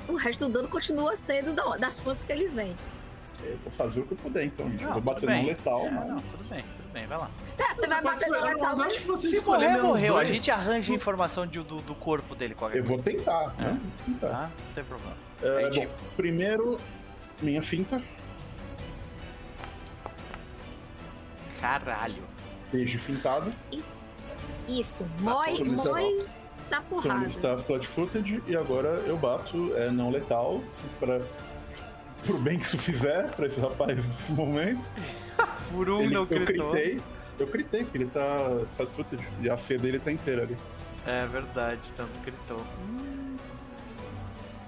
O resto do dano continua sendo da- das fontes que eles vêm. Eu vou fazer o que eu puder, então, gente. Não, vou bater no letal, É, mas. não, tudo bem, tudo bem, vai lá. É, você, vai pode bater no letal, mas mas... acho que você Se morrer, morreu. A gente arranja a informação de- do, do corpo dele qualquer Eu vou tentar, É. né? Vou tentar. Tá? Não tem problema. É, A gente- bom, primeiro, minha finta. Caralho. Esteja fintado. Isso. Isso. Todos os mói envelopes. da Então porrada. está flat footed. E agora eu bato é, não letal. Pra, pro bem que isso fizer pra esse rapaz nesse momento. <laughs> Por um Ele- não eu gritou. critei. Eu critei, porque ele tá flat footed. E a C dele tá inteira ali. É verdade, tanto gritou.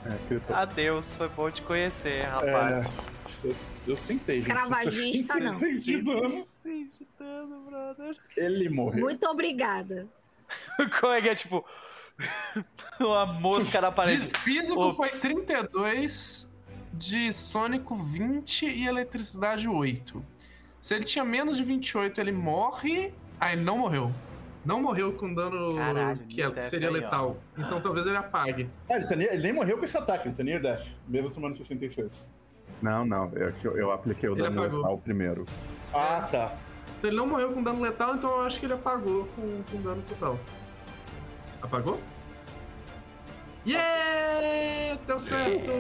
É, critou. Adeus, foi bom te conhecer, rapaz. Eu, eu tentei, gente. Escravagista, não. 66 de dano. Sim, de dano, brother. Ele morreu. Muito obrigada. <laughs> Como é que é, tipo... <laughs> uma mosca na parede. De físico Ops. foi 32, de sônico 20 e eletricidade 8. Se ele tinha menos de 28, ele morre. Ah, ele não morreu. Não morreu com dano Caralho, que, é- Death seria letal. Então Ah. talvez ele apague. Ah, tá ele nem morreu com esse ataque, ele tá near death, mesmo tomando 66. Não, não. Eu, eu, eu apliquei o Ele dano apagou. letal primeiro. Ah, tá. Ele não morreu com dano letal, então eu acho que ele apagou com, com dano total. Apagou? Yeah! Deu certo!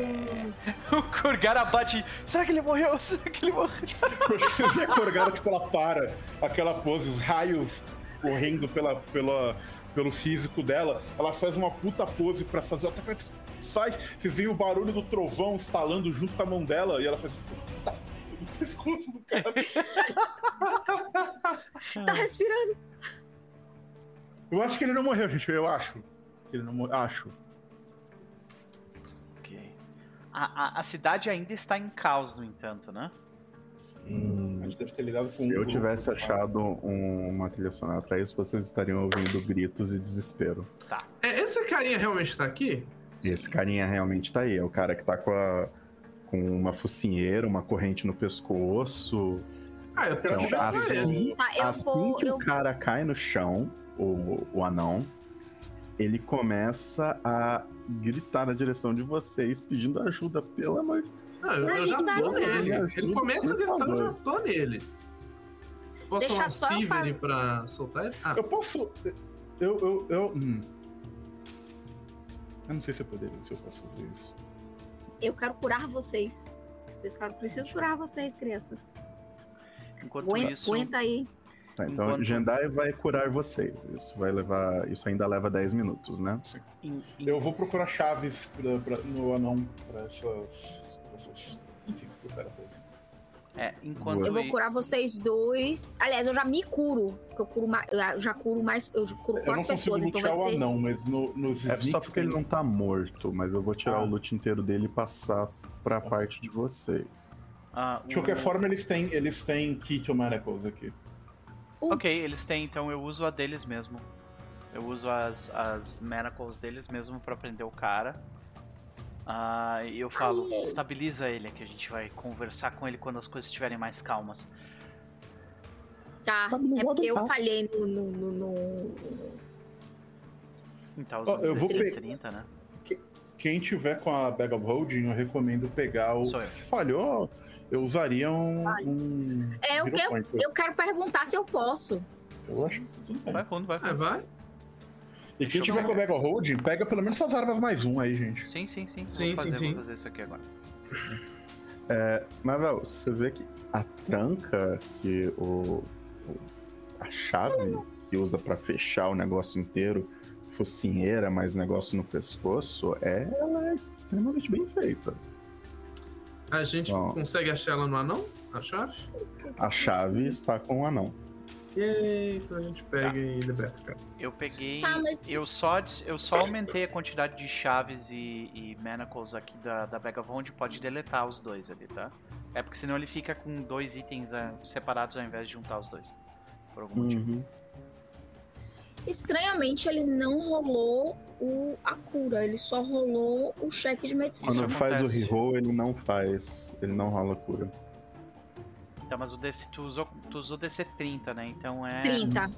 <laughs> O Kurgara bate. Será que ele morreu? <laughs> Será que ele morreu? <laughs> Eu acho que vocês recordaram, tipo, ela para, aquela pose, os raios correndo pela, pela, pelo físico dela. Ela faz uma puta pose pra fazer o ataque. Faz, vocês veem o barulho do trovão estalando junto com a mão dela e ela faz. Tá, no <laughs> pescoço do cara. <laughs> Tá respirando. Eu acho que ele não morreu, gente. Eu acho. Ele não morreu. Acho. Ok. A, a, a cidade ainda está em caos, no entanto, né? A gente deve ter lidado com Se eu tivesse achado um- uma trilha sonora pra isso, vocês estariam ouvindo gritos e desespero. Tá. É, esse carinha realmente tá aqui? Esse carinha realmente tá aí. É o cara que tá com, a, com uma focinheira, uma corrente no pescoço. Ah, eu quero Então, pra assim-. Tá, eu assim vou. que Eu... o cara cai no chão, o, o anão, ele começa a gritar na direção de vocês, pedindo ajuda, pelo amor de Não, eu, eu já Ai, tô nele. ajuda, Ele começa por gritando, eu já tô nele. Posso Deixa só eu Steven fazer. pra soltar ele? Ah, Eu posso. Eu. Eu. Eu, hum. eu não sei se eu poderia, se eu posso fazer isso. eu quero curar vocês. Eu quero, preciso curar vocês, crianças. Enquanto Aguenta, isso, aguenta aí. Tá, então Enquanto- Jendai vai curar vocês. Isso vai levar. Isso ainda leva 10 minutos, né? Em- Eu vou procurar chaves pra, pra- no anão pra essas. Essas enfim, é, enquanto Eu vou curar vocês dois. Aliás, eu já me curo. Porque eu curo mais. Eu já curo mais. Eu curo Eu quatro não consigo pessoas, então vai lutear o ser. anão, mas no, nos É só porque ele não tá morto, mas eu vou tirar Ah. o loot inteiro dele e passar pra parte de vocês. ah, De qualquer o- forma, eles têm, eles têm key to manacles aqui. Putz. Ok, eles têm, então eu uso a deles mesmo. Eu uso as, as manacles deles mesmo pra prender o cara. Ah, e eu falo, Ai. estabiliza ele, que a gente vai conversar com ele quando as coisas estiverem mais calmas. Tá. É porque eu tá. falhei no. no, no, no- Então, Ó, eu vou usando pe- 30, né? Quem tiver com a Bag of Holding, eu recomendo pegar o. Eu. Se falhou, eu usaria um. um É, eu Point. eu quero perguntar se eu posso. Eu acho que tudo bem. Vai fundo, vai É, fundo. vai? E quem tiver ver. com a Bag of Holding, pega pelo menos essas armas mais um aí, gente. Sim, sim, sim. Sim, vou, fazer, sim, sim. vou fazer isso aqui agora. <laughs> Mas, Vel, você vê que a tranca que o. o- a chave que usa pra fechar o negócio inteiro, focinheira, mais negócio no pescoço, é, ela é extremamente bem feita. A gente Bom. consegue achar ela no anão? A chave? A chave está com o anão. E aí, então a gente pega e liberta o cara. Eu peguei. Tá, mas- Eu só, eu só aumentei a quantidade de chaves e, e manacles aqui da, da Holding. Pode deletar os dois ali, tá? É porque senão ele fica com dois itens ah, separados ao invés de juntar os dois. Por algum motivo. Uhum. Estranhamente, ele não rolou o, a cura, ele só rolou o cheque de medicina. Quando faz o reroll, ele não faz. Ele não rola cura. Tá, mas o DC, tu usou, tu usou DC 30, né? Então é. 30.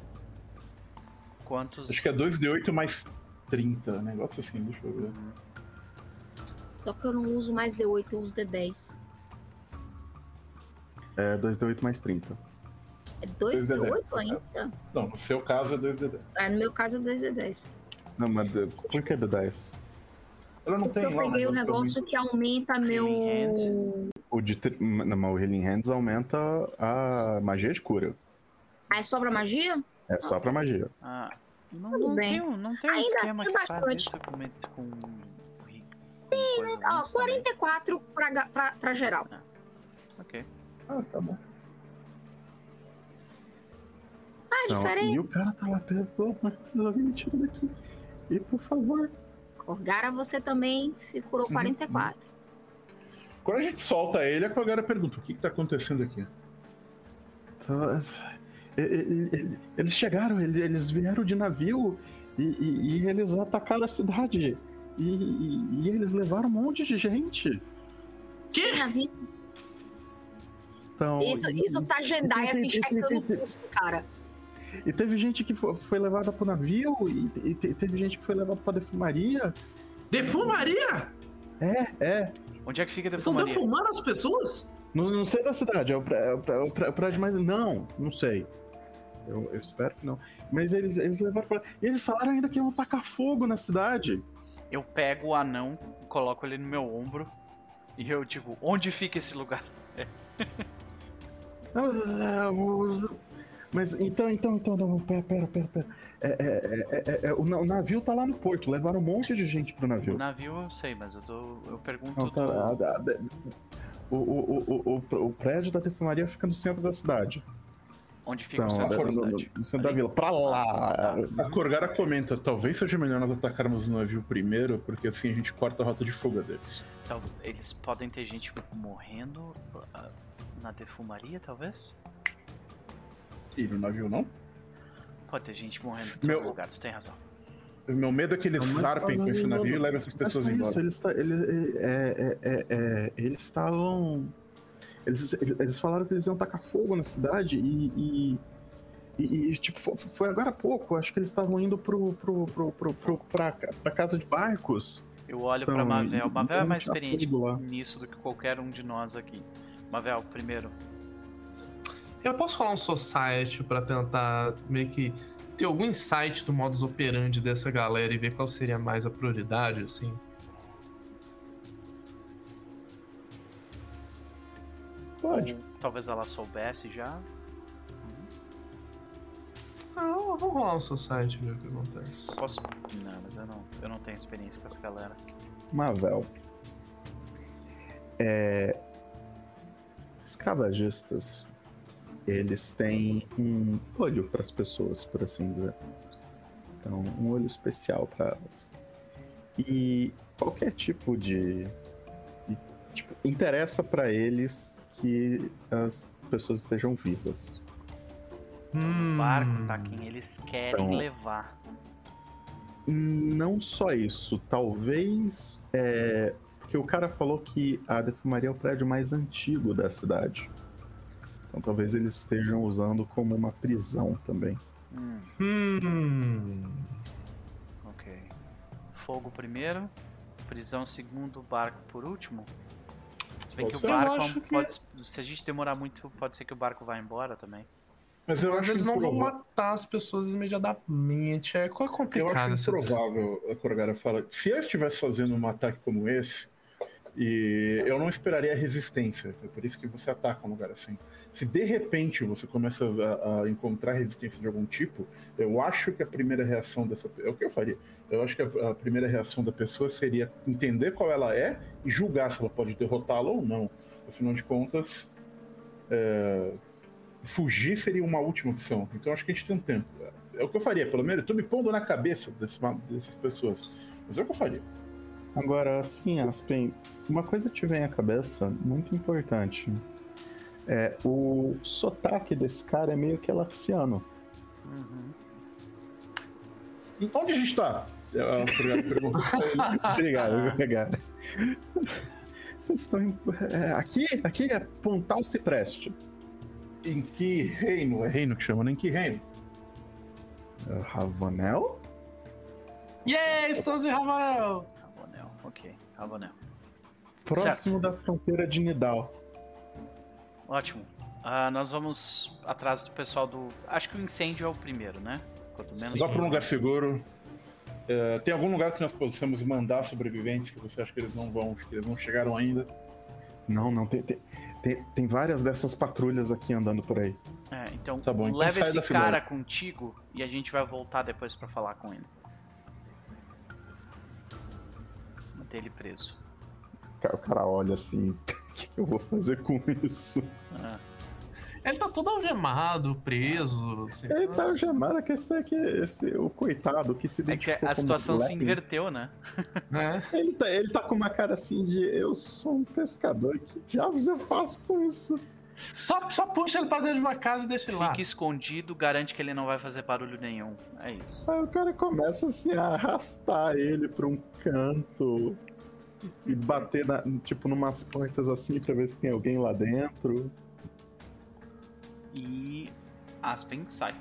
Quantos. Acho que é 2d8 mais 30, negócio assim, deixa eu ver. Só que eu não uso mais D8, eu uso D10. É 2d8 mais 30. É 2 Dois D8 D10, ainda? Não, no seu caso é 2d10. É, no meu caso é 2 D10. Não, mas de- por que D10? Ela não Porque tem eu lá peguei pra negócio que aumenta meu. O de. tri- Não, mas o Healing Hands aumenta a magia de cura. Ah, é só pra magia? É só pra magia. Ah, não, Tudo não bem. tem, um- não tem um Ainda esquema assim que é faz bastante. isso com. com... coisa Ó, antes também? 44 pra, pra, pra geral. Ok. Ah, tá bom. Ah, Então, diferente. e o cara tá lá perto. Pelo amor de Deus, me tira daqui. E por favor. Corgara, você também se curou Uhum. 44. Quando a gente solta ele, a Kogara pergunta: o que, que tá acontecendo aqui? Então, es- eles chegaram, eles, vieram de navio e, e- e eles atacaram a cidade. E, e- e eles levaram um monte de gente. A vida. Então, Isso, e, isso tá Jendai, assim, checando o pulso do cara. E teve gente que fo- foi levada pro navio e, te- teve gente que foi levada pra defumaria. Defumaria? É, é. Onde é que fica a Estão defumaria? defumando as pessoas? Não, não sei da cidade, é é é é o prédio mais. Não, não sei. Eu, eu espero que não. Mas eles, eles levaram pra. E eles falaram ainda que iam tacar fogo na cidade. Eu pego o anão, coloco ele no meu ombro e eu digo, onde fica esse lugar? <laughs> Mas, é, então, então, então, não, pera, pera, pera, pera. É, é, é, é, é, o, o navio tá lá no porto, levaram um monte de gente pro O navio. navio eu sei, mas eu, tô, eu pergunto. Não, tá, do- a- a- a- o, o, o, o, prédio da defumaria fica no centro da cidade. Onde fica Então, o centro da no- cidade? no centro da Ali? vila. Pra lá! A Korgara comenta: talvez seja melhor nós atacarmos o navio primeiro, porque assim a gente corta a rota de fuga deles. Então, eles podem ter gente morrendo ah, na defumaria, talvez? No navio não? Pode ter gente morrendo em todo Meu- lugar, tu tem razão. O meu medo é que eles Não, zarpem com esse navio e levem essas pessoas foi embora. isso, eles, ele- é, é, é, é, eles estavam. Eles, eles falaram que eles iam tacar fogo na cidade e. e, e- e, tipo, fo- foi agora há pouco. Acho que eles estavam indo pro, pro, pro, pro, pro, pra, pra casa de barcos. Eu olho Então, pra Mavel. Mavel é mais experiente nisso do que qualquer um de nós aqui. Mavel, primeiro. Eu posso falar um society pra tentar meio que ter algum insight do modus operandi dessa galera e ver qual seria mais a prioridade, assim? Pode. Ou talvez ela soubesse já. Ah, vamos rolar um society ver o que acontece. Posso. Não, mas eu não, eu não tenho experiência com essa galera. Mavel. É... Escravagistas, eles têm um olho para as pessoas, por assim dizer. Então, um olho especial para elas. E qualquer tipo de. de- tipo, interessa para eles que as pessoas estejam vivas. Hum. O barco tá quem eles querem Então- levar. Não só isso, talvez. É, porque o cara falou que a defumaria é o prédio mais antigo da cidade. Então talvez eles estejam usando como uma prisão também. Hum, Hum. ok. Fogo primeiro, prisão segundo, barco por último. Se bem Pode que ser, o eu barco acho que- pode. Se a gente demorar muito, pode ser que o barco vá embora também. Mas eu Mas acho eles não vão matar as pessoas imediatamente. É co- Eu complicado acho essas- improvável a Korgara fala. Se eu estivesse fazendo um ataque como esse, e eu não esperaria resistência. É por isso que você ataca um lugar assim. Se de repente você começa a, a encontrar resistência de algum tipo, eu acho que a primeira reação dessa. É o que eu faria. Eu acho que a, a primeira reação da pessoa seria entender qual ela é e julgar se ela pode derrotá-la ou não. Afinal de contas, é, fugir seria uma última opção. Então acho que a gente tem um tempo. É o que eu faria, pelo menos. Tô me pondo na cabeça desse- dessas pessoas. Mas é o que eu faria. Agora, sim, Aspen, uma coisa que te vem à cabeça, muito importante. É, o sotaque desse cara é meio que laxiano. Uhum. Então onde a gente tá? Eu- obrigado. <laughs> Obrigado, obrigado. Vocês estão em... é, aqui, aqui é Pontal Cipreste. em que reino? É reino que chama, né? Em que reino? É, Ravanel? Yeah, estamos em Rafael! Rabonel, ok. Rabonel. Próximo da fronteira de Nidal. Ótimo. Ah, nós vamos atrás do pessoal do. Acho que o incêndio é o primeiro, né? Quanto menos. Vá para um lugar seguro. É, tem algum lugar que nós possamos mandar sobreviventes que você acha que eles não vão, que eles não chegaram ainda? Não, não, tem, tem, tem, tem várias dessas patrulhas aqui andando por aí. É, então, Tá bom, então leva esse cara contigo e a gente vai voltar depois pra falar com ele. Manter ele preso. O cara- olha assim, que que eu vou fazer com isso? Ah, Ele tá todo algemado, preso. assim. Ele tá algemado, a questão é que esse, o coitado que se É que identificou a situação se inverteu, né? É. Ele tá, ele tá com uma cara assim de eu sou um pescador, que diabos eu faço com isso? Só, só puxa ele pra dentro de uma casa e deixa ele lá. Fica escondido, garante que ele não vai fazer barulho nenhum. É isso. Aí o cara começa assim a arrastar ele pra um canto e bater na, tipo numas portas assim pra ver se tem alguém lá dentro. E Aspen sai.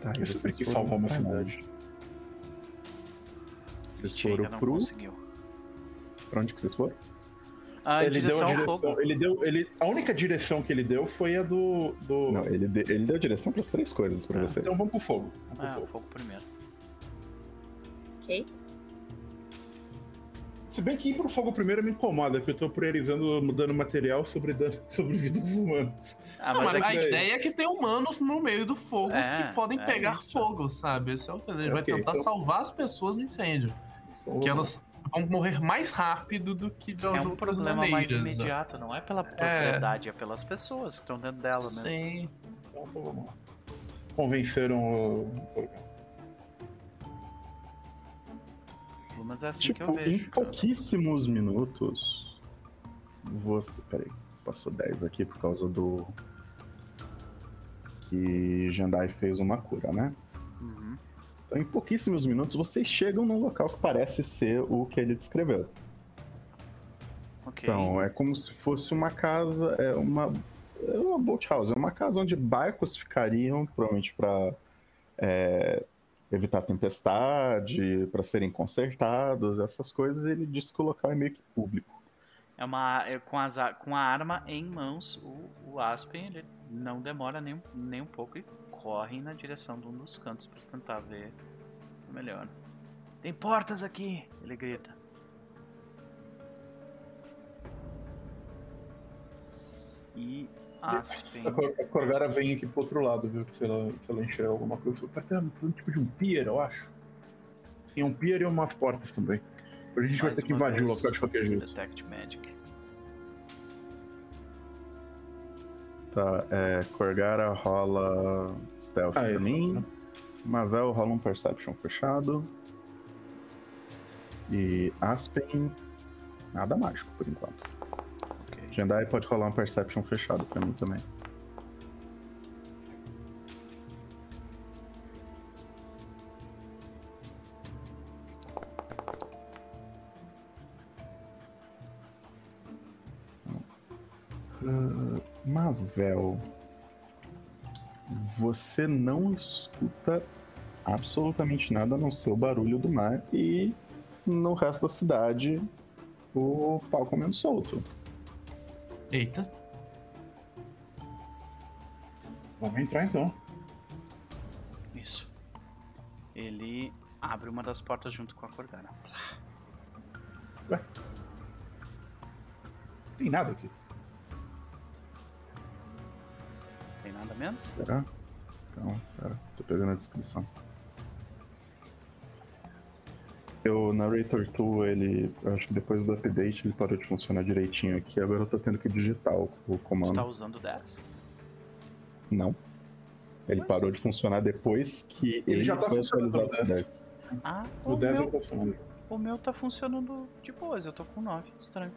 Tá, e Isso tem vocês que uma pra cidade. Vocês A foram não pro. conseguiu. Pra onde que vocês foram? Ah, ele deu a direção. Ele deu. Ele, a única direção que ele deu foi a do. do... Não, ele, de- ele deu direção pras três coisas pra Ah, vocês. Então vamos pro fogo. Vamos pro Ah, o fogo. fogo primeiro. Ok? Se bem que ir pro fogo primeiro me incomoda, porque eu tô priorizando mudando material sobre, dan- <laughs> sobre vidas humanas. Ah, Não, mas mas é a que- ideia é que tem humanos no meio do fogo É, que podem é pegar isso. fogo, sabe? Esse é o que a gente vai Ok, tentar então- salvar as pessoas do incêndio. Então, Que elas vão morrer mais rápido do que é as um outras problema mais né? imediato, não é pela propriedade, é, pelas pessoas que estão dentro dela mesmo. Sim. Então vamos lá. Convenceram o. Mas é assim que eu Tipo, em vejo. cara. pouquíssimos minutos. Você. Peraí, passou 10 aqui por causa do. Que Jandai fez uma cura, né? Uhum. Então, em pouquíssimos minutos, vocês chegam num local que parece ser o que ele descreveu. Ok. Então, é como se fosse uma casa, é uma, é uma boat house, é uma casa onde barcos ficariam, provavelmente para evitar tempestade, para serem consertados, essas coisas. Ele disse que o local é meio que público. É uma, é com, as, com a arma em mãos, o, o Aspen ele não demora nem, nem um pouco e corre na direção de um dos cantos para tentar ver melhor. Tem portas aqui! Ele grita. E Aspen. A, Cor- a Corgara vem aqui pro outro lado, viu? Se ela, se ela enxerga alguma coisa. Vai ter um, tipo de um pier, eu acho. Tem um pier e umas portas também. A gente vai Mais ter que invadir o local de qualquer jeito. Detect Magic. Tá, é, Corgara rola stealth Ah, pra mim. tá. Mavel rola um perception fechado. E Aspen, nada mágico por enquanto. Ok. Jendai pode rolar um perception fechado pra mim também. Ah, Mavel, você não escuta absolutamente nada a não ser o barulho do mar e no resto da cidade o pau comendo solto. Eita. Vamos entrar então. Isso. Ele abre uma das portas junto com a Corgana. Tem nada aqui. Tem nada menos? Será? Então, espera, tô pegando a descrição. O Narrator Tool, ele, acho que depois do update ele parou de funcionar direitinho aqui, agora eu tô tendo que digitar o, o Tu comando. tá usando 10? Não. Ele Mas- parou de funcionar depois que Ele ele, já tá foi funcionando atualizado pro 10. 10. Ah, O o, 10 meu, tá funcionando. o meu tá funcionando de boas. Eu tô com 9. Estranho.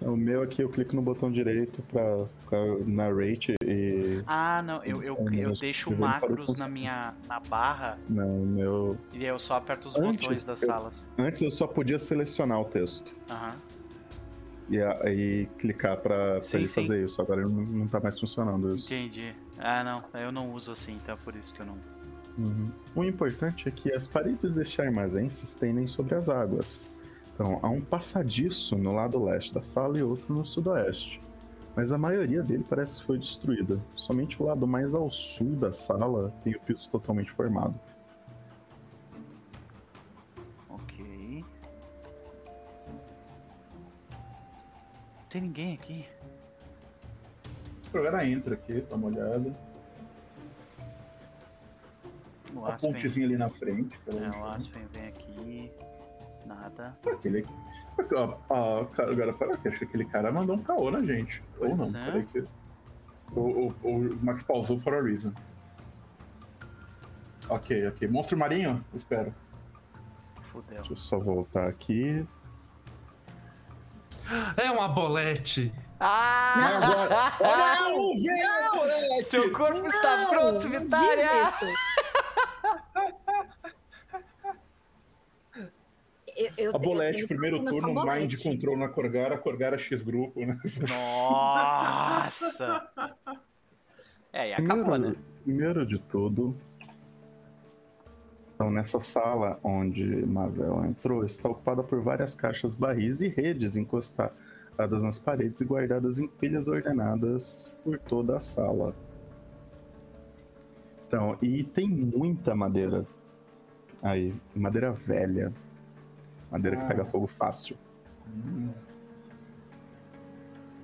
O meu aqui eu clico no botão direito pra, pra narrate e. Ah, não. Eu, eu, Então, eu mas deixo macros na minha na barra Não, meu. e aí eu só aperto os Antes, botões das eu- salas. Antes eu só podia selecionar o texto. Aham. E aí clicar pra, pra Sim, ele sim. fazer isso. Agora não, não tá mais funcionando isso. Entendi. Ah, não. Eu não uso assim, então é por isso que eu não. Uhum. O importante é que as paredes deste armazém se estendem sobre as águas. Então, há um passadiço no lado leste da sala e outro no sudoeste. Mas a maioria dele parece que foi destruída. Somente o lado mais ao sul da sala tem o piso totalmente formado. Ok. Não tem ninguém aqui. A Corgara entra aqui, dá uma olhada. O A Aspen. pontezinha ali na frente. É, o Aspen vem aqui. Nada. Aquele... Ah, cara, agora, para que acho que aquele cara mandou um caô na gente. Ou Pois não, é. peraí que. O, o, o Max pausou for a reason. Ok, ok. Monstro marinho? Espero. Fudeu. Deixa eu só voltar aqui. É uma bolete. Ah! Não, <laughs> velho! Seu corpo está Não, pronto, não Vitória! diz isso. Eu, A Bolete, eu tenho primeiro turno, Mind Bolete. Control na Corgara, Corgara X grupo, né? Nossa! <laughs> É, e acabou, né? primeiro de tudo, então nessa sala onde Mavel entrou, está ocupada por várias caixas barris e redes encostadas nas paredes e guardadas em pilhas ordenadas por toda a sala. Então, e tem muita madeira aí, madeira velha, madeira que Ah. pega fogo fácil. Hum.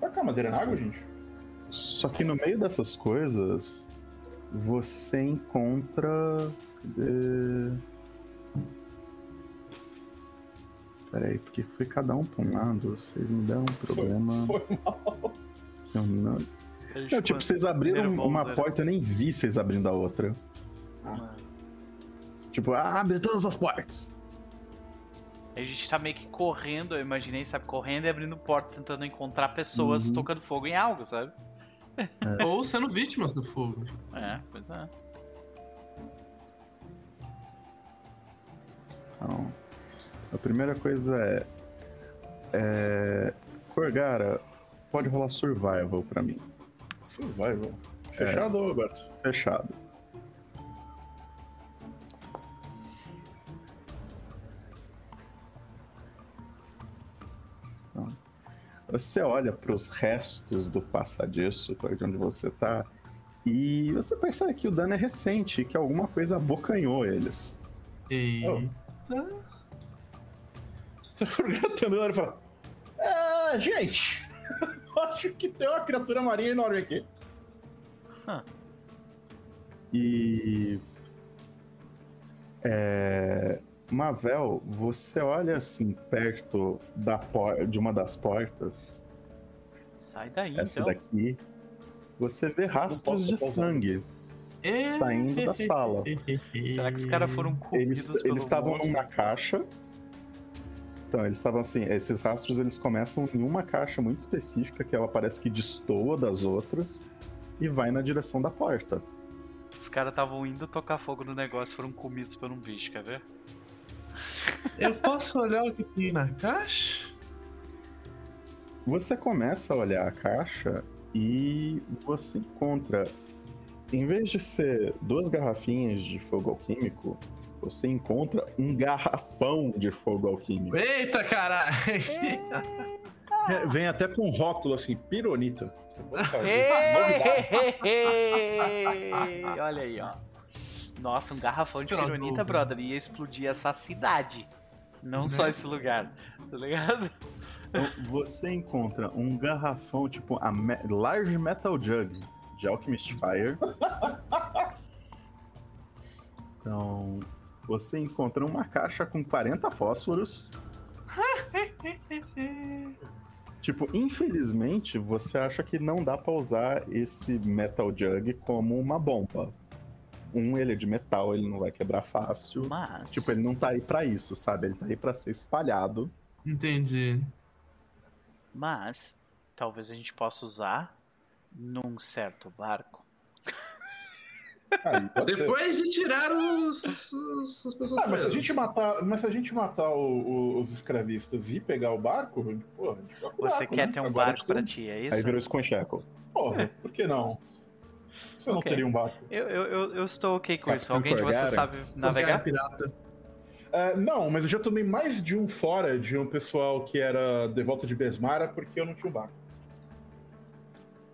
Tacar madeira na água, gente? Só que no meio dessas coisas, você encontra. cadê? Peraí, porque foi cada um pra um lado, vocês me deram um problema. <laughs> Foi mal. que eu não... A Não, tipo, vocês abriram nervoso, uma porta, eu nem vi vocês abrindo a outra. Mano. Tipo, ah, abre todas as portas. A gente tá meio que correndo, eu imaginei, sabe? Correndo e abrindo porta, tentando encontrar pessoas Uhum. tocando fogo em algo, sabe? Ou sendo vítimas do fogo. É, pois é. Então, a primeira coisa é. é Corgara, pode rolar survival pra mim. Survival. Fechado, Roberto? Fechado. Você olha para os restos do passadiço, de onde você tá, e você percebe que o dano é recente, que alguma coisa abocanhou eles. E. Você for gatando e fala. Ah, gente! <laughs> Acho que tem uma criatura marinha enorme aqui. E. É, Mavel, você olha assim perto da por... de uma das portas, Sai daí, essa então. daqui, você vê rastros de sangue saindo da sala. <laughs> Será que os caras foram comidos Eles eles estavam monstro? numa caixa. Então, eles estavam assim, esses rastros eles começam em uma caixa muito específica que ela parece que destoa das outras e vai na direção da porta. Os caras estavam indo tocar fogo no negócio e foram comidos por um bicho, quer ver? Eu posso olhar o que tem na caixa? Você começa a olhar a caixa e você encontra, em vez de ser duas garrafinhas de fogo alquímico, você encontra um garrafão de fogo alquímico. Eita, caralho! É, vem até com um rótulo assim, pironita. Olha aí, ó. Nossa, um garrafão de pironita, brother, ia explodir essa cidade. Não só Né? esse lugar, tá ligado? Então, você encontra um garrafão, tipo a me- Large Metal Jug de Alchemist Fire. Então, você encontra uma caixa com 40 fósforos. <laughs> Tipo, infelizmente, você acha que não dá pra usar esse Metal Jug como uma bomba. Um, ele é de metal, ele não vai quebrar fácil. Mas. Tipo, ele não tá aí pra isso, sabe? Ele tá aí pra ser espalhado. Entendi. Mas. Talvez a gente possa usar num certo barco. Aí, pode ser. Depois de tirar os, os- as pessoas Ah, mas se a gente matar, mas se a gente matar o- o- os escravistas e pegar o barco, pô, a gente vai pro Você barco, quer né? ter um Agora barco pra ti, é Aí isso? virou Squan Shackle. Porra, por que não? Você não teria um barco? Eu, eu, eu, eu estou ok com isso. Alguém de vocês sabe navegar? pirata. É, não, mas eu já tomei mais de um fora de um pessoal que era de volta de Besmara porque eu não tinha um barco.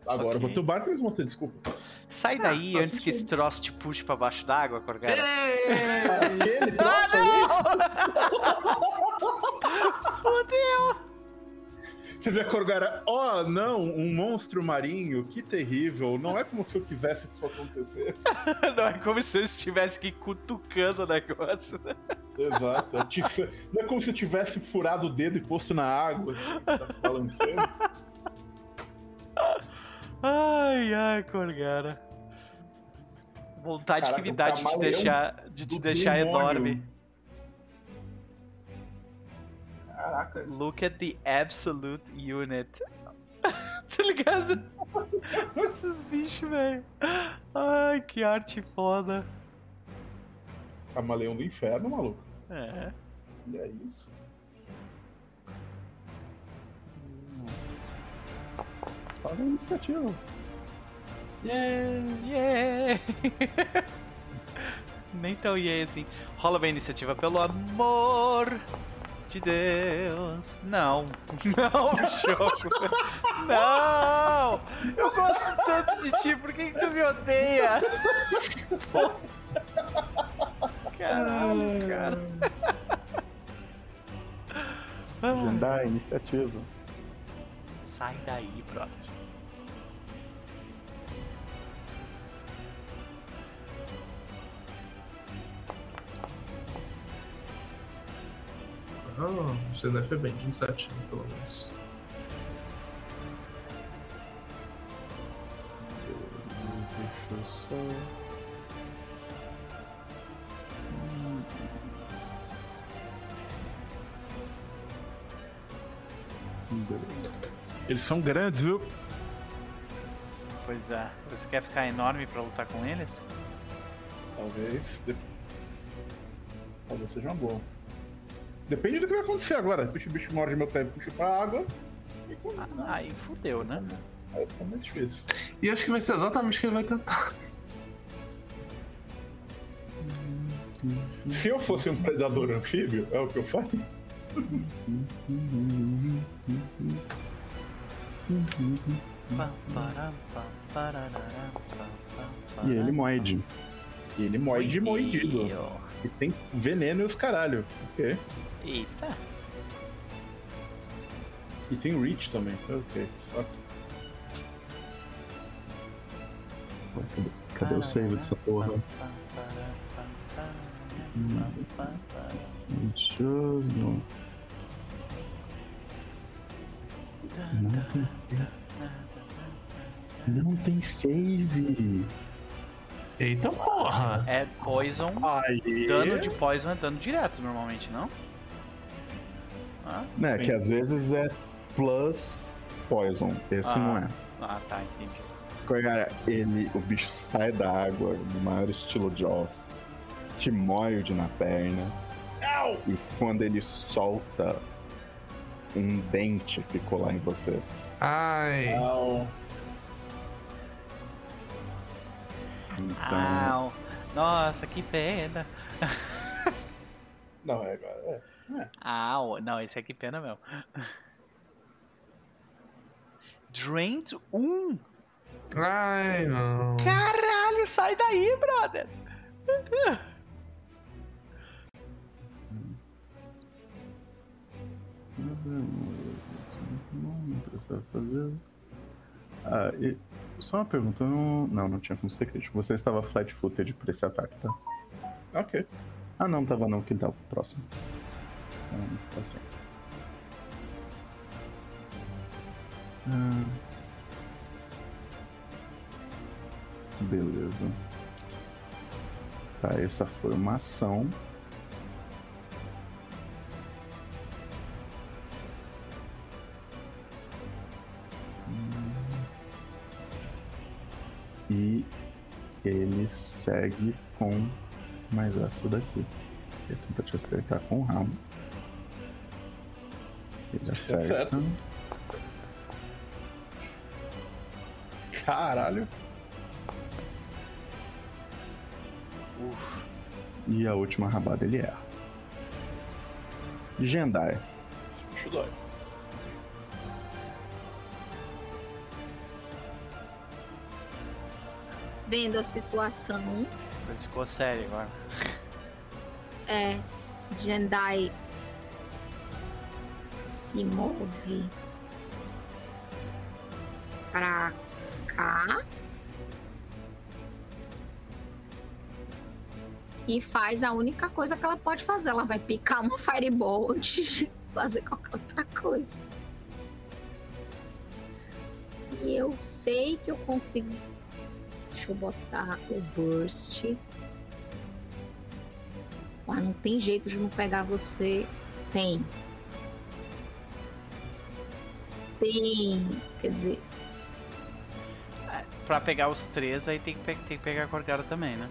Agora Ok. eu vou ter o barco e eles vão ter desculpa. Sai daí faz antes que esse troço te puxe pra baixo d'água, Corgara. Ei! Aquele troço aí. <laughs> Você vê a Corgara, oh não, um monstro marinho, que terrível. Não é como se eu quisesse que isso acontecesse. <laughs> Não é como se eu estivesse aqui cutucando o negócio. Exato. <laughs> Não é como se eu tivesse furado o dedo e posto na água, assim, tá se balançando. <laughs> Ai, ai, Corgara. Vontade Caraca, que me dá de te deixar, de te deixar enorme. Caraca. Look at the absolute unit. <laughs> tá ligado? <laughs> Esses bichos, velho. Ai, que arte foda. Camaleão do inferno, maluco. É. E é isso. Fala a iniciativa. Yeah! <laughs> Nem tão yeah assim. Rola bem a iniciativa, pelo amor de Deus. Não. Não, <laughs> jogo. Não! Eu gosto tanto de ti, por que, que tu me odeia? Caralho, cara. Agendar, iniciativa. Sai daí, brother. Oh, você deve foi bem, de iniciativa, pelo menos. Deixa eu só. Eles são grandes, viu? Pois é. Você quer ficar enorme pra lutar com eles? Talvez. Talvez seja uma boa. Depende do que vai acontecer agora. Depois o bicho morde meu pé e puxa pra água. E Ah, Aí fudeu, né? Aí fica mais difícil. E acho que vai ser exatamente o que ele vai tentar. Se eu fosse um predador anfíbio, é o que eu pam, E ele moide. E ele moide moidido. E tem veneno e os caralho. Ok. Eita. E tem Reach também. Ok. Cadê, cadê o save dessa porra? Ansioso. Não tem save. Não tem save. Eita porra! É poison. Aí. Dano de poison é dano direto normalmente, não? Ah, Né, que às vezes é plus poison. Esse Ah. não é. ah tá, entendi. Cara, ele, o bicho sai da água no maior estilo Jaws, te morde na perna, Au! e quando ele solta, um dente ficou lá em você. Ai. Au. Então, Au. Nossa, que pena. <laughs> Não, é agora. É. Au. Não, esse é que pena mesmo. Drained 1. Ai, não. Caralho, sai daí, brother. Não precisa fazer. Ah, e só uma pergunta, não, não, não tinha como ser crítico. Você estava flat footed por esse ataque, tá? Ok. Ah, não, tava não, que dá o próximo. Então, paciência. Ah. Beleza. Tá, essa foi uma ação. Hum. E ele segue com mais essa daqui. Ele tenta te acertar com o ramo. Ele acerta. certo. Caralho. Uf. E a última rabada ele erra. Gendai. Esse bicho dói. Vendo a situação, coisa ficou séria agora. é Jendai se move pra cá e faz a única coisa que ela pode fazer. Ela vai picar uma fireball <laughs> antes de fazer qualquer outra coisa. E eu sei que eu consigo. Deixa eu botar o burst. Mas não tem jeito de não pegar você. Tem. Tem. Quer dizer, Pra pegar os três, aí tem que, pe- tem que pegar a Corgara também, né?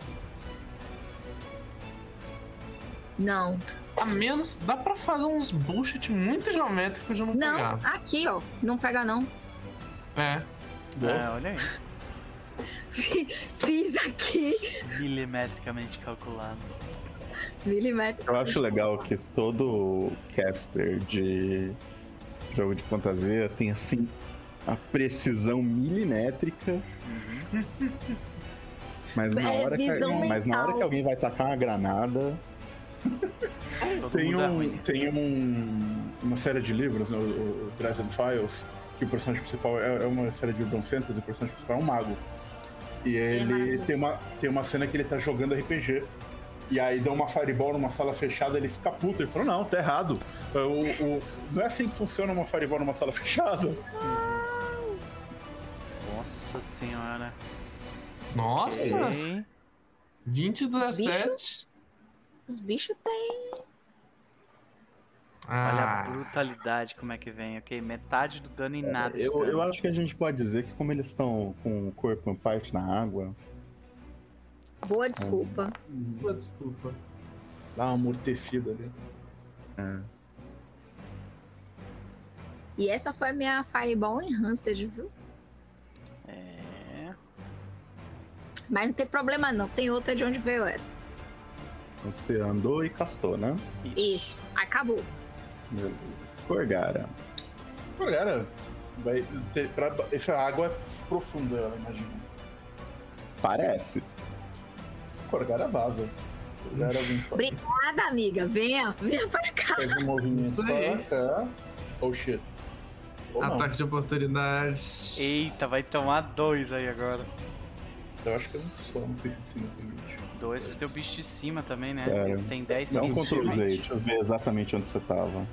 não. A menos. Dá pra fazer uns bullshit muito geométricos de não, Não, pegar. aqui, ó. Não pega, não. É. É, olha aí. <laughs> Fiz aqui. Milimetricamente calculado. Milímetro. Eu acho legal que todo caster de jogo de fantasia tem assim a precisão milimétrica. Mas na, É hora que, mas na hora que alguém vai tacar uma granada, Tem, é um, tem um, uma série de livros, né, o, o Dresden Files, que o personagem principal é, é uma série de Urban Fantasy, o personagem principal é um mago. E ele maravilhoso. tem uma, tem uma cena que ele tá jogando RPG. E aí dá uma fireball numa sala fechada, ele fica puto. Ele falou, não, tá errado. O, o- não é assim que funciona uma fireball numa sala <laughs> fechada. Nossa senhora. Nossa! Ok. 20 17. Os bichos têm. Olha a Ah, brutalidade como é que vem, ok? Metade do dano em nada. de eu, eu acho que a gente pode dizer que como eles estão com o corpo em parte na água, Boa desculpa. Pô, desculpa. Dá uma amortecida ali. E essa foi a minha Fireball Enhanced, viu? É. Mas não tem problema não. Tem outra de onde veio essa. você andou e castou, né? Isso. Isso. Acabou. Beleza. Corgara. Cara, vai ter, pra, essa água é profunda, ela imagina. Parece. Corgara vaza. Corgara vem pra- Obrigada, amiga. Venha, venha pra cá. faz um movimento pra cá. Oh shit. Ou não. Ataque de oportunidade. Eita, vai tomar dois aí agora. Eu acho que eu não sou, não sei se de cima tem bicho. Dois pro teu bicho de cima também, né? Cara, Eles têm 10 Dá um feet Ctrl Z, range. deixa eu ver exatamente onde você tava.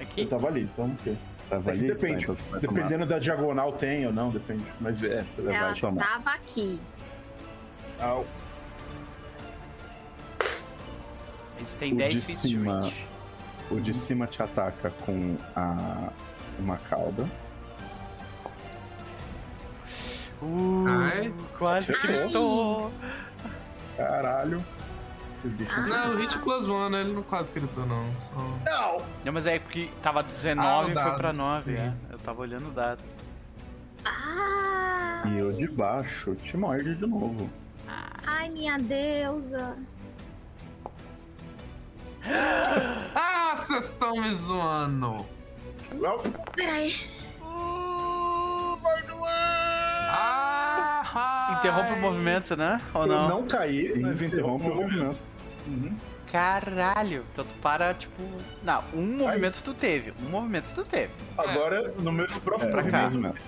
Aqui? Eu tava ali, então o quê? Tava É ali? depende. Tá, então vai. Dependendo da diagonal tem ou não, depende. Mas é. Você vai Ela tomar. tava aqui. Au. Eles têm O 10 de feet cima. range. O de cima te ataca com a... uma cauda. Uh, Ai. quase gritou. Caralho. Esses bichos Ah. Não, o hit plus one, né? Ele não quase gritou, não. Só... Não! Não, mas é porque tava 19 e Ah, o foi pra dado, 9, sim. é. Eu tava olhando o dado. Ah, E o de baixo te morde de novo. ai, minha deusa. Ah, vocês estão me zoando! Não. Peraí. Ah, Interrompe o movimento, né? Ou Eu não? não caí, mas interrompe o movimento. Uhum. Caralho. Então tu para, tipo. Não, um movimento tu teve. Um movimento tu teve. Agora, no meu próximo É, pra cá. movimento.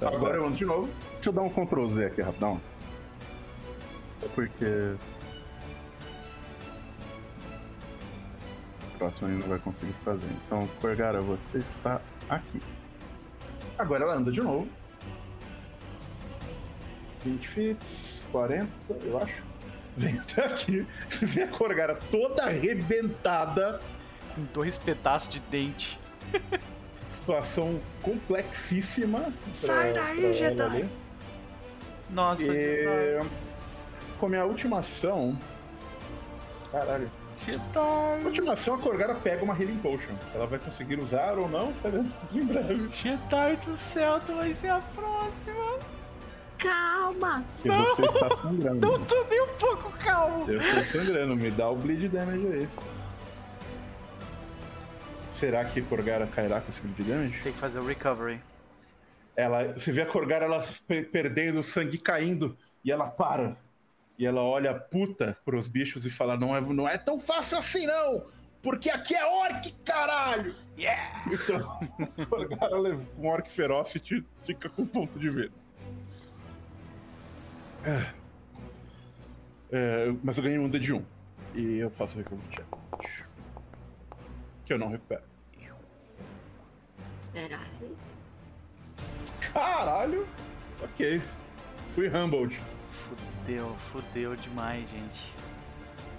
Tá, Agora eu ando de novo. Deixa eu dar um Ctrl Z aqui rapidão. Só porque. Próximo ele não vai conseguir fazer. Então, Corgara, você está aqui. Agora ela anda de novo. 20 fits, 40, eu acho. Vem até aqui. <laughs> Vocês veem a Corgara toda arrebentada. Com dois pedaços de dente. <laughs> Situação complexíssima. pra- Sai daí, pra Jedi. ali. Nossa, E... Com a minha última ação. Caralho. Jedi. Na última ação, a Corgara pega uma Healing Potion. Se ela vai conseguir usar ou não, sabemos <laughs> em breve. Jedi do céu, tu vai ser a próxima. Calma. E você está sangrando. Não tô nem um pouco calmo. Eu estou sangrando, me dá o bleed damage aí. Será que Corgara cairá com esse bleed damage? Tem que fazer o recovery. Ela, você vê a Corgara ela pe- perdendo sangue caindo e ela para. E ela olha puta pros bichos e fala: não é, não é tão fácil assim, não! Porque aqui é orc, caralho! Yeah! <laughs> Então, a Corgara leva um orc feroz e fica com ponto de vida. É. É, mas eu ganhei um D de 1. E eu faço o recovery check. Que eu não recupero. Peraí. Caralho! Ok. Fui humbled. Fudeu, fudeu demais, gente.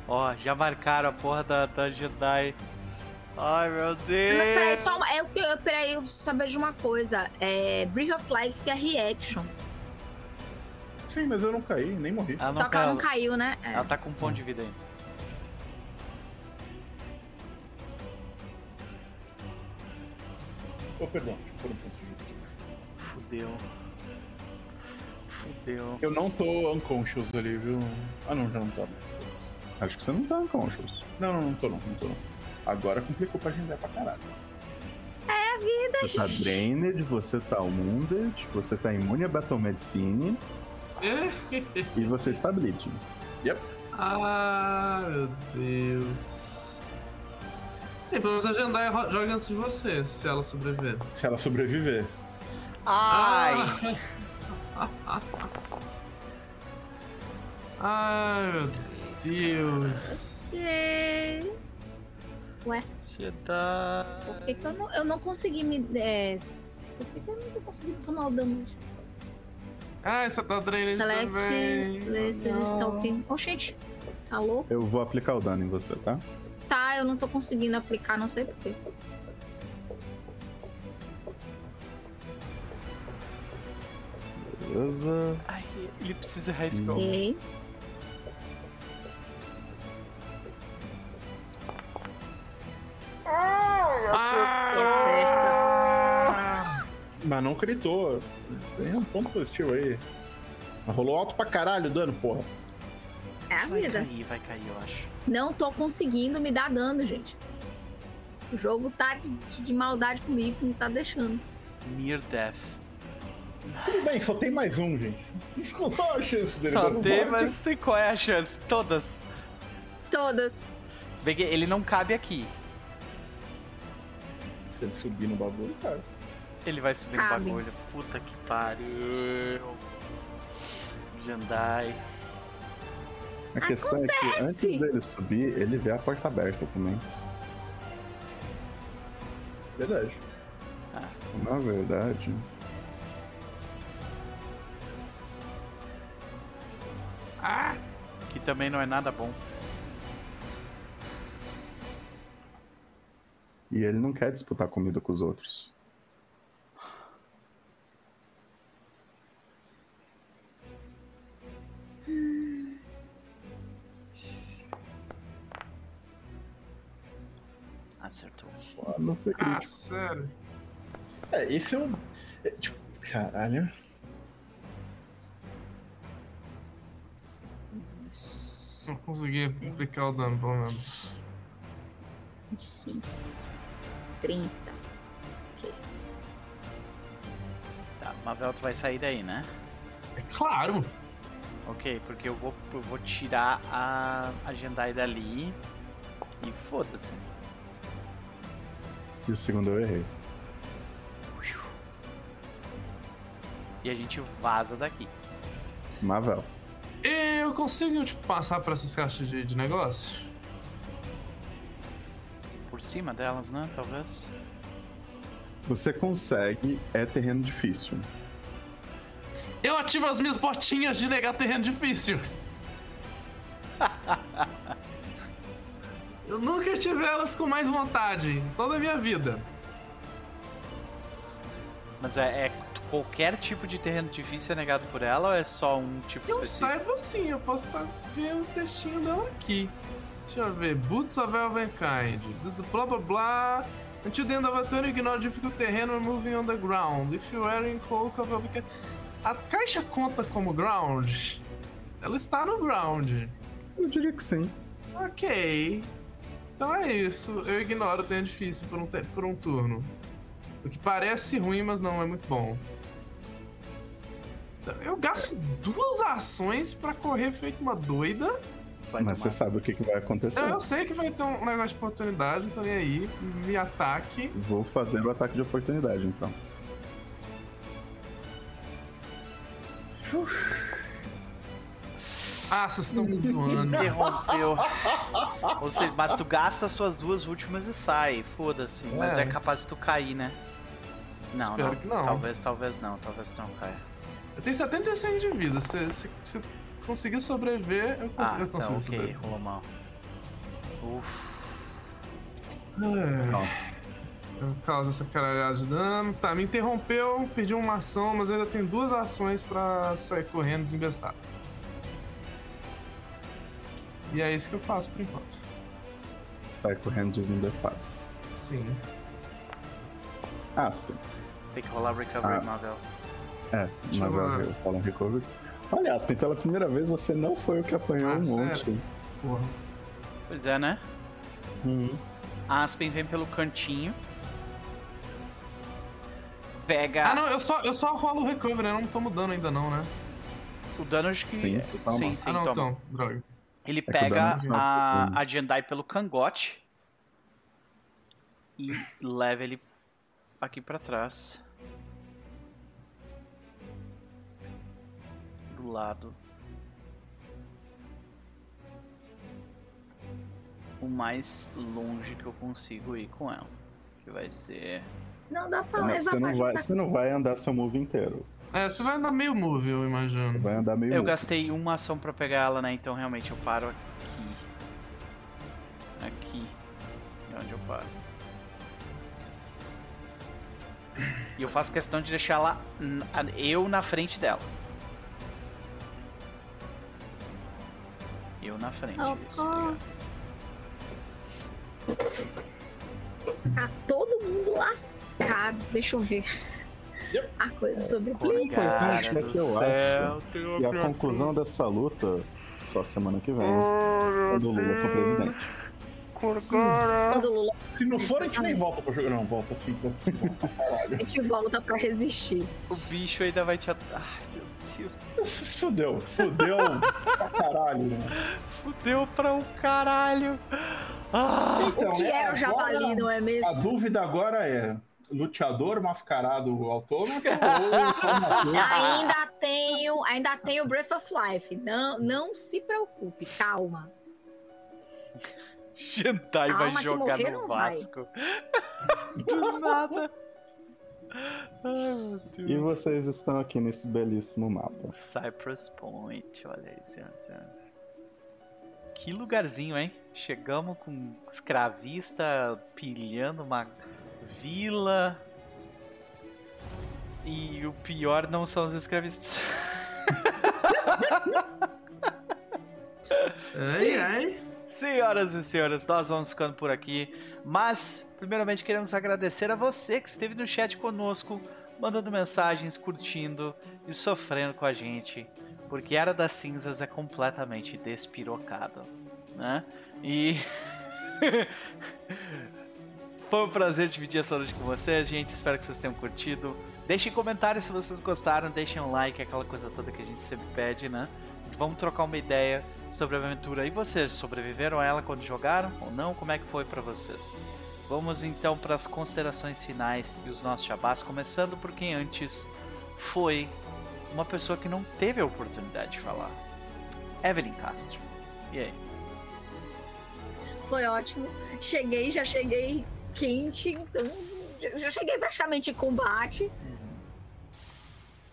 Ó, já marcaram a porra da, da Jedi. Ai, meu Deus. Mas peraí, só uma, eu, eu, peraí, eu preciso saber de uma coisa. É, Breath of Life é reaction. Sim, mas eu não caí, nem morri. Ela Só não que ela não caiu. né? É. Ela tá com um ponto de vida aí. Oh, perdão, pôr um ponto de vida. Fudeu. Fudeu. Eu não tô unconscious ali, viu? Ah, não, já não tá mais. Acho que você não tá unconscious. Não, não, não tô não, não tô não. Agora complicou pra gente pra caralho. Você tá Drained, você tá Wounded, você tá imune a Battle Medicine <laughs> e você está Bleeding. Ah, meu Deus. Tem, pelo menos a Jandai joga antes de você, se ela sobreviver. Se ela sobreviver. Ai! Ah. <laughs> Ai, meu Deus. É. Ué, Jedi. por que, que eu, não, eu não consegui me. É... Por que, que eu não tô conseguindo tomar o dano? Ah, essa tá drained Select, também. Não. stalking. Oh, gente. Tá louco? Eu vou aplicar o dano em você, tá? Tá, eu não tô conseguindo aplicar, não sei porquê. Beleza. Ai, ele precisa errar esse golpe. Ok. Ah, Mas não critou. Tem um ponto positivo aí. Mas rolou alto pra caralho o dano, porra. É a Vai vida. cair, vai cair, eu acho. Não tô conseguindo me dar dano, gente. O jogo tá de, de maldade comigo, não tá deixando. Near death. Tudo bem, só tem mais um, gente. Qual a chance dele Só tem, mas qual é a chance. Todas. Todas. Se bem que ele não cabe aqui. Se ele subir no bagulho, cara. Ele vai subir no Cabe. bagulho. Puta que pariu. Jandai. A questão é que Acontece! antes dele subir, ele vê a porta aberta também. Verdade. Na verdade. Que também não é nada bom. E ele não quer disputar comida com os outros. Acertou. Ah, não foi Ah, crítico. sério. É, esse é um. é, tipo, caralho. Não consegui aplicar o dano, pelo menos. 25. 30. Tá, Mavel, tu vai sair daí, né? É claro! Ok, porque eu vou, eu vou tirar a, a Jandai dali e foda-se. E o segundo eu errei. E a gente vaza daqui. Mavel. Eu consigo tipo, passar por essas caixas de, de negócio? Por cima delas, né? Talvez. Você consegue, é terreno difícil. Eu ativo as minhas botinhas de negar terreno difícil. <laughs> Eu nunca tive elas com mais vontade em toda a minha vida. Mas é, é qualquer tipo de terreno difícil é negado por ela ou é só um tipo Eu específico? saiba sim, eu posso estar vendo o textinho dela aqui. Deixa eu ver. Boots of Elvenkind. Blá blá blá. Until the end of a turn, ignore difficult when moving on the ground. If you are in cloak of Elvenkind. A caixa conta como ground? Ela está no ground. Eu diria que sim. Ok. Então é isso. Eu ignoro o terreno difícil por um, te- por um turno. O que parece ruim, mas não é muito bom. Então, Eu gasto duas ações pra correr feito uma doida. Vai Mas tomar. você sabe o que, que vai acontecer. Eu sei que vai ter um negócio de oportunidade, então aí. Me ataque. Vou fazer o ataque de oportunidade, então. Ah, vocês estão me <laughs> zoando. Interrompeu. Ou seja, mas tu gasta as suas duas últimas e sai. Foda-se. Mas É. é capaz de tu cair, né? Não, Espero não. que não. Talvez, talvez não. Talvez não caia. Eu tenho 76 de vida. Se, se, se conseguir sobreviver, eu consigo, Ah, eu consigo então, ok. sobreviver. Rolou mal. Uf. É. Eu causo essa caralhada de dano. Tá, me interrompeu, perdi uma ação, mas eu ainda tenho duas ações pra sair correndo desembestado. E é isso que eu faço por enquanto. Sai correndo desembestado. Sim. Aspen. Tem que rolar recovery, Ah. Mavel. É, Mavel. Hill, fala recovery. Olha, Aspen, pela primeira vez você não foi o que apanhou Ah, um sério? monte. Porra. Pois é, né? Uhum. A Aspen vem pelo cantinho. Pega Ah, não, eu só, eu só rolo o recovery, eu não tomo dano ainda não, né? o dano, acho que. Sim, tu toma. sim, sim, ah, não, toma. então, droga. Ele o pega não a, a Jandai pelo cangote e leva ele aqui pra trás. Do lado. O mais longe que eu consigo ir com ela. Que vai ser. Não dá pra Não, levar você, não vai, você não vai andar seu move inteiro. É, você vai andar meio move, eu imagino. Vai andar meio Eu move. gastei uma ação pra pegar ela, né? Então realmente eu paro aqui. Aqui. É onde eu paro. E eu faço questão de deixar ela. Eu na frente dela. Eu na frente. Isso, Socorro. obrigado. Tá todo mundo lascado. Deixa eu ver. Yep. A coisa sobre o Cara importante é que eu céu. E a conclusão dessa luta, só semana que vem, quando o Lula for presidente. Lula Se não for, a gente nem volta pra jogar. Não, volta assim. volta, a gente volta pra resistir. O bicho ainda vai te. at- Ai, meu Deus. Fudeu, fudeu pra caralho, né? Fudeu pra um caralho. Ah! o que era o javali, não é mesmo? A dúvida agora é: luteador mascarado autômato <laughs> ou Ainda tenho, ainda tenho Breath of Life. Não, não se preocupe, calma. Gentai Calma vai jogar morrer no não vai. Vasco. <laughs> Do nada. Ai, meu Deus. E vocês estão aqui nesse belíssimo mapa. Cypress Point, olha aí, senhoras e senhores. Que lugarzinho, hein? Chegamos com um escravista pilhando uma vila. E o pior não são os escravistas. Sim. Ai, ai. Senhoras e senhores, nós vamos ficando por aqui. Mas, primeiramente, queremos agradecer a você que esteve no chat conosco, mandando mensagens, curtindo e sofrendo com a gente. Porque Era das Cinzas é completamente despirocado, né? E. <laughs> Foi um prazer dividir essa noite com vocês, gente. Espero que vocês tenham curtido. Deixem comentários se vocês gostaram, deixem um like, aquela coisa toda que a gente sempre pede, né? Vamos trocar uma ideia sobre a aventura. E vocês, sobreviveram a ela quando jogaram ou não? Como é que foi pra vocês? Vamos então para as considerações finais e os nossos jabás, começando por quem antes foi uma pessoa que não teve a oportunidade de falar. Evelyn Castro. E aí? Foi ótimo. Cheguei, já cheguei quente, então já- já cheguei praticamente em combate.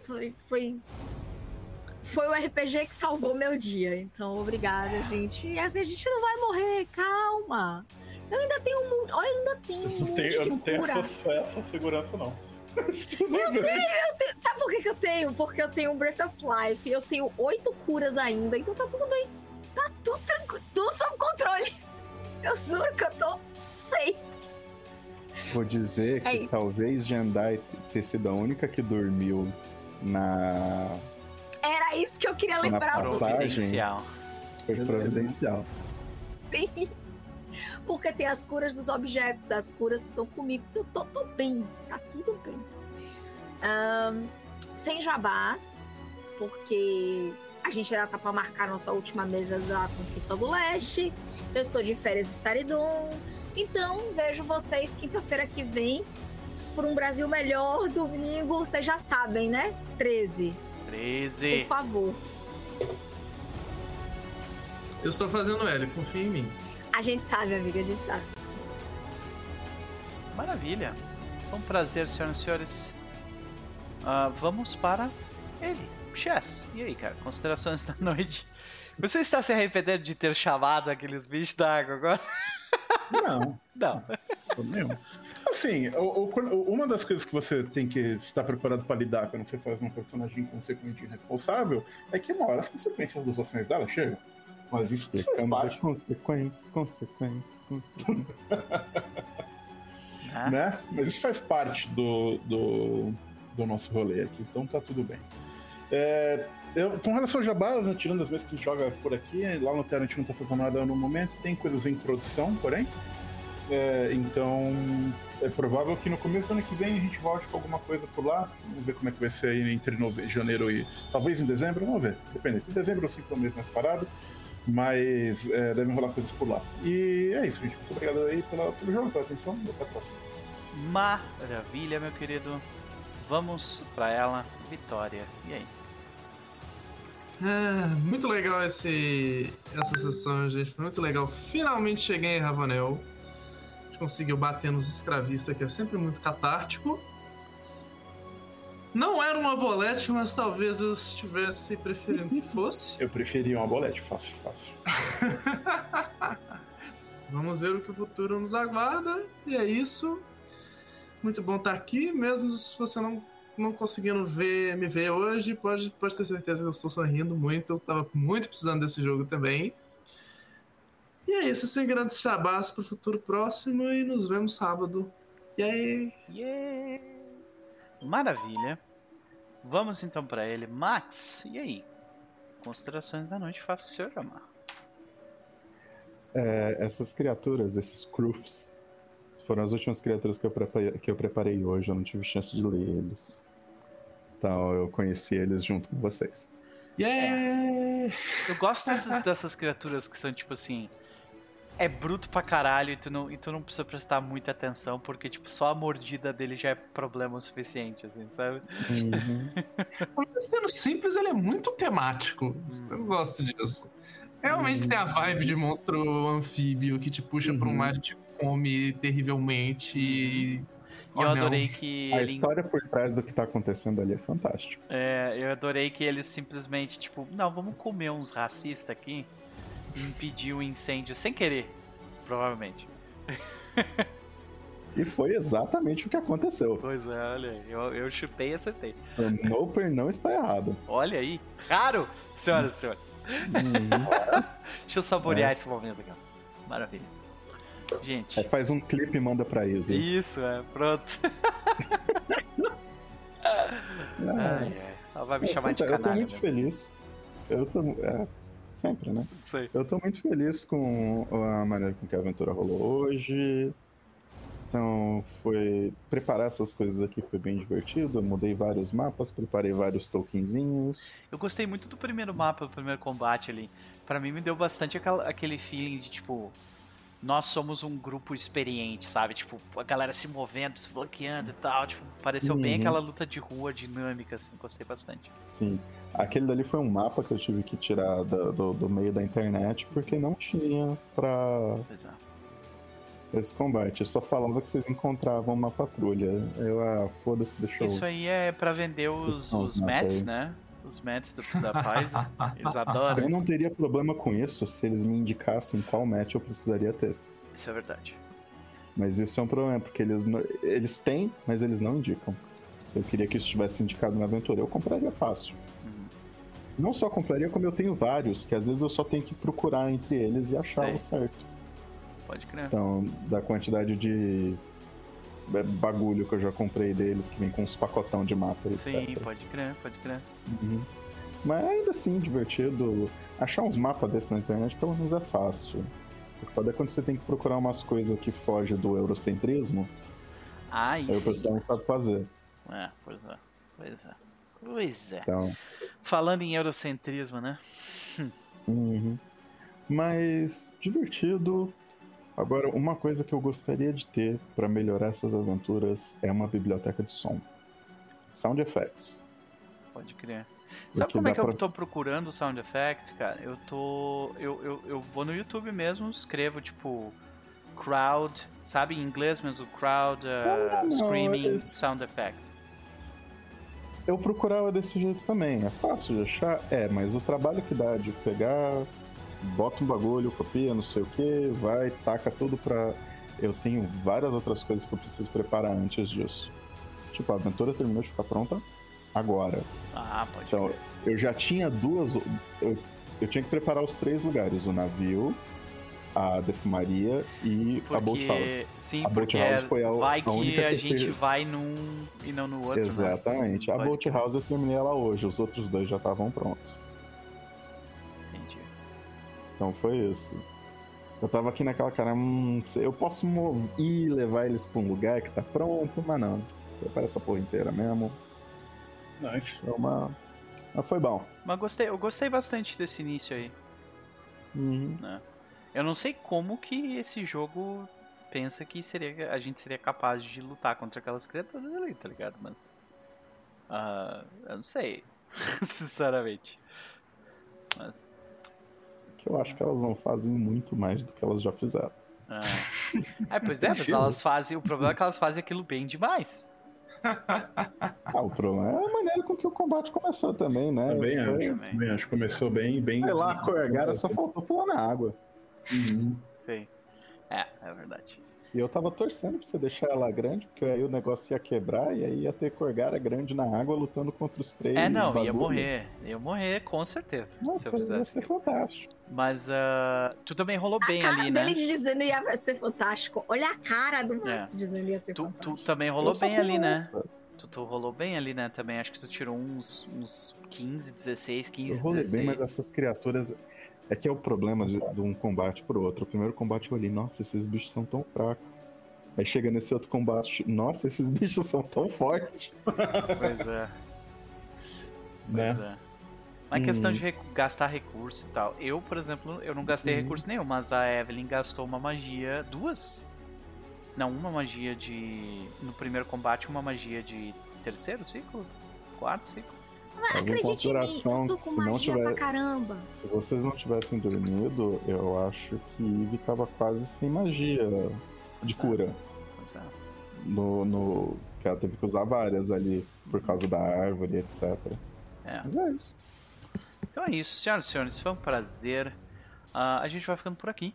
Foi, foi, foi o RPG que salvou meu dia. Então, obrigada, gente. E assim, a gente não vai morrer, calma. Eu ainda tenho um monte. Olha, eu ainda tenho um Eu não tenho, eu não tenho essa, essa segurança, não. <laughs> Eu tenho, eu tenho. Sabe por que, que eu tenho? Porque eu tenho Breath of Life. Eu tenho oito curas ainda, então tá tudo bem. Tá tudo tranquilo, tudo sob controle. Eu juro que eu tô sem. Vou dizer que Aí. talvez Jandai ter sido a única que dormiu na. Era isso que eu queria Na lembrar passagem. você. Providencial. Foi providencial. Sim. Porque tem as curas dos objetos, as curas que estão comigo. Eu tô, tô bem, tá tudo bem. Ahn, sem jabás, porque a gente ainda tá pra marcar nossa última mesa da Conquista do Leste. Eu estou de férias em Staridon. Então, vejo vocês quinta-feira que vem por um Brasil melhor, domingo, vocês já sabem, né? 13, por 13. favor. Eu estou fazendo L, confia em mim. A gente sabe, amiga, a gente sabe. Maravilha. Foi um prazer, senhoras e senhores. Ah, vamos para ele, Chess. E aí, cara? Considerações <laughs> da noite. Você está se arrependendo de ter chamado aqueles bichos da água agora? Não, Não. não nenhum. Assim, o- o- uma das coisas que você tem que estar preparado para lidar quando você faz uma personagem consequente e irresponsável é que uma hora as consequências das ações dela chegam. Mas isso faz Explicando parte, consequências, consequências, consequências. <laughs> Ah, né? Mas isso faz parte do, do, do nosso rolê aqui, então tá tudo bem. É, eu, com relação ao Jabás, né, tirando as vezes que a gente joga por aqui, lá no Terra a gente não tá fazendo nada no momento, tem coisas em produção, porém. É, então é provável que no começo do ano que vem a gente volte com alguma coisa por lá. Vamos ver como é que vai ser aí entre nove... janeiro e. Talvez em dezembro, vamos ver. Depende. Em dezembro eu é um mês mais parado. Mas é, devem rolar coisas por lá. E é isso, gente. Muito obrigado aí pela, pelo jogo, pela atenção. e Até a próxima. Maravilha, meu querido. Vamos para ela, Vitória. E aí? Ah, muito legal esse, essa sessão, gente. Foi muito legal. Finalmente cheguei em Ravanel. Conseguiu bater nos escravistas, que é sempre muito catártico. Não era uma bolete, mas talvez eu estivesse preferindo que fosse. Eu preferia uma bolete, fácil, fácil. <laughs> Vamos ver o que o futuro nos aguarda. E é isso. Muito bom estar aqui, mesmo se você não, não conseguindo ver, me ver hoje, pode, pode ter certeza que eu estou sorrindo muito. Eu tava muito precisando desse jogo também. E é isso, sem grandes chabás pro futuro próximo e nos vemos sábado. E aí? Yeah! Maravilha. Vamos então para ele. Max, e aí? Considerações da noite, faça o senhor amar. É, essas criaturas, esses Crufts, foram as últimas criaturas que eu, preparei, que eu preparei hoje. Eu não tive chance de ler eles. Então eu conheci eles junto com vocês. Yeah! Eu gosto dessas, dessas criaturas que são tipo assim. É bruto pra caralho e tu, não, e tu não precisa prestar muita atenção, porque, tipo, só a mordida dele já é problema o suficiente, assim, sabe? Uhum. <laughs> Mas sendo simples, ele é muito temático. Eu gosto disso. Realmente tem a vibe de monstro anfíbio que te puxa pra um Uhum. mar e te come terrivelmente. E E Oh, eu adorei que A ele, história por trás do que tá acontecendo ali é fantástico. é, eu adorei que eles simplesmente, tipo, não, vamos comer uns racistas aqui impedir o incêndio sem querer, provavelmente. E foi exatamente o que aconteceu. Pois é, olha aí, eu, eu chutei e acertei. O Noper não está errado. Olha aí, raro, senhoras e senhores. Uhum. <laughs> Deixa eu saborear É. esse momento aqui. Maravilha. Gente, Aí faz um clipe e manda pra Isa. isso, é, pronto. Ah, <laughs> Ai, ai. Ela vai me é, chamar de eu tô canalha. muito mesmo. feliz. Eu tô. É, sempre, né? Isso aí. Eu tô muito feliz com a maneira com que a aventura rolou hoje. Então, foi. Preparar essas coisas aqui foi bem divertido. Eu mudei vários mapas, preparei vários tokenzinhos. Eu gostei muito do primeiro mapa, do primeiro combate ali. Pra mim me deu bastante aquela- aquele feeling de tipo. Nós somos um grupo experiente, sabe? Tipo, a galera se movendo, se bloqueando e tal. Tipo, pareceu bem Uhum. aquela luta de rua dinâmica, assim. Gostei bastante. Sim. Aquele dali foi um mapa que eu tive que tirar da- do, do meio da internet porque não tinha pra Pois é. esse combate. Eu só falava que vocês encontravam uma patrulha. Eu, ah, foda-se, deixa eu. Isso aí é pra vender os, os os mats, né? Os mats do, da paz. <laughs> Eles adoram. Eu não teria problema com isso se eles me indicassem qual match eu precisaria ter. Isso é verdade. Mas isso é um problema, porque eles, eles têm, mas eles não indicam. Eu queria que isso tivesse indicado na aventura. Eu compraria fácil. Não só compraria, como eu tenho vários, que às vezes eu só tenho que procurar entre eles e achar Sei. o certo. Pode crer. Então, da quantidade de é, bagulho que eu já comprei deles, que vem com uns pacotão de mapa, etc. Sim, pode crer, pode crer. Uhum. Mas ainda assim, divertido. Achar uns mapas desses na internet pelo menos é fácil. O que pode é quando você tem que procurar umas coisas que fogem do eurocentrismo, Ah, aí o pessoal não sabe fazer. É, pois é. Pois é. Pois é. Então, Falando em eurocentrismo, né? uhum. Mas divertido. Agora, uma coisa que eu gostaria de ter pra melhorar essas aventuras é uma biblioteca de som. Sound effects. Pode crer. Sabe como é que eu pra- tô procurando sound effect, cara? Eu tô. Eu, eu, eu vou no YouTube mesmo, escrevo tipo. Crowd, sabe em inglês mesmo? Crowd, uh, Ah, não, screaming, sound effect. Eu procurava desse jeito também. É fácil de achar? É, mas o trabalho que dá de pegar, bota um bagulho, copia, não sei o que, vai, taca tudo pra. Eu tenho várias outras coisas que eu preciso preparar antes disso. Tipo, a aventura terminou de ficar pronta agora. Ah, pode Então, crer. eu já tinha duas. Eu, eu tinha que preparar os três lugares: o navio, a defumaria e a Boat House. Porque, sim, A porque House foi a- vai a que a gente teve- vai num e não no outro, né? Exatamente. A Pode Boat crer. House eu terminei ela hoje, os outros dois já estavam prontos. Entendi. Então foi isso. Eu tava aqui naquela cara, hum, eu posso ir e levar eles pra um lugar que tá pronto, mas não. Prepara essa porra inteira mesmo. Nice. É uma. Mas foi bom. Mas gostei, eu gostei bastante desse início aí. Uhum. Eu não sei como que esse jogo pensa que seria, a gente seria capaz de lutar contra aquelas criaturas ali, tá ligado? Mas. ah, eu não sei. <laughs> Sinceramente. Mas. Que eu acho que elas não fazem muito mais do que elas já fizeram. ah. É, pois é, mas elas fazem. O problema é que elas fazem aquilo bem demais. <laughs> Ah, o problema é a maneira com que o combate começou também, né? Também acho. também. Acho. Começou bem, bem. Sei lá, a Corgara só faltou pular na água. Uhum. Sim. É, é verdade. E eu tava torcendo pra você deixar ela grande, porque aí o negócio ia quebrar e aí ia ter Corgara grande na água lutando contra os três. É, não, ia morrer. Ia morrer, com certeza. se Nossa, eu ia fizesse. ser aquilo. fantástico. Mas ah, tu também rolou A bem cara ali, né? dele dizendo ia ser fantástico. Olha a cara do Max dizendo ia ser Tu, fantástico. tu também rolou Eu bem ali, né? Tu, tu rolou bem ali, né? Também acho que tu tirou uns, uns 15, 16, 15, Eu rolei 16. bem, mas essas criaturas. É que é o problema de, de um combate pro outro. O primeiro combate eu olhei, nossa, esses bichos são tão fracos. Aí chega nesse outro combate, nossa, esses <laughs> bichos são tão fortes. Pois é. Né? Pois é. Questão Hum. de recu- gastar recurso e tal. Eu, por exemplo, eu não gastei Uhum. recurso nenhum, mas a Evelyn gastou uma magia. Duas? Não, uma magia de. No primeiro combate, uma magia de terceiro ciclo? Quarto ciclo? Acredite em mim, eu tô que com se não magia tiver- pra caramba. Se vocês não tivessem dormido, eu acho que Eve tava quase sem magia de cura. Pois é. No, no... Que ela teve que usar várias ali por causa da árvore, etc. É. Mas é isso. Então é isso, senhoras e senhores, foi um prazer. Ah, a gente vai ficando por aqui.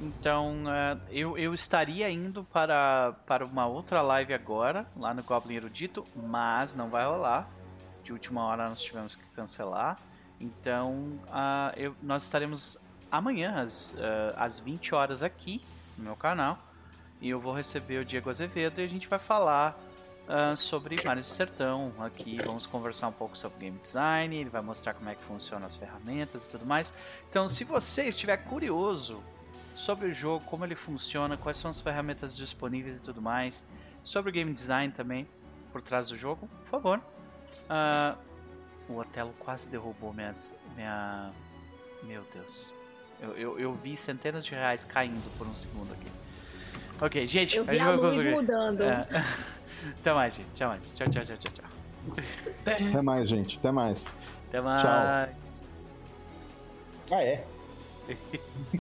Então, ah, eu, eu estaria indo para, para uma outra live agora, lá no Goblin Erudito, mas não vai rolar. De última hora nós tivemos que cancelar. Então, ah, eu, nós estaremos amanhã, às, ah, às 20 horas, aqui no meu canal. E eu vou receber o Diego Azevedo e a gente vai falar ah, sobre Mares do Sertão aqui. Vamos conversar um pouco sobre game design. Ele vai mostrar como é que funcionam as ferramentas e tudo mais. Então, se você estiver curioso sobre o jogo, como ele funciona, quais são as ferramentas disponíveis e tudo mais, sobre o game design também por trás do jogo, por favor. Ah, o Otelo quase derrubou minhas, minha. Meu Deus. Eu, eu, eu vi centenas de reais caindo por um segundo aqui. Ok, gente. Eu a vi a vai luz concluir. mudando. É. <laughs> Até mais, gente. Até mais. Tchau, tchau, tchau, tchau, tchau. Até mais, gente. Até mais. Até mais. Ah, é? <laughs>